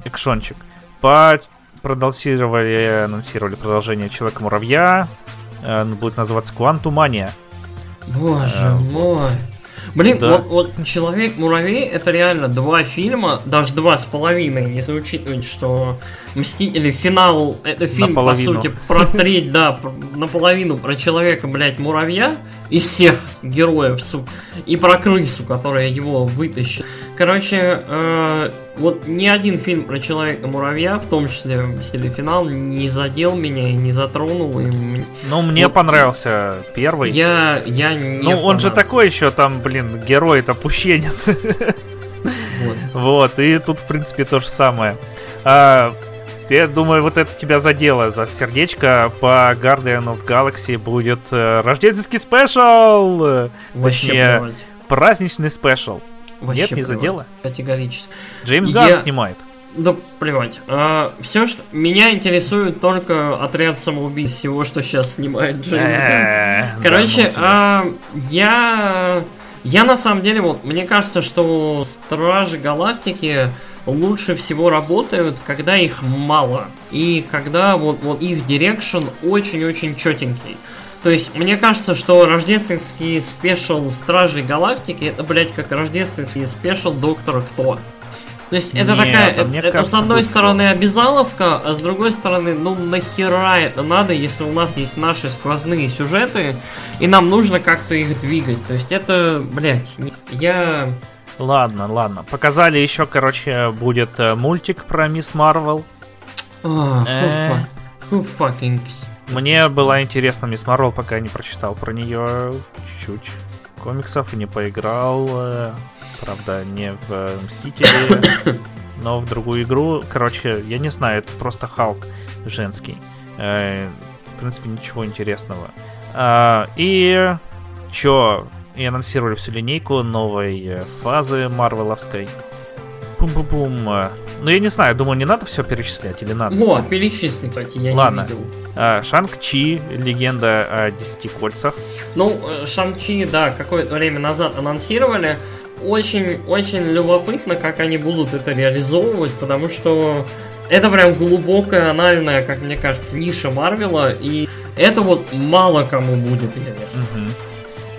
Экшончик. По продолсировали, анонсировали продолжение Человека-муравья. Э, будет называться Квантумания. Боже э, мой. Блин, да. вот, вот Человек-муравей это реально два фильма, даже два с половиной, если учитывать, что Мстители финал, это фильм, наполовину. по сути, про треть, да, наполовину про человека, блядь, муравья из всех героев, сука, и про крысу, которая его вытащит. Короче, э, вот ни один фильм про человека-муравья, в том числе финал, не задел меня и не затронул. И... Ну, мне вот, понравился первый. Я, я не Ну, он же такой еще там, блин, герой это пущенец. Вот. вот, и тут, в принципе, то же самое. А, я думаю, вот это тебя задело за сердечко. По Guardian of Galaxy будет э, рождественский спешл! Точнее, праздничный special. Вообще Нет, не задело? Категорически. Джеймс Ганн я... снимает. Да плевать. А, все, что меня интересует только отряд самоубийц всего, что сейчас снимает Джеймс Ганн. Короче, а, я я на самом деле вот мне кажется, что Стражи Галактики лучше всего работают, когда их мало. И когда вот, вот их direction очень-очень четенький. То есть, мне кажется, что рождественский special Стражей Галактики это, блядь, как рождественский special Доктора Кто. То есть это Нет, такая, это, это кажется, с одной стороны было. обязаловка, а с другой стороны, ну нахера это надо, если у нас есть наши сквозные сюжеты, и нам нужно как-то их двигать. То есть это, блядь, я Ладно, ладно. Показали еще, короче, будет э, мультик про Мисс Марвел. Who fucking... Мне была интересна Мисс Марвел, пока я не прочитал про нее чуть-чуть комиксов и не поиграл. Э, правда, не в Мстители, но в другую игру. Короче, я не знаю, это просто Халк женский. В принципе, ничего интересного. И чё, и анонсировали всю линейку новой э, фазы Марвеловской. Пум-пум-пум. э. Ну, я не знаю, думаю, не надо все перечислять или надо? Вот, перечисли, кстати, я Ладно. не видел. А, Шанг-Чи, легенда о десяти кольцах. Ну, э, Шанг-Чи, да, какое-то время назад анонсировали. Очень, очень любопытно, как они будут это реализовывать, потому что это прям глубокая, анальная, как мне кажется, ниша Марвела, и это вот мало кому будет интересно. Мгм.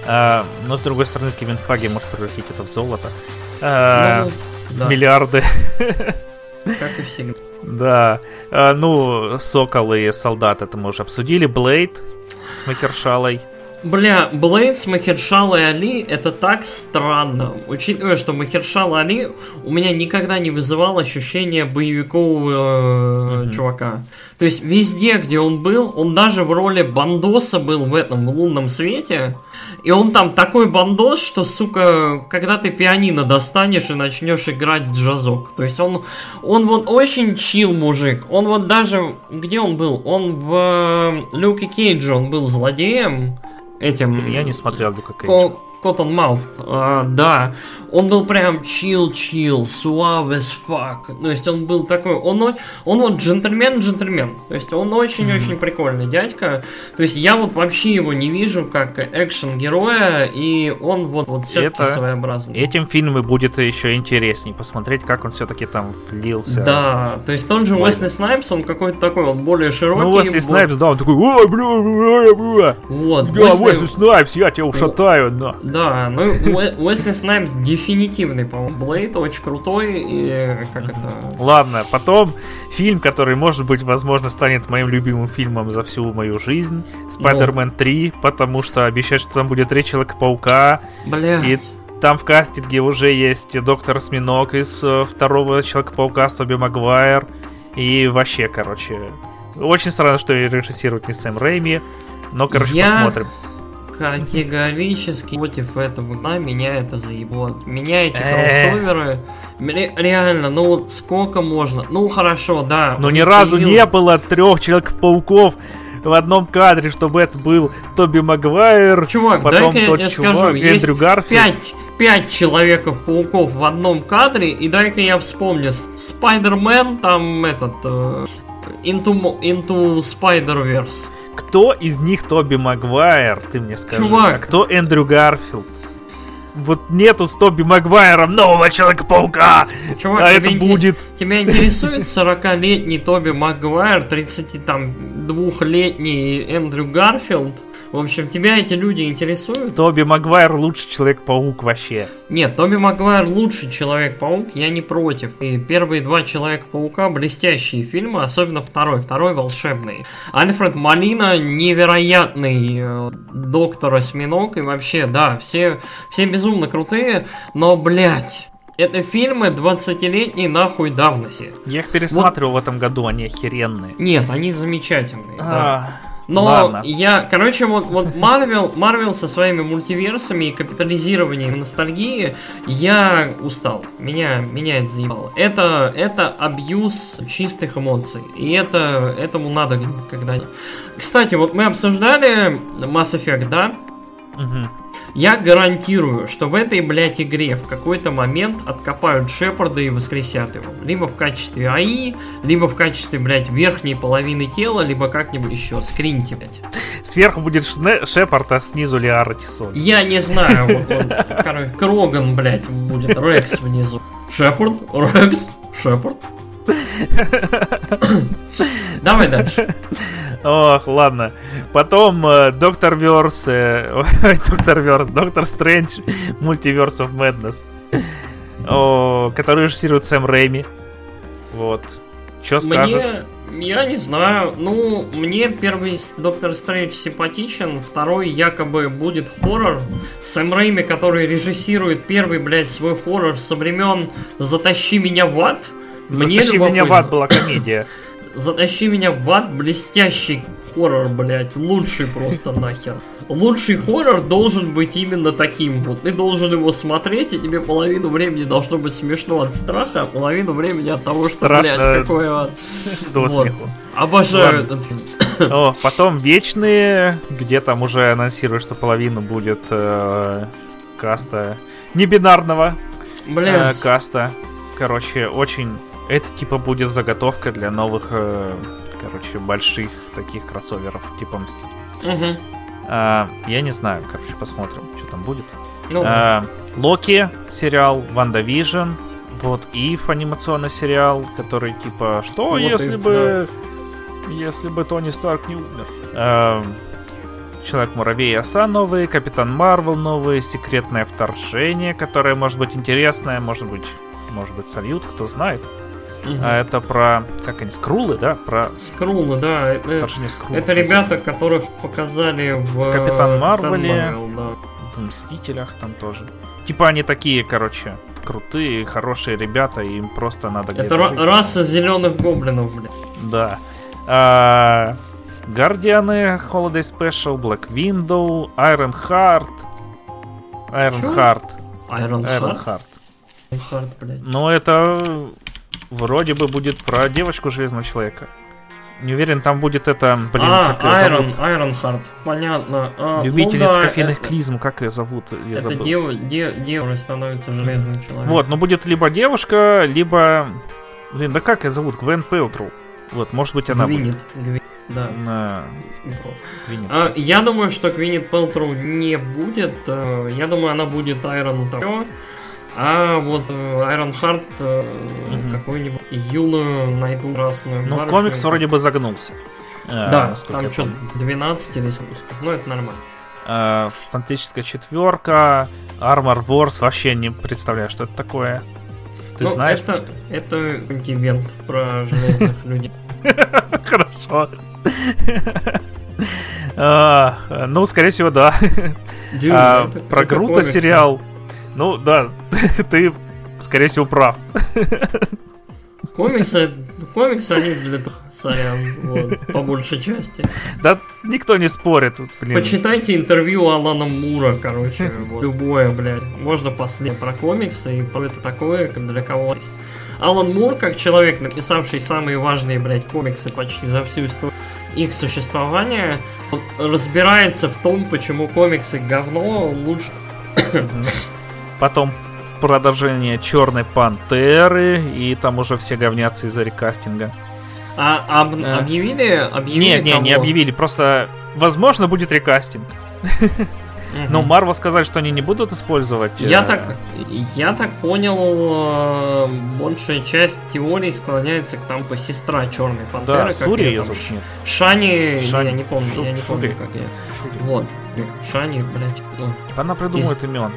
А, но, с другой стороны, Кевин Фаги может превратить это в золото. А, Ну, да, Миллиарды. как и всегда. Да. А, ну, Сокол и Солдат, это мы уже обсудили. Блейд с Махершалой. Бля, Блейд с Махершалой Али это так странно. Учитывая, что Махершала Али у меня никогда не вызывал ощущения боевикового э, чувака. То есть везде, где он был, он даже в роли бандоса был в этом в лунном свете. И он там такой бандос, что, сука, когда ты пианино достанешь и начнешь играть джазок. То есть он, он вот очень чил мужик. Он вот даже, где он был? Он в э, Люке Кейджи, он был злодеем этим... Я не смотрел Люка Кейджа. Cotton Mouth, а, да. Он был прям chill-chill, suave as fuck. То есть он был такой, он, он вот джентльмен-джентльмен. То есть он очень-очень прикольный дядька. То есть я вот вообще его не вижу как экшен-героя, и он вот, вот все-таки Это- своеобразный. Этим фильму будет еще интересней посмотреть, как он все-таки там влился. Да, то есть тот же. Уэсли Снайпс, он какой-то такой, он более широкий. Ну, Уэсли Снайпс, да, он такой, ой, бля, бля, бля, Вот, да, Уэсли Снайпс, я тебя ушатаю, да. Да, ну Уэ- Уэсли Снайпс дефинитивный, по-моему, Блейд, очень крутой, и как это... Ладно, потом фильм, который, может быть, возможно, станет моим любимым фильмом за всю мою жизнь. Спайдермен 3, потому что обещают, что там будет три Человека-паука. Бля, И там в кастинге уже есть доктор Осьминог из э, второго Человека-паука Тоби Магуайр. И вообще, короче, очень странно, что режиссирует не Сэм Рэйми. Но, короче, Я- посмотрим. Категорически против этого, да, меня это заебло. Меня эти Э. кроссоверы, ре- реально, ну вот сколько можно? Ну хорошо, да. Но ни разу появилось- не было трех Человеков-пауков в одном кадре, чтобы это был Тоби Магуайр, Чувак, потом дай-ка тот я чувак, скажу, Эндрю Гарфилд. Пять, пять человеков-пауков в одном кадре, и дай-ка я вспомню, Spider-Man, там этот... э, Into, into Spider-Verse. Кто из них Тоби Магуайр, ты мне скажи? Чувак. А кто Эндрю Гарфилд? Вот нету с Тоби Магуайром нового Человека-паука! Чувак, а это будет... Тебя интересует 40-летний Тоби Магуайр, 32-летний Эндрю Гарфилд? В общем, тебя эти люди интересуют? Тоби Магуайр лучший Человек-паук вообще. Нет, Тоби Магуайр лучший Человек-паук, я не против. И первые два Человека-паука блестящие фильмы, особенно второй. Второй волшебный. Альфред Малина невероятный э, доктор Осьминог. И вообще, да, все, все безумно крутые, но, блядь, это фильмы 20-летней нахуй давности. Я их пересматривал в этом году, они охеренные. Нет, они замечательные. да. Но ладно. я, короче, вот, вот Марвел, Марвел со своими мультиверсами и капитализированием ностальгии, я устал. Меня, меня это заебало. Это, это абьюз чистых эмоций. И это, этому надо когда-нибудь. Кстати, вот мы обсуждали Mass Effect, да? Мгм. Я гарантирую, что в этой, блядь, игре в какой-то момент откопают Шепарда и воскресят его. Либо в качестве АИ, либо в качестве, блядь, верхней половины тела, либо как-нибудь еще. Скриньте, блядь. Сверху будет Шепард, а снизу Лиара Тисон. Я не знаю, вот он, короче, Кроган, блядь, будет, Рекс внизу. Шепард, Рекс, Шепард. Давай дальше. Ох, ладно. Потом э, Доктор Верс, э, Доктор Верс, Доктор Стрэндж, Мультиверс of Madness, который режиссирует Сэм Рэйми. Вот. Че скажешь? Мне, я не знаю, ну, мне первый Доктор Стрэндж симпатичен, второй якобы будет хоррор. Сэм Рэйми, который режиссирует первый, блядь, свой хоррор со времен «Затащи меня в ад», мне Затащи меня в ад была комедия. «Затащи меня в ад» блестящий хоррор, блядь, лучший просто нахер. Лучший хоррор должен быть именно таким вот. Ты должен его смотреть, и тебе половину времени должно быть смешно от страха, а половину времени от того, что, Страшно. блядь, какой ад. До Вот. смеху. Обожаю Ладно. этот фильм. О, потом Вечные, где там уже анонсируют, что половину будет э, каста небинарного Блин, э, каста. Короче, очень... Это типа будет заготовка для новых, э, короче, больших таких кроссоверов, типа Мститель. мгм. А, я не знаю, короче, посмотрим, что там будет. ну да. А, Локи сериал, WandaVision, What If анимационный сериал, который типа, что What If, если бы, если бы Тони Старк не умер? А, Человек-муравей и оса новые, Капитан Марвел новые, Секретное вторжение, которое может быть интересное, может быть, может быть сольют, кто знает. Мгм. А это про, как они, скрулы, да? Про Скрулы, да. Это, скрулов. это ребята, которых показали в... Капитан э, Марвеле. Марвел, да. в Мстителях там тоже. Типа они такие, короче, крутые, хорошие ребята, и им просто надо Это ра- жить. раса зеленых гоблинов, блядь. Да. А, Гардианы, Holiday Special, Black Window, Iron Heart. Iron? Heart. Iron? Heart. Iron Heart, блядь. Ну, это вроде бы будет про девочку Железного Человека. Не уверен, там будет это, блин, а, как ее Iron, зовут? Iron Heart, понятно. А, Любительница ну да, кофейных это- клизм, как ее зовут? Я Это забыл. дева, де- девушка становится железным человеком. Вот, ну будет либо девушка, либо... Блин, да как ее зовут? Гвен Пелтру. Вот, может быть она Гвинет. Гви- Да. будет. На Гвинет. А, я думаю, что Гвинет Пелтроу не будет. э, Я думаю, она будет Айрон того. А вот Айрон Харт Мгм. какую-нибудь юную найду красную. Ну, барышню. комикс вроде бы загнулся. Э, Да, там что, помню. 12 или выпусков. Ну, это нормально. Э, Фантастическая четверка, Armor Wars, вообще не представляю, что это такое. Ты ну, знаешь? это, это какой-нибудь ивент про железных людей. Хорошо. Ну, скорее всего, да. А, это- Про это Грута сериал. Ну, да, ты, скорее всего, прав. Комиксы, комиксы, они для сорян, вот, по большей части. Да никто не спорит. тут, блин. Почитайте интервью Алана Мура, короче, вот, любое, блядь. Можно последнее про комиксы и про это такое, для кого есть. Алан Мур, как человек, написавший самые важные, блядь, комиксы почти за всю историю их существования, разбирается в том, почему комиксы говно лучше. Потом продолжение Черной Пантеры, и там уже все говнятся из-за рекастинга. А об- А. объявили, объявили Не, не, не кого? объявили, просто возможно будет рекастинг. Но Марвел сказали, что они не будут использовать. Я э, так, я так понял, э, большая часть теорий склоняется к там по сестра Черной Пантеры. Да, как Сури ее зовут. Шани, Шани. я не помню, я не помню, как я. Вот, Шани, блядь. ну, Она придумает имен.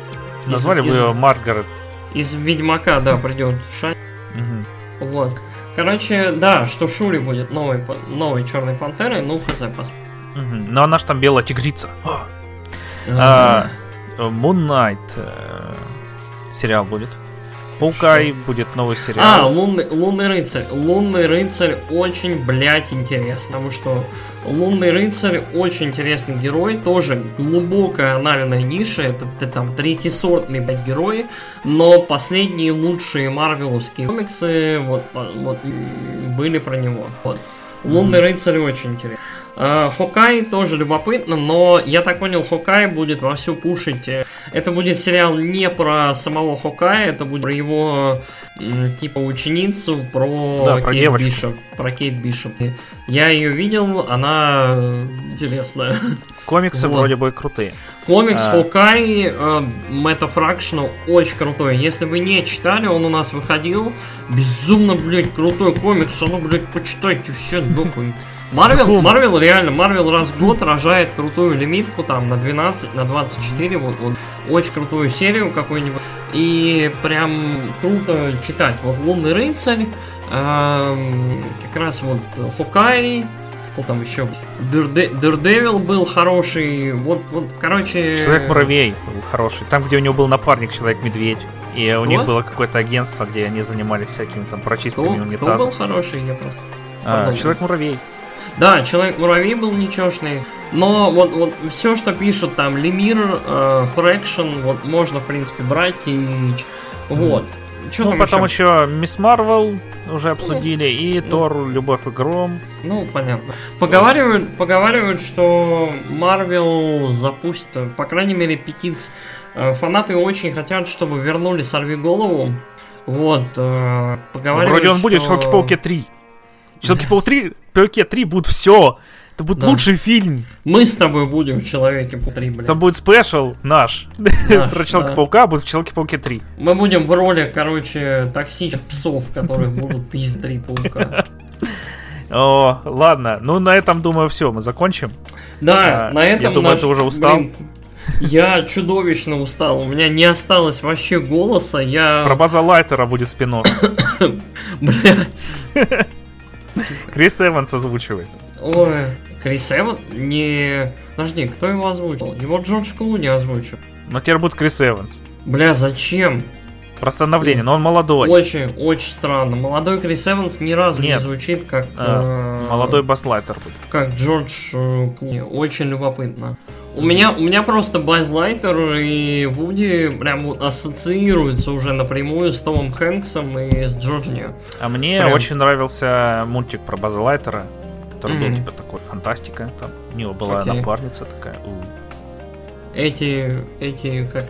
Из- Назвали бы ее Маргарет. из Ведьмака, да, придет Шани. Мгм. Вот. Короче, да, что Шури будет новой, новой Черной Пантерой, ну, хз, посмотрим. Мгм. Но она ж там белая тигрица. А, Moon Knight э, сериал будет. Хоукай будет новый А, сериал. лунный, лунный рыцарь. Лунный рыцарь очень, блядь, интересно, потому что Лунный рыцарь очень интересный герой, тоже глубокая анальная ниша, это, это там третьесортный, блядь, герой, но последние лучшие марвеловские комиксы вот, вот были про него. Вот. Лунный рыцарь очень интересный. А, Хокай тоже любопытно, но я так понял, Хокай будет вовсю пушить. э, Это будет сериал не про самого Хокая, это будет про его типа ученицу, про, Да, про Кейт. Бишоп. Про Кейт Бишоп. Я ее видел, она э, интересная. Комиксы вот. вроде бы крутые. Комикс А. Хокай э, Мэтта Фракшена очень крутой. Если вы не читали, он у нас выходил. Безумно, блядь, крутой комикс. А ну, блядь, почитайте все нахуй. Марвел? Марвел реально, Марвел раз в год рожает крутую лимитку там на 12, на 24, вот, вот очень крутую серию какую-нибудь. И прям круто читать. Вот Лунный рыцарь, эм, как раз вот Хокай, кто там еще? Дердевил был хороший. Вот, вот, короче. Человек-муравей был хороший. Там, где у него был напарник Человек-медведь. И у Кто? них было какое-то агентство, где они занимались всякими там Кто, прочистками кто был унитазов. хороший, я просто. А. Человек-муравей. Да, человек-муравей был нечешный. Но вот, вот все, что пишут там, Лемир, э, Фрэкшн, вот можно, в принципе, брать и... Вот. Что Ну, потом еще? еще Мисс Марвел уже обсудили, и ну. Тор, Любовь и Гром. Ну, понятно. Поговаривают, поговаривают, что Марвел запустит, по крайней мере, петиция Э, фанаты очень хотят, чтобы вернули Сорви голову. Вот, э, поговорили, Вроде он будет в что- Человеке-пауке 3. Человеке-пауке 3, Пауке 3 будет все. Это будет Да. лучший фильм. Мы с тобой будем в Человеке Пауке, блин. Там будет спешл наш. Наш, Про да. Человека-паука будет в Человеке-пауке 3. Мы будем в роли, короче, токсичных псов, которые будут пиздить три паука. О, ладно. Ну, на этом, думаю, все, мы закончим. Да, А, на этом я думаю, наш- ты уже устал. блин, я чудовищно устал. У меня не осталось вообще голоса. Я... Про База Лайтера будет спин Бля. Крис Эванс озвучивает. Ой. Крис Эван? Не... Подожди, кто его озвучил? Его Джордж Клуни озвучил. Но теперь будет Крис Эванс. Бля, зачем? Просто обновление, но он молодой. Очень, очень странно. Молодой Крис Эванс ни разу Нет. не звучит как... А, э, Молодой Бас Лайтер будет. как Джордж э, Клуни. Очень любопытно. У меня, у меня просто Байз Лайтер и Вуди прям вот ассоциируются уже напрямую с Томом Хэнксом и с Джорджи. А мне Прям. очень нравился мультик про База Лайтера, который был Мгм. типа такой фантастика. Там у него была Окей. напарница такая. у. Эти, эти, как...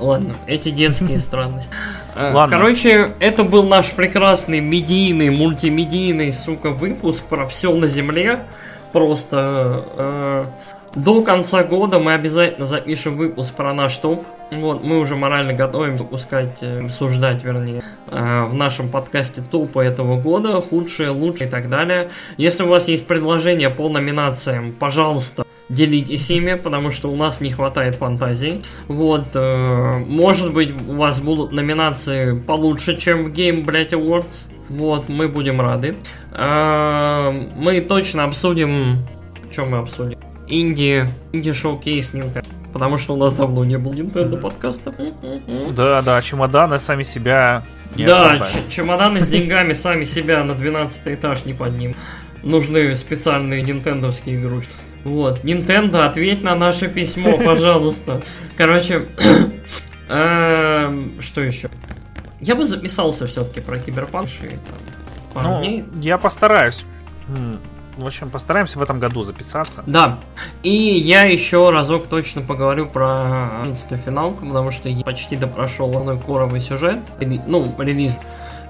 Ладно, эти детские странности. Э, Ладно. Короче, это был наш прекрасный медийный, мультимедийный, сука, выпуск про все на земле. Просто э, до конца года мы обязательно запишем выпуск про наш топ. Вот, мы уже морально готовим выпускать, э, обсуждать, вернее, э, в нашем подкасте топы этого года, худшие, лучшие и так далее. Если у вас есть предложения по номинациям, пожалуйста, делитесь ими, потому что у нас не хватает фантазии. Вот, э, может быть, у вас будут номинации получше, чем в Game, блять, Awards. Вот, мы будем рады. Мы точно обсудим... Что мы обсудим? Инди, инди шоу-кейс Nintendo. Потому что у нас давно не был Nintendo подкаста. Да, да, чемоданы сами себя не Да, чемоданы с деньгами сами себя на 12 этаж не поднимут. Нужны специальные нинтендовские игрушки. Вот, Nintendo, ответь на наше письмо, пожалуйста. Короче, эм, что еще? Я бы записался все-таки про киберпанк и там пару Ну, я постараюсь. В общем, постараемся в этом году записаться. Да. И я еще разок точно поговорю про 11 финалку, потому что я почти допрошел основной коровый сюжет. Ну, релиз.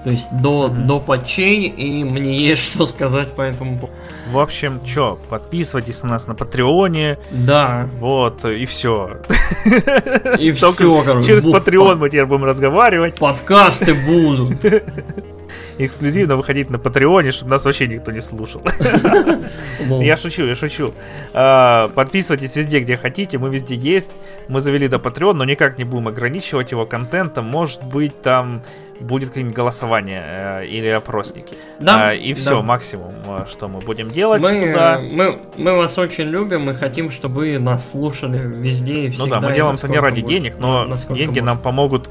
То есть до, Мгм. до патчей, и мне есть что сказать по этому поводу. В общем, чё, подписывайтесь на нас на Патреоне. Да. Вот, и все. И все, короче. Через Patreon мы теперь будем разговаривать. Подкасты будут. Эксклюзивно выходить на Патреоне, чтобы нас вообще никто не слушал. Ну, Я шучу, я шучу. А, Подписывайтесь везде, где хотите, мы везде есть. Мы завели до Patreon, но никак не будем ограничивать его контентом. Может быть, там будет какое-нибудь голосование э, или опросники. Да, А, И все, да. максимум, э, что мы будем делать Мы, туда. мы, мы вас очень любим и хотим, чтобы вы нас слушали везде и Ну всегда. да, мы делаем это не ради денег, но Насколько деньги нам помогут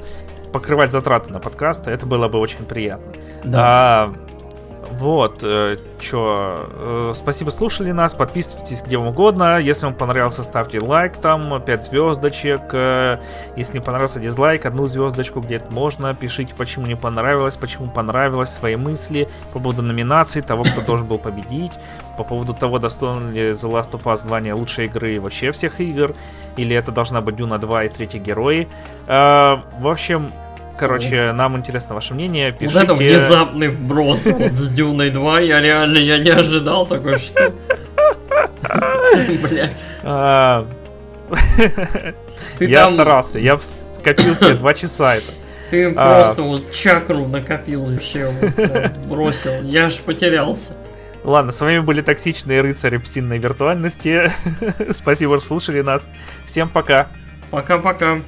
покрывать затраты на подкасты. Это было бы очень приятно. Да. А, вот, что, спасибо, слушали нас, подписывайтесь где вам угодно. Если вам понравился, ставьте лайк, там 5 звездочек. Э, Если не понравился, дизлайк, одну звездочку где-то можно. Пишите, почему не понравилось, почему понравилось, свои мысли по поводу номинаций, того, кто должен был победить, по поводу того, достоин ли The Last of Us звания лучшей игры и вообще всех игр, или это должна быть Дюна 2 и третий герои. Э, В общем, короче, нам интересно ваше мнение. Вот Пишите. это внезапный вброс вот с Дюной 2, я реально я не ожидал такой, что... А, Я старался, я скопил себе два часа это. ты А. просто вот чакру накопил вот, э, бросил, я аж потерялся. Ладно, с вами были токсичные рыцари псинной виртуальности. Спасибо, что слушали нас. Всем пока. Пока-пока.